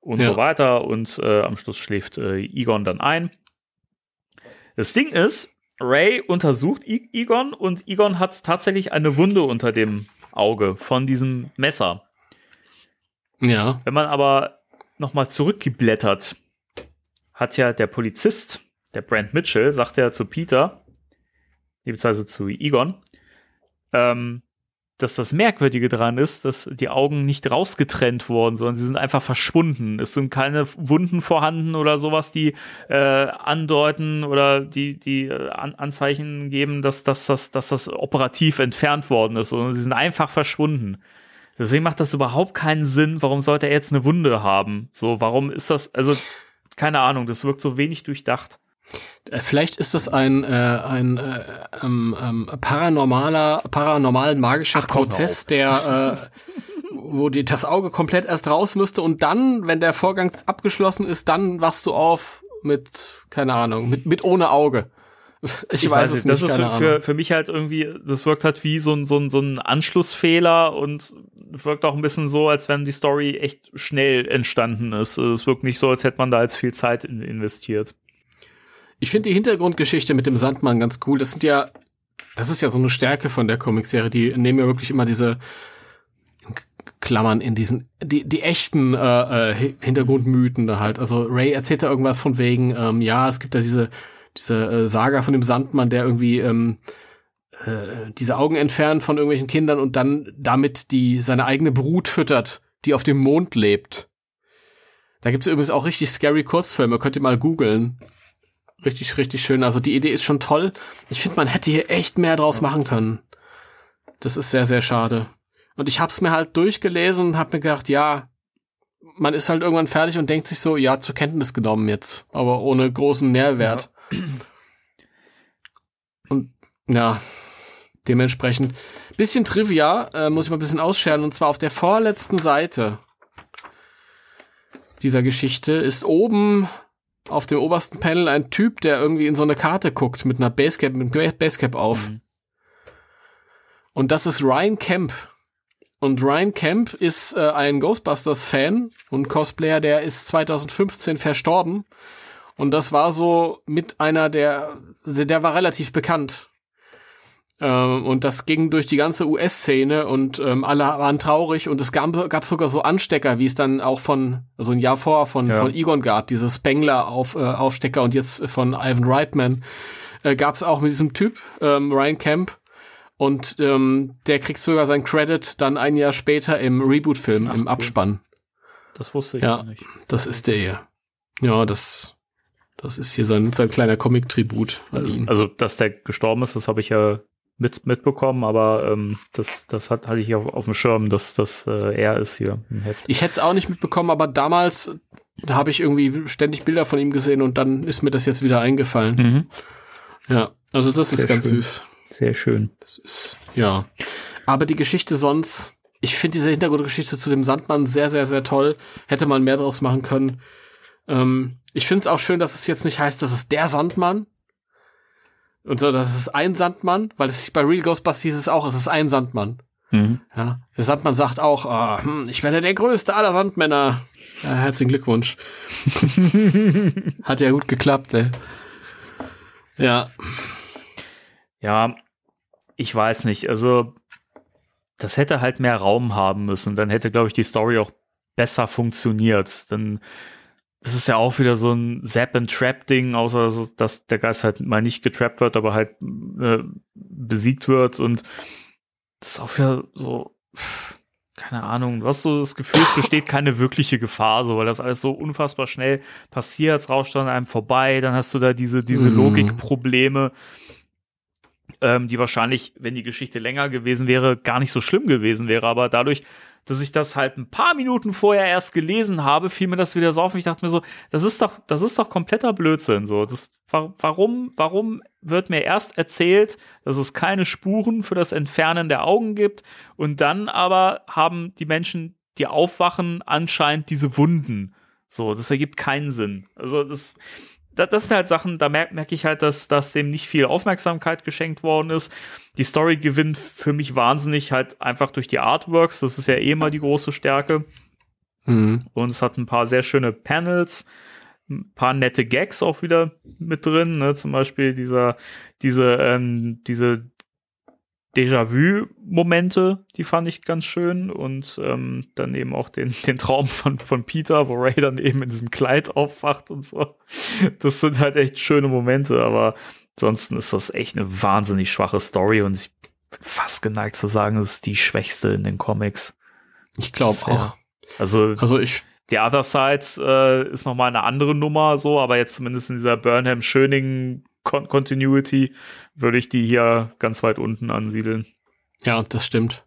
und ja. so weiter. Und äh, am Schluss schläft äh, Egon dann ein. Das Ding ist, Ray untersucht I Egon und Egon hat tatsächlich eine Wunde unter dem Auge von diesem Messer. Ja. Wenn man aber nochmal zurückgeblättert, hat ja der Polizist, der Brand Mitchell, sagt ja zu Peter, beziehungsweise zu Egon, ähm, dass das Merkwürdige dran ist, dass die Augen nicht rausgetrennt wurden, sondern sie sind einfach verschwunden. Es sind keine Wunden vorhanden oder sowas, die äh, andeuten oder die, die äh, An Anzeichen geben, dass, dass, dass, dass das operativ entfernt worden ist, sondern sie sind einfach verschwunden. Deswegen macht das überhaupt keinen Sinn. Warum sollte er jetzt eine Wunde haben? So, warum ist das, also, keine Ahnung, das wirkt so wenig durchdacht. Äh, vielleicht ist das ein, äh, ein äh, ähm, ähm, paranormaler, paranormal magischer Ach, Prozess, der äh, wo die, das Auge komplett erst raus müsste und dann, wenn der Vorgang abgeschlossen ist, dann wachst du auf mit, keine Ahnung, mit, mit ohne Auge. Ich, ich weiß, weiß es nicht. Das ist für, für, für, mich halt irgendwie, das wirkt halt wie so ein, so ein, so ein Anschlussfehler und wirkt auch ein bisschen so, als wenn die Story echt schnell entstanden ist. Es wirkt nicht so, als hätte man da jetzt viel Zeit in, investiert. Ich finde die Hintergrundgeschichte mit dem Sandmann ganz cool. Das sind ja, das ist ja so eine Stärke von der Comicserie. Die nehmen ja wirklich immer diese Klammern in diesen, die, die echten äh, äh, Hintergrundmythen da halt. Also Ray erzählt da irgendwas von wegen, ähm, ja, es gibt ja diese, diese äh, Saga von dem Sandmann, der irgendwie ähm, äh, diese Augen entfernt von irgendwelchen Kindern und dann damit die seine eigene Brut füttert, die auf dem Mond lebt. Da gibt's übrigens auch richtig scary Kurzfilme, könnt ihr mal googeln. Richtig, richtig schön. Also die Idee ist schon toll. Ich finde, man hätte hier echt mehr draus machen können. Das ist sehr, sehr schade. Und ich hab's mir halt durchgelesen und hab mir gedacht, ja, man ist halt irgendwann fertig und denkt sich so, ja, zur Kenntnis genommen jetzt, aber ohne großen Nährwert. Und ja, dementsprechend bisschen Trivia, äh, muss ich mal ein bisschen ausscheren, und zwar auf der vorletzten Seite dieser Geschichte ist oben auf dem obersten Panel ein Typ, der irgendwie in so eine Karte guckt mit einer Basecap, mit einem Basecap auf. Mhm. Und das ist Ryan Kemp. Und Ryan Kemp ist äh, ein Ghostbusters-Fan und Cosplayer, der ist 2015 verstorben. Und das war so mit einer der, der der war relativ bekannt. Ähm, und das ging durch die ganze US-Szene und ähm, alle waren traurig und es gab, gab sogar so Anstecker, wie es dann auch von, also ein Jahr vor von, Ja. von Egon gab, diese Spengler auf, äh, und jetzt von Ivan Reitman, äh, gab es auch mit diesem Typ, ähm, Ryan Kemp. Und ähm, der kriegt sogar sein Credit dann ein Jahr später im Reboot-Film, im cool. Abspann. Das wusste ich Ja. nicht. Das ist der hier. Ja, das, das ist hier sein, sein kleiner Comic-Tribut an ihn. Also, dass der gestorben ist, das habe ich ja mit, mitbekommen, aber ähm, das, das hat, hatte ich auf, auf dem Schirm, dass das äh, er ist hier im Heft. Ich hätte es auch nicht mitbekommen, aber damals, da habe ich irgendwie ständig Bilder von ihm gesehen und dann ist mir das jetzt wieder eingefallen. Mhm. Ja, also das ist Sehr ganz schön. süß. Sehr schön. Das ist, ja. Aber die Geschichte sonst, ich finde diese Hintergrundgeschichte zu dem Sandmann sehr, sehr, sehr toll. Hätte man mehr draus machen können. Ähm, ich finde es auch schön, dass es jetzt nicht heißt, das ist der Sandmann. Und so, das ist ein Sandmann, weil es bei Real Ghostbusters hieß es auch, es ist ein Sandmann. Mhm. Ja, der Sandmann sagt auch, hm, ich werde der größte aller Sandmänner. Ja, herzlichen Glückwunsch. *laughs* Hat ja gut geklappt, ey. Ja, Ja, ich weiß nicht. Also, das hätte halt mehr Raum haben müssen. Dann hätte, glaube ich, die Story auch besser funktioniert. Dann das ist ja auch wieder so ein Zap-and-Trap-Ding, außer dass, es- dass der Geist halt mal nicht getrappt wird, aber halt äh, besiegt wird. Und das ist auch wieder so, keine Ahnung, du hast so das Gefühl, es besteht keine wirkliche Gefahr, so, weil das alles so unfassbar schnell passiert, es rauscht an einem vorbei, dann hast du da diese, diese Mhm. Logikprobleme ähm, die wahrscheinlich, wenn die Geschichte länger gewesen wäre, gar nicht so schlimm gewesen wäre. Aber dadurch, dass ich das halt ein paar Minuten vorher erst gelesen habe, fiel mir das wieder so auf. Und ich dachte mir so, das ist doch, das ist doch kompletter Blödsinn. So, das, wa- warum, warum wird mir erst erzählt, dass es keine Spuren für das Entfernen der Augen gibt und dann aber haben die Menschen, die aufwachen, anscheinend diese Wunden. So, das ergibt keinen Sinn. Also das, da- das sind halt Sachen, da merke merk ich halt, dass, dass dem nicht viel Aufmerksamkeit geschenkt worden ist. Die Story gewinnt für mich wahnsinnig halt einfach durch die Artworks. Das ist ja eh mal die große Stärke. hm. Und es hat ein paar sehr schöne Panels, ein paar nette Gags auch wieder mit drin. Ne? Zum Beispiel dieser, diese, ähm, diese Déjà-vu-Momente, die fand ich ganz schön. Und ähm, dann eben auch den, den Traum von, von Peter, wo Ray dann eben in diesem Kleid aufwacht und so. Das sind halt echt schöne Momente, aber ansonsten ist das echt eine wahnsinnig schwache Story und ich bin fast geneigt zu sagen, es ist die schwächste in den Comics. ich glaube auch. Also Also ich, The Other Side äh, ist nochmal eine andere Nummer, so, aber jetzt zumindest in dieser Burnham-Schöning Con Continuity würde ich die hier ganz weit unten ansiedeln. ja, das stimmt.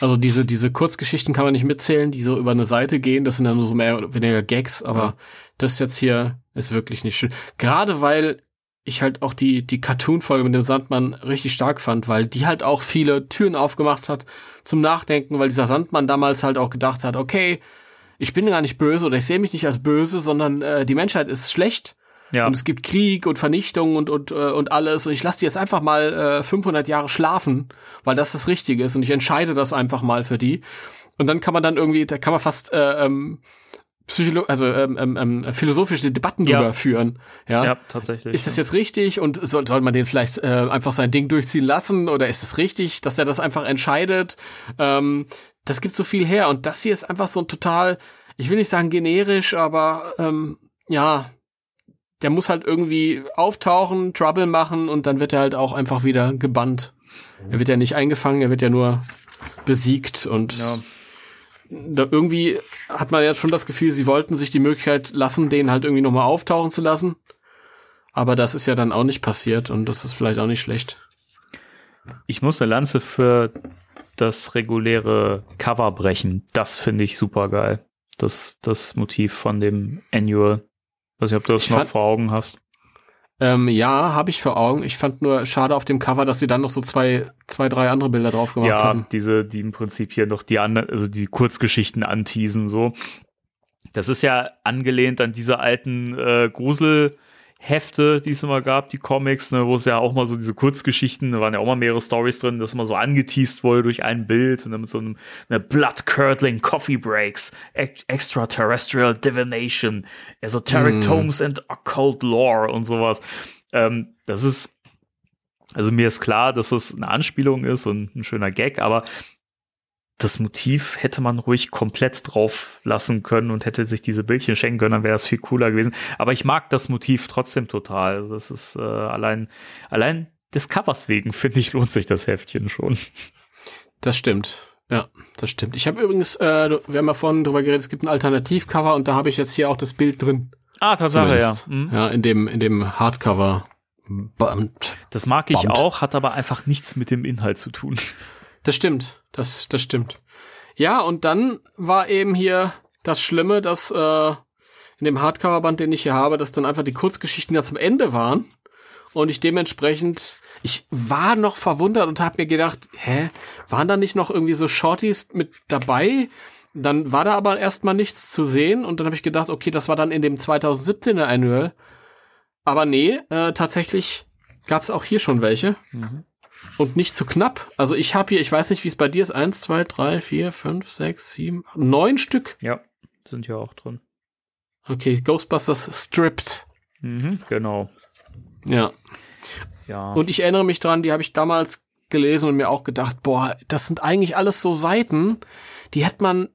Also diese, diese Kurzgeschichten kann man nicht mitzählen, die so über eine Seite gehen. Das sind dann so mehr oder weniger Gags, aber Ja. das jetzt hier ist wirklich nicht schön. Gerade weil ich halt auch die, die Cartoon-Folge mit dem Sandmann richtig stark fand, weil die halt auch viele Türen aufgemacht hat zum Nachdenken, weil dieser Sandmann damals halt auch gedacht hat, okay, ich bin gar nicht böse oder ich sehe mich nicht als böse, sondern äh, die Menschheit ist schlecht Ja, und es gibt Krieg und Vernichtung und und äh, und alles und ich lasse die jetzt einfach mal äh, 500 Jahre schlafen, weil das das Richtige ist und ich entscheide das einfach mal für die und dann kann man dann irgendwie, da kann man fast äh, ähm, Psycholo also ähm, ähm, ähm, philosophische Debatten Ja. drüber führen, ja. ja, tatsächlich. Ist das jetzt richtig und soll, soll man den vielleicht äh, einfach sein Ding durchziehen lassen oder ist es richtig, dass er das einfach entscheidet? Ähm, das gibt so viel her und das hier ist einfach so ein total, ich will nicht sagen generisch, aber ähm, ja, der muss halt irgendwie auftauchen, Trouble machen und dann wird er halt auch einfach wieder gebannt. Er wird ja nicht eingefangen, er wird ja nur besiegt und ja. da irgendwie hat man jetzt schon das Gefühl, sie wollten sich die Möglichkeit lassen, den halt irgendwie nochmal auftauchen zu lassen. Aber das ist ja dann auch nicht passiert und das ist vielleicht auch nicht schlecht. Ich muss eine Lanze für das reguläre Cover brechen. Das finde ich super geil. Das, das Motiv von dem Annual. Weiß nicht, ob du das Ich noch vor Augen hast. Ähm, ja, habe ich vor Augen. Ich fand nur schade auf dem Cover, dass sie dann noch so zwei, zwei, drei andere Bilder drauf gemacht ja, haben. diese, die im Prinzip hier noch die anderen, also die Kurzgeschichten anteasen, so. Das ist ja angelehnt an diese alten äh, Gruselhefte, die es immer gab, die Comics, ne, wo es ja auch mal so diese Kurzgeschichten, da waren ja auch mal mehrere Stories drin, das immer so angeteased wurde durch ein Bild und dann mit so einem eine Blood-Curdling Coffee Breaks, ex Extraterrestrial Divination, Esoteric Mm. Tomes and Occult Lore und sowas. Ähm, das ist also mir ist klar, dass es eine Anspielung ist und ein schöner Gag, aber das Motiv hätte man ruhig komplett drauf lassen können und hätte sich diese Bildchen schenken können, dann wäre es viel cooler gewesen. Aber ich mag das Motiv trotzdem total. Also es ist äh, allein, allein des Covers wegen, *laughs* finde ich, lohnt sich das Heftchen schon. Das stimmt. Ja, das stimmt. Ich habe übrigens, äh, wir haben ja vorhin drüber geredet, es gibt ein Alternativcover und da habe ich jetzt hier auch das Bild drin. Ah, Tatsache, ja. Mhm. Ja, in dem, in dem Hardcover. Band. Das mag ich Band. auch, hat aber einfach nichts mit dem Inhalt zu tun. Das stimmt. Das, das stimmt. Ja, und dann war eben hier das Schlimme, dass äh, in dem Hardcover-Band, den ich hier habe, dass dann einfach die Kurzgeschichten ganz am Ende waren. Und ich dementsprechend, ich war noch verwundert und habe mir gedacht, hä, waren da nicht noch irgendwie so Shorties mit dabei? Dann war da aber erstmal nichts zu sehen und dann habe ich gedacht, okay, das war dann in dem 2017er Annual. Aber nee, äh, tatsächlich gab es auch hier schon welche. Und nicht zu knapp. Also ich habe hier, ich weiß nicht, wie es bei dir ist, eins, zwei, drei, vier, fünf, sechs, sieben, neun Stück. Ja, sind ja auch drin. Okay, Ghostbusters Stripped. Mhm, genau. Ja. Ja. Und ich erinnere mich dran, die habe ich damals gelesen und mir auch gedacht, boah, das sind eigentlich alles so Seiten, die hätte man,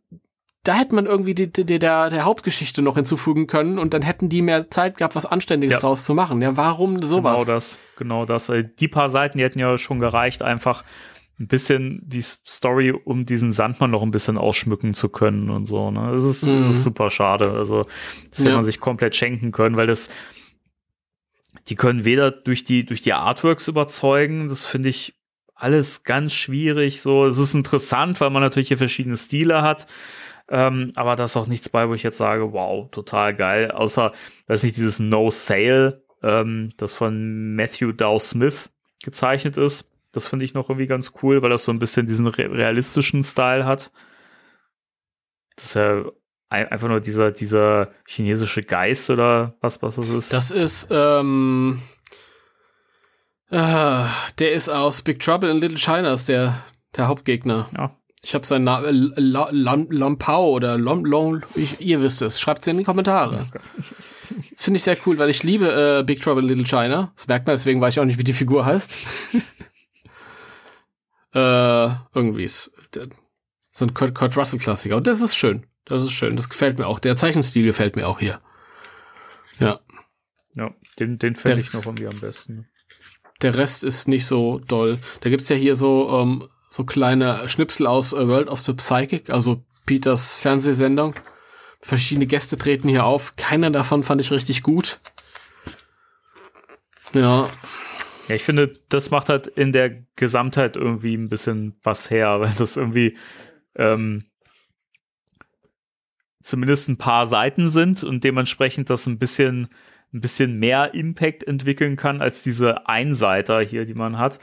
da hätte man irgendwie die, die, der, der Hauptgeschichte noch hinzufügen können und dann hätten die mehr Zeit gehabt, was Anständiges Ja. draus zu machen. Ja, warum sowas? Genau das, genau das. Also Die paar Seiten, die hätten ja schon gereicht, einfach ein bisschen die Story um diesen Sandmann noch ein bisschen ausschmücken zu können und so. Ne? Das, ist, Mhm. das ist super schade. Also das hätte Ja. man sich komplett schenken können, weil das die können weder durch die durch die Artworks überzeugen. Das finde ich alles ganz schwierig. So, es ist interessant, weil man natürlich hier verschiedene Stile hat. Ähm, aber da ist auch nichts bei, wo ich jetzt sage, wow, total geil. Außer, weiß nicht, dieses No Sale, ähm, das von Matthew Dow Smith gezeichnet ist. Das finde ich noch irgendwie ganz cool, weil das so ein bisschen diesen re realistischen Style hat. Das ist ja ein, einfach nur dieser, dieser chinesische Geist oder was, was das ist. Das ist, ähm, äh, der ist aus Big Trouble in Little China, ist der, der Hauptgegner. ja. Ich habe seinen Namen, äh, La- Lam- Lampao oder Lom, Lom, ich, ihr wisst es. Schreibt's in die Kommentare. Das finde ich sehr cool, weil ich liebe äh, Big Trouble in Little China. Das merkt man, deswegen weiß ich auch nicht, wie die Figur heißt. *laughs* äh, irgendwie ist so ein Kurt, Kurt Russell Klassiker. Und das ist schön. Das ist schön. Das gefällt mir auch. Der Zeichenstil gefällt mir auch hier. Ja. Ja, den, den finde Der- ich noch irgendwie am besten. Der Rest ist nicht so doll. Da gibt's ja hier so, ähm, so kleine Schnipsel aus äh, World of the Psychic, also Peters Fernsehsendung. Verschiedene Gäste treten hier auf. Keiner davon fand ich richtig gut. Ja, Ja, ich finde, das macht halt in der Gesamtheit irgendwie ein bisschen was her, *laughs* weil das irgendwie ähm, zumindest ein paar Seiten sind und dementsprechend das ein bisschen ein bisschen mehr Impact entwickeln kann als diese Einseiter hier, die man hat.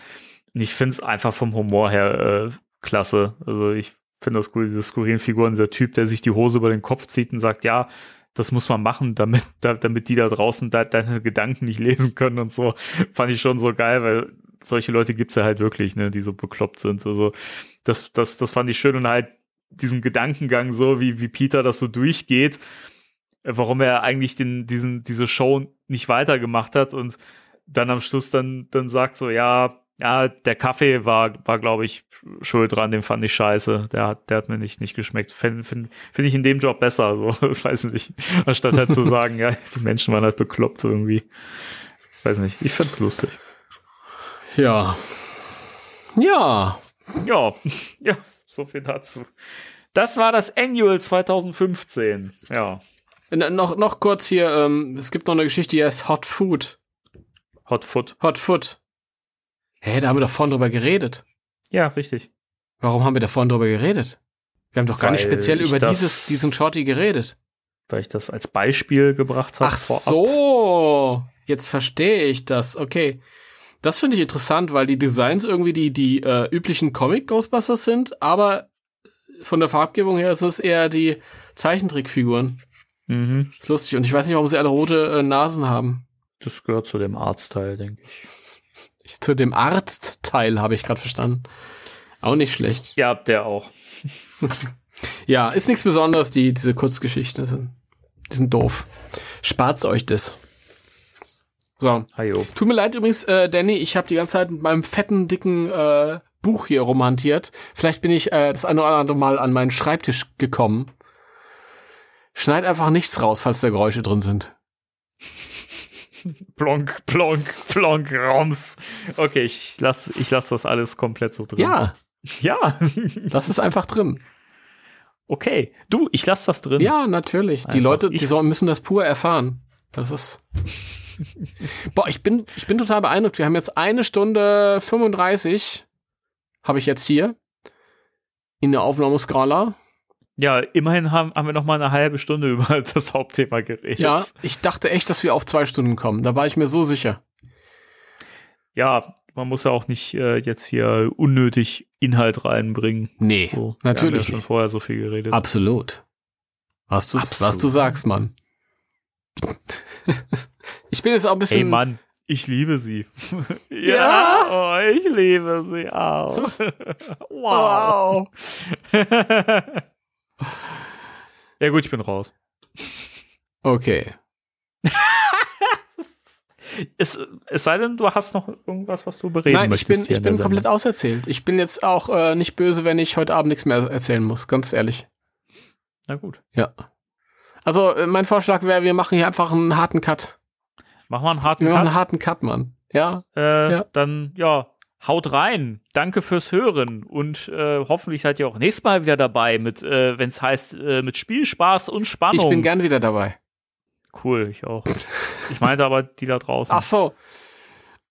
Ich finde es einfach vom Humor her äh, klasse. Also ich finde das cool, diese skurrilen Figuren, dieser Typ, der sich die Hose über den Kopf zieht und sagt, ja, das muss man machen, damit, da, damit die da draußen de deine Gedanken nicht lesen können und so. Fand ich schon so geil, weil solche Leute gibt's ja halt wirklich, ne, die so bekloppt sind. Also das, das, das fand ich schön und halt diesen Gedankengang so, wie, wie Peter das so durchgeht, äh, warum er eigentlich den, diesen, diese Show nicht weitergemacht hat und dann am Schluss dann, dann sagt so, ja, ja, der Kaffee war, war glaube ich, schuld dran, den fand ich scheiße. Der hat, der hat mir nicht, nicht geschmeckt. Finde find, find ich in dem Job besser, so, *laughs* ich weiß nicht. Anstatt halt zu sagen, ja, die Menschen waren halt bekloppt irgendwie. Weiß nicht, ich find's lustig. ja. Ja, Ja, *laughs* ja, so viel dazu. Das war das Annual 2015. Ja. N noch, noch kurz hier, ähm, es gibt noch eine Geschichte, die heißt Hot Food. Hot Foot. Hot Foot. Hä, da haben wir doch vorhin drüber geredet. Ja, richtig. Warum haben wir da vorhin drüber geredet? Wir haben doch gar nicht speziell über das- dieses, diesen Shorty geredet. Weil ich das als Beispiel gebracht habe. Ach so, jetzt verstehe ich das. Okay. Das finde ich interessant, weil die Designs irgendwie die, die äh, üblichen Comic-Ghostbusters sind, aber von der Farbgebung her ist es eher die Zeichentrickfiguren. Mhm. Ist lustig. Und ich weiß nicht, warum sie alle rote äh, Nasen haben. Das gehört zu dem Arztteil, denke ich. Ich, zu dem Arztteil habe ich gerade verstanden. Auch nicht schlecht. Ja, der auch. *laughs* Ja, ist nichts Besonderes, die, diese Kurzgeschichten sind. Die sind doof. Spart euch das. So. Hajo. Tut mir leid übrigens, äh, Danny, ich habe die ganze Zeit mit meinem fetten, dicken äh, Buch hier rumhantiert. Vielleicht bin ich äh, das eine oder andere Mal an meinen Schreibtisch gekommen. Schneid einfach nichts raus, falls da Geräusche drin sind. Plonk, plonk, plonk, Roms. Okay, ich lass, ich lass das alles komplett so drin. Ja, Ja. das ist einfach drin. Okay. Du, ich lass das drin. Ja, natürlich. Die Einfach Leute, die sollen, müssen das pur erfahren. Das ist. *laughs* Boah, ich bin, ich bin total beeindruckt. Wir haben jetzt eine Stunde 35, habe ich jetzt hier in der Aufnahmeskala. Ja, immerhin haben, haben wir noch mal eine halbe Stunde über *laughs* das Hauptthema geredet. Ja, ich dachte echt, dass wir auf zwei Stunden kommen. Da war ich mir so sicher. Ja, man muss ja auch nicht äh, jetzt hier unnötig Inhalt reinbringen. Nee, So, wir haben natürlich ja schon nicht. vorher so viel geredet. Absolut. Was du, was Absolut. du sagst, Mann. ich bin jetzt auch ein bisschen. Hey Mann, ich liebe sie. *laughs* Ja? oh, ich liebe sie auch. *laughs* wow. Ja gut, ich bin raus. Okay. *laughs* Es, es sei denn, du hast noch irgendwas, was du bereden Nein, ich möchtest. bin, hier ich in der bin komplett Sendung. auserzählt. Ich bin jetzt auch äh, nicht böse, wenn ich heute Abend nichts mehr erzählen muss, ganz ehrlich. Na gut. Ja. Also, äh, mein Vorschlag wäre, wir machen hier einfach einen harten Cut. Machen wir einen harten Wir machen einen Cut. harten Cut, Mann. Ja. äh, Ja. Dann, ja, haut rein. Danke fürs Hören. Und äh, hoffentlich seid ihr auch nächstes Mal wieder dabei, mit, äh, wenn es heißt, äh, mit Spielspaß und Spannung. Ich bin gern wieder dabei. Cool, ich auch. Ich meinte aber die da draußen. Ach so.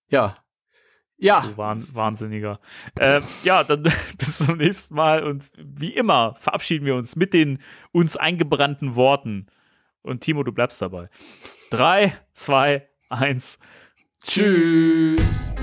Ja. Ja. Du Wahn Wahnsinniger. Äh, ja, dann *laughs* bis zum nächsten Mal und wie immer verabschieden wir uns mit den uns eingebrannten Worten. Und Timo, du bleibst dabei. Drei, zwei, eins. Tschüss.